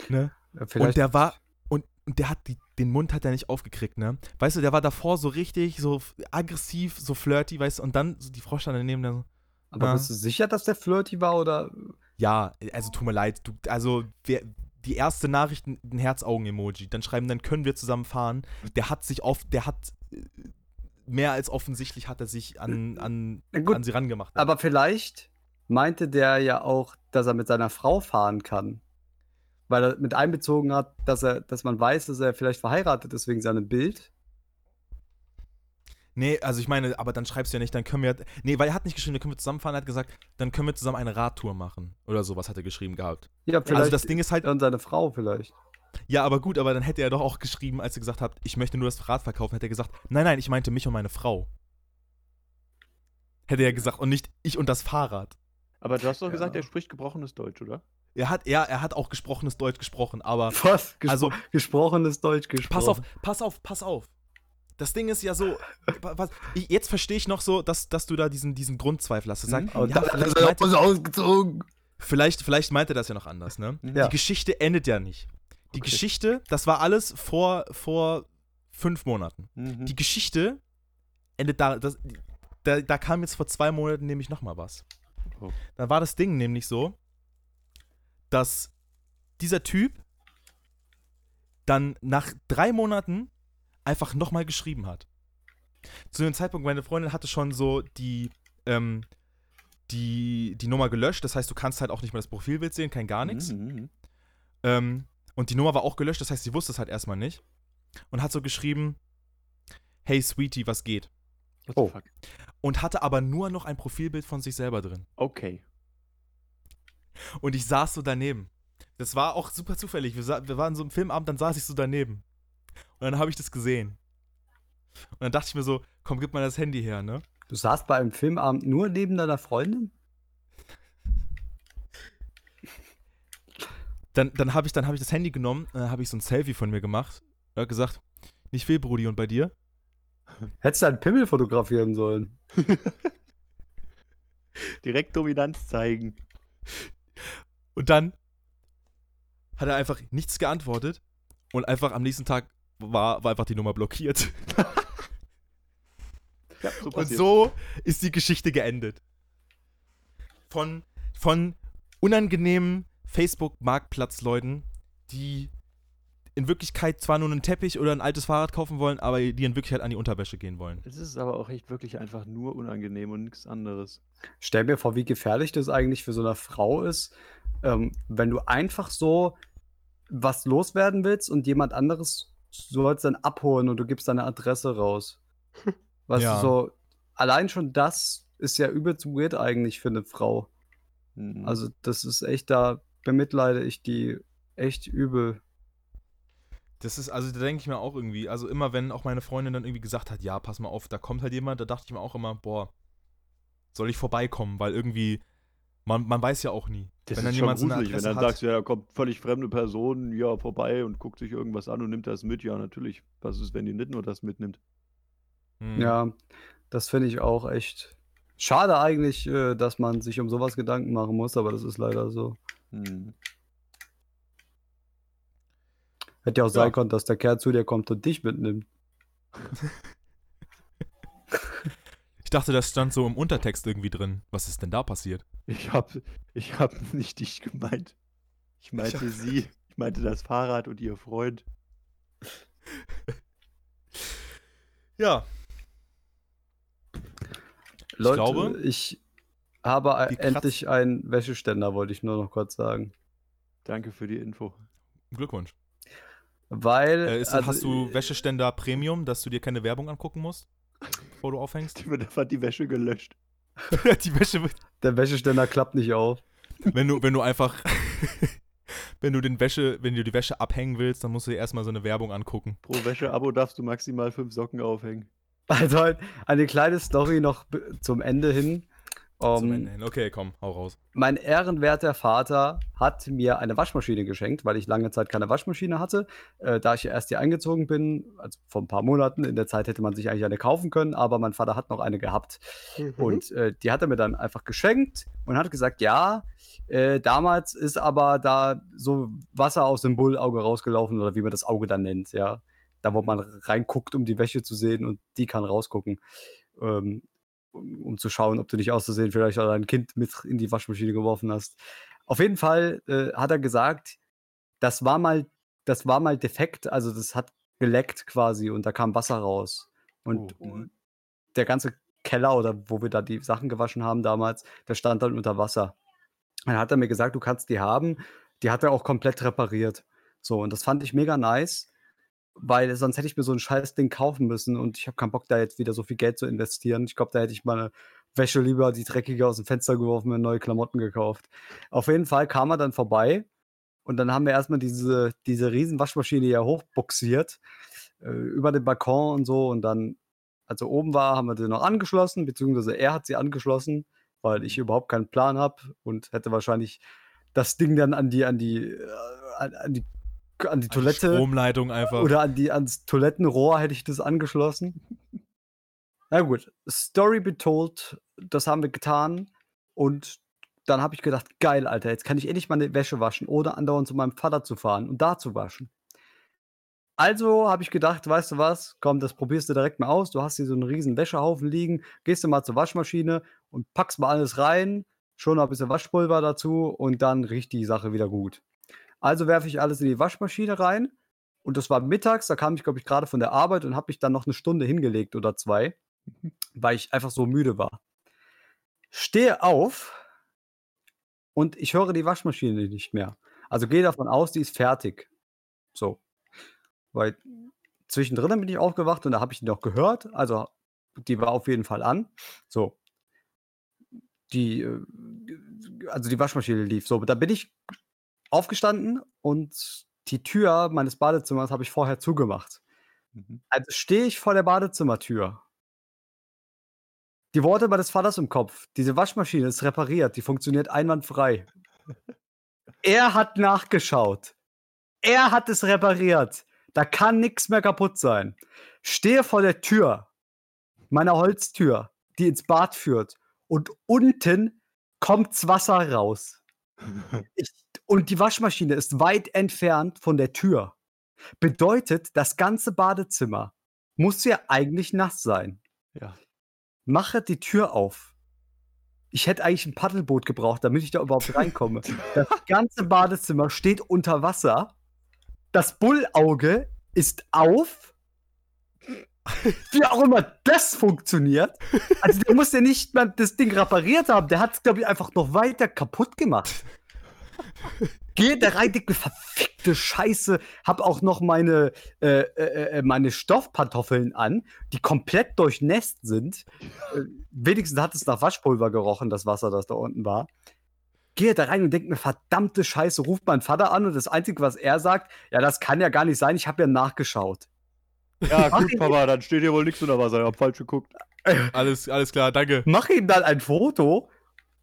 Ne? Ja, Und der war, und, und der hat die, den Mund hat er nicht aufgekriegt, ne? Weißt du, der war davor so richtig, so aggressiv, so flirty, weißt du, und dann so die Frau stand daneben, der so, Aber Ja. bist du sicher, dass der flirty war oder? Ja, also tut mir leid, du, also wer, die erste Nachricht ein Herz-Augen-Emoji, dann schreiben, dann können wir zusammen fahren. Der hat sich auf, der hat äh, mehr als offensichtlich hat er sich an, an, gut, an sie rangemacht. aber vielleicht meinte der ja auch, dass er mit seiner Frau fahren kann. Weil er mit einbezogen hat, dass er, dass man weiß, dass er vielleicht verheiratet ist wegen seinem Bild. Nee, also ich meine, aber dann schreibst du ja nicht, dann können wir. Nee, weil er hat nicht geschrieben, dann können wir zusammenfahren, er hat gesagt, dann können wir zusammen eine Radtour machen. Oder sowas hat er geschrieben gehabt. Ja, vielleicht. Also das Ding ist halt, und seine Frau vielleicht. ja, aber gut, aber dann hätte er doch auch geschrieben, als er gesagt hat, ich möchte nur das Rad verkaufen, hätte er gesagt, nein, nein, ich meinte mich und meine Frau. Hätte er gesagt, und nicht ich und das Fahrrad. Aber du hast doch Ja. gesagt, er spricht gebrochenes Deutsch, oder? Er hat, er, er hat auch gesprochenes Deutsch gesprochen, aber Was? Gespro Also- gesprochenes Deutsch gesprochen. pass auf, pass auf, pass auf. Das Ding ist ja so, was, ich, jetzt verstehe ich noch so, dass, dass du da diesen, diesen Grundzweifel hast. Du sagst, Mhm. Ja, vielleicht meinte, ausgezogen. vielleicht, vielleicht meinte er das ja noch anders, ne? Ja. Die Geschichte endet ja nicht. Die Okay. Geschichte, das war alles vor, vor fünf Monaten. Mhm. Die Geschichte endet da, das, da, da kam jetzt vor zwei Monaten nämlich nochmal was. Oh. Dann war das Ding nämlich so, dass dieser Typ dann nach drei Monaten einfach nochmal geschrieben hat. Zu dem Zeitpunkt, meine Freundin hatte schon so die, ähm, die, die Nummer gelöscht. Das heißt, du kannst halt auch nicht mehr das Profilbild sehen, kein gar nichts. Mhm, mhm. Ähm, und die Nummer war auch gelöscht, das heißt, sie wusste es halt erstmal nicht. Und hat so geschrieben, hey Sweetie, was geht? What the Oh. fuck? Und hatte aber nur noch ein Profilbild von sich selber drin. Okay. Und ich saß so daneben. Das war auch super zufällig. Wir, wir waren so im Filmabend, dann saß ich so daneben. Und dann habe ich das gesehen. Und dann dachte ich mir so, komm, gib mal das Handy her, ne? Du saßt bei einem Filmabend nur neben deiner Freundin? Dann, dann habe ich, dann hab ich das Handy genommen, dann habe ich so ein Selfie von mir gemacht. Und hab gesagt, nicht viel, Brudi, und bei dir? Hättest du einen Pimmel fotografieren sollen. Direkt Dominanz zeigen. Und dann hat er einfach nichts geantwortet und einfach am nächsten Tag war, war einfach die Nummer blockiert. Ja, so Und so ist die Geschichte geendet. Von, von unangenehmen Facebook-Marktplatzleuten, die in Wirklichkeit zwar nur einen Teppich oder ein altes Fahrrad kaufen wollen, aber die in Wirklichkeit an die Unterwäsche gehen wollen. Es ist aber auch echt wirklich einfach nur unangenehm und nichts anderes. Stell mir vor, wie gefährlich das eigentlich für so eine Frau ist, ähm, wenn du einfach so was loswerden willst und jemand anderes soll es dann abholen und du gibst deine Adresse raus. Weißt Ja. du, so, allein schon das ist ja übelst weird eigentlich für eine Frau. Mhm. Also, das ist echt, da bemitleide ich die echt übel. Das ist, also da denke ich mir auch irgendwie, also immer wenn auch meine Freundin dann irgendwie gesagt hat, ja, pass mal auf, da kommt halt jemand, da dachte ich mir auch immer, boah, soll ich vorbeikommen, weil irgendwie, man, man weiß ja auch nie. Das wenn dann ist schon jemand so eine gruselig, wenn dann hat. sagst, ja, da kommt völlig fremde Person ja vorbei und guckt sich irgendwas an und nimmt das mit. Ja, natürlich. Was ist, wenn die nicht nur das mitnimmt? Hm. Ja, das finde ich auch echt schade eigentlich, äh, dass man sich um sowas Gedanken machen muss, aber das ist leider so. Hm. Hätte ja auch sein Ja. können, dass der Kerl zu dir kommt und dich mitnimmt. Ich dachte, das stand so im Untertext irgendwie drin. Was ist denn da passiert? Ich hab, ich hab nicht dich gemeint. Ich meinte sie. Ich meinte das Fahrrad und ihr Freund. Ja, Leute, glaube, ich habe Kratz- endlich einen Wäscheständer, wollte ich nur noch kurz sagen. Danke für die Info. Glückwunsch. Weil. Äh, ist, also, hast du Wäscheständer Premium, dass du dir keine Werbung angucken musst, bevor du aufhängst? Die wird einfach die Wäsche gelöscht. Die Wäsche, wird- Der Wäscheständer klappt nicht auf. wenn du, wenn du einfach, wenn du den Wäsche, wenn du die Wäsche abhängen willst, dann musst du dir erstmal so eine Werbung angucken. Pro Wäsche-Abo darfst du maximal fünf Socken aufhängen. Also eine kleine Story noch zum Ende hin. Zum Ähm. Okay, komm, hau raus. mein ehrenwerter Vater hat mir eine Waschmaschine geschenkt, weil ich lange Zeit keine Waschmaschine hatte. Äh, da ich ja erst hier eingezogen bin, also vor ein paar Monaten, in der Zeit hätte man sich eigentlich eine kaufen können, aber mein Vater hat noch eine gehabt. Mhm. Und äh, die hat er mir dann einfach geschenkt und hat gesagt, ja, äh, damals ist aber da so Wasser aus dem Bullauge rausgelaufen oder wie man das Auge dann nennt, ja. Da, wo man reinguckt, um die Wäsche zu sehen und die kann rausgucken. Ähm, um, um zu schauen, ob du nicht auszusehen vielleicht auch dein Kind mit in die Waschmaschine geworfen hast. Auf jeden Fall äh, hat er gesagt, das war mal, das war mal defekt, also das hat geleckt quasi und da kam Wasser raus. Und Oh. der ganze Keller oder wo wir da die Sachen gewaschen haben damals, der stand dann unter Wasser. Dann hat er mir gesagt, du kannst die haben. Die hat er auch komplett repariert. So, und das fand ich mega nice, weil sonst hätte ich mir so ein scheiß Ding kaufen müssen und ich habe keinen Bock, da jetzt wieder so viel Geld zu investieren. Ich glaube, da hätte ich meine Wäsche lieber die dreckige aus dem Fenster geworfen und neue Klamotten gekauft. Auf jeden Fall kam er dann vorbei und dann haben wir erstmal diese, diese riesen Waschmaschine hier hochbuxiert, äh, über den Balkon und so und dann, als er oben war, haben wir sie noch angeschlossen, beziehungsweise er hat sie angeschlossen, weil ich überhaupt keinen Plan habe und hätte wahrscheinlich das Ding dann an die, an die, äh, an, an die, an die Toilette Stromleitung einfach. oder an die, ans Toilettenrohr hätte ich das angeschlossen. Na gut, Story be told, das haben wir getan und dann habe ich gedacht, geil, Alter, jetzt kann ich endlich meine Wäsche waschen, ohne andauernd zu meinem Vater zu fahren und da zu waschen. Also habe ich gedacht, weißt du was, komm, das probierst du direkt mal aus. Du hast hier so einen riesen Wäschehaufen liegen, gehst du mal zur Waschmaschine und packst mal alles rein, schon noch ein bisschen Waschpulver dazu und dann riecht die Sache wieder gut. Also werfe ich alles in die Waschmaschine rein und das war mittags, da kam ich, glaube ich, gerade von der Arbeit und habe mich dann noch eine Stunde hingelegt oder zwei, weil ich einfach so müde war. Stehe auf und ich höre die Waschmaschine nicht mehr. Also gehe davon aus, die ist fertig. So. Weil zwischendrin bin ich aufgewacht und da habe ich die noch gehört. Also die war auf jeden Fall an. So. Die, äh, also die Waschmaschine lief. So, da bin ich aufgestanden und die Tür meines Badezimmers habe ich vorher zugemacht. Mhm. Also stehe ich vor der Badezimmertür. Die Worte meines Vaters im Kopf. Diese Waschmaschine ist repariert, die funktioniert einwandfrei. er hat nachgeschaut. Er hat es repariert. Da kann nichts mehr kaputt sein. Stehe vor der Tür, meiner Holztür, die ins Bad führt. Und unten kommt's Wasser raus. Ich, und die Waschmaschine ist weit entfernt von der Tür. Bedeutet, das ganze Badezimmer muss ja eigentlich nass sein. Ja. Mache die Tür auf. Ich hätte eigentlich ein Paddelboot gebraucht, damit ich da überhaupt reinkomme. Das ganze Badezimmer steht unter Wasser. Das Bullauge ist auf. Wie auch immer das funktioniert. Also der muss ja nicht mal das Ding repariert haben. Der hat es, glaube ich, einfach noch weiter kaputt gemacht. Geht da rein, dicke verfickte Scheiße. Hab auch noch meine, äh, äh, äh, meine Stoffpantoffeln an, die komplett durchnässt sind. Äh, wenigstens hat es nach Waschpulver gerochen, das Wasser, das da unten war. Gehe da rein und denke mir, verdammte Scheiße, ruft mein Vater an und das Einzige, was er sagt, ja, das kann ja gar nicht sein, ich habe ja nachgeschaut. Ja, gut, Papa, dann steht hier wohl nichts unter Wasser. Ich hab falsch geguckt. Alles, alles klar, danke. Mach ihm dann ein Foto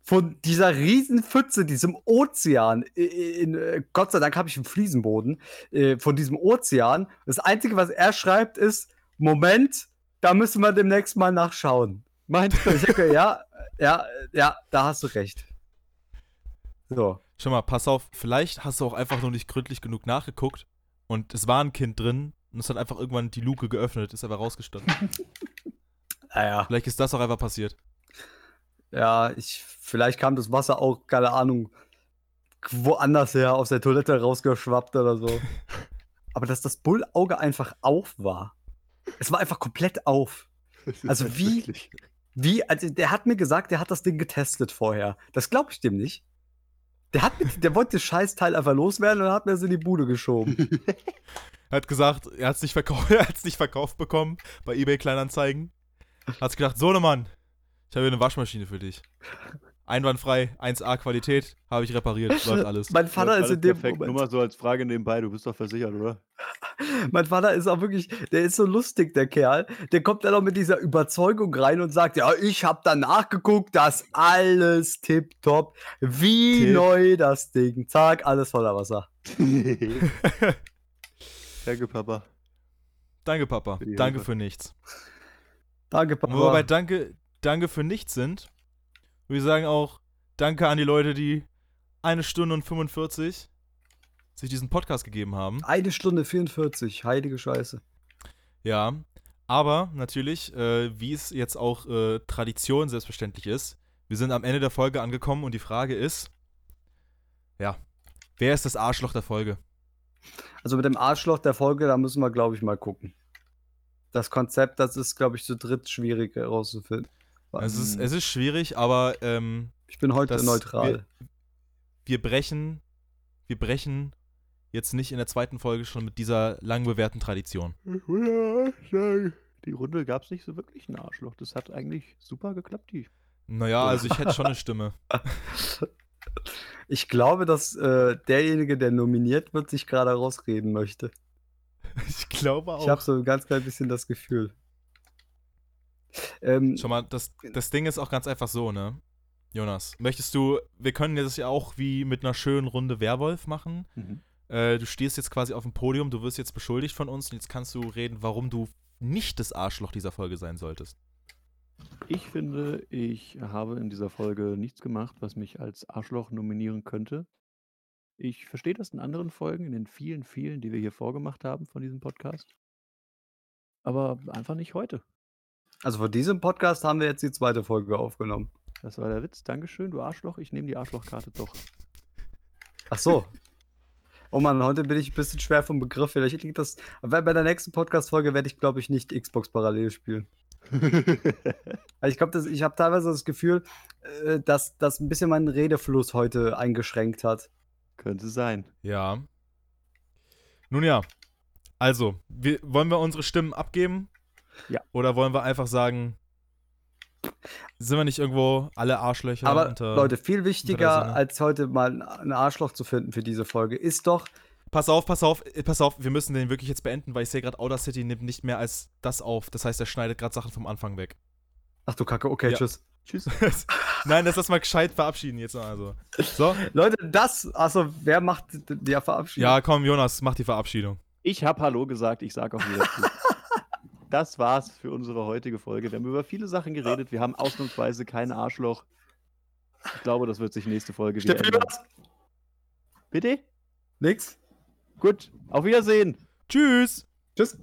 von dieser riesen Pfütze, diesem Ozean. In, in, äh, Gott sei Dank habe ich einen Fliesenboden äh, von diesem Ozean. Das Einzige, was er schreibt, ist: Moment, da müssen wir demnächst mal nachschauen. Du? Ich denke, ja, ja, ja, da hast du recht. So. Schau mal, pass auf, vielleicht hast du auch einfach noch nicht gründlich genug nachgeguckt und es war ein Kind drin und es hat einfach irgendwann die Luke geöffnet, ist aber rausgestanden. Naja. vielleicht ist das auch einfach passiert. Ja, ich, vielleicht kam das Wasser auch, keine Ahnung, woanders her, aus der Toilette rausgeschwappt oder so. Aber dass das Bullauge einfach auf war. Es war einfach komplett auf. Also wie- Wie, also der hat mir gesagt, der hat das Ding getestet vorher. Das glaube ich dem nicht. Der, hat, mir- der wollte das Scheißteil einfach loswerden und hat mir es in die Bude geschoben. Er hat gesagt, er hat es nicht, verkau er nicht verkauft bekommen bei eBay Kleinanzeigen. Hat gedacht, Sohnemann, ich habe hier eine Waschmaschine für dich. Einwandfrei, 1A Qualität, habe ich repariert, läuft alles. mein Vater ist in dem perfekt. Nur Moment. mal so als Frage nebenbei, du bist doch versichert, oder? Mein Vater ist auch wirklich, der ist so lustig, der Kerl. Der kommt dann auch mit dieser Überzeugung rein und sagt, ja, ich habe da nachgeguckt, das alles tipptopp. Wie Tipp. neu das Ding. Zack, alles voller Wasser. Danke, Papa. Danke, Papa. Danke Hilfe. für nichts. Danke, Papa. Danke, Danke für nichts sind, würde ich sagen auch Danke an die Leute, die eine Stunde und 45 sich diesen Podcast gegeben haben. Eine Stunde 44, heilige Scheiße. Ja, aber natürlich, äh, wie es jetzt auch äh, Tradition selbstverständlich ist, wir sind am Ende der Folge angekommen und die Frage ist, ja, wer ist das Arschloch der Folge? Also mit dem Arschloch der Folge, da müssen wir, glaube ich, mal gucken. Das Konzept, das ist, glaube ich, zu dritt schwierig herauszufinden. Es ist, Mhm. es ist schwierig, aber ähm, Ich bin heute neutral. wir brechen, wir brechen jetzt nicht in der zweiten Folge schon mit dieser lang bewährten Tradition. Die Runde gab es nicht so wirklich ein Arschloch. Das hat eigentlich super geklappt, die. Naja, also ich hätte schon eine Stimme. Ich glaube, dass äh, derjenige, der nominiert wird, sich gerade rausreden möchte. Ich glaube auch. Ich habe so ein ganz klein bisschen das Gefühl. Ähm, Schon mal, das, das Ding ist auch ganz einfach so, ne? Jonas, möchtest du, wir können das ja auch wie mit einer schönen Runde Werwolf machen. Mhm. Äh, du stehst jetzt quasi auf dem Podium, du wirst jetzt beschuldigt von uns und jetzt kannst du reden, warum du nicht das Arschloch dieser Folge sein solltest. Ich finde, ich habe in dieser Folge nichts gemacht, was mich als Arschloch nominieren könnte. Ich verstehe das in anderen Folgen, in den vielen, vielen, die wir hier vorgemacht haben von diesem Podcast. Aber einfach nicht heute. Also von diesem Podcast haben wir jetzt die zweite Folge aufgenommen. Das war der Witz. Dankeschön, du Arschloch. Ich nehme die Arschlochkarte doch. Ach so. Oh Mann, heute bin ich ein bisschen schwer vom Begriff. Vielleicht liegt das. Aber bei der nächsten Podcast-Folge werde ich, glaube ich, nicht Xbox parallel spielen. Also ich glaube, ich habe teilweise das Gefühl, äh, dass das ein bisschen meinen Redefluss heute eingeschränkt hat. Könnte sein. Ja. Nun ja. Also, wir, wollen wir unsere Stimmen abgeben? Ja. Oder wollen wir einfach sagen, sind wir nicht irgendwo alle Arschlöcher? Aber unter, Leute, viel wichtiger, als heute mal ein Arschloch zu finden für diese Folge, ist doch, Pass auf, pass auf, äh, pass auf, wir müssen den wirklich jetzt beenden, weil ich sehe gerade, Audacity nimmt nicht mehr als das auf. Das heißt, er schneidet gerade Sachen vom Anfang weg. ach du Kacke, okay, Ja. tschüss. Tschüss. Nein, lass das mal gescheit verabschieden jetzt. Also. So. Leute, das, also wer macht die Verabschiedung? Ja, komm, Jonas, mach die Verabschiedung. Ich habe Hallo gesagt, ich sage auch wieder zu. Das war's für unsere heutige Folge. Wir haben über viele Sachen geredet. Wir haben ausnahmsweise kein Arschloch. Ich glaube, das wird sich nächste Folge wieder ändern. Bitte? Nix? Gut. Auf Wiedersehen. Tschüss. Tschüss.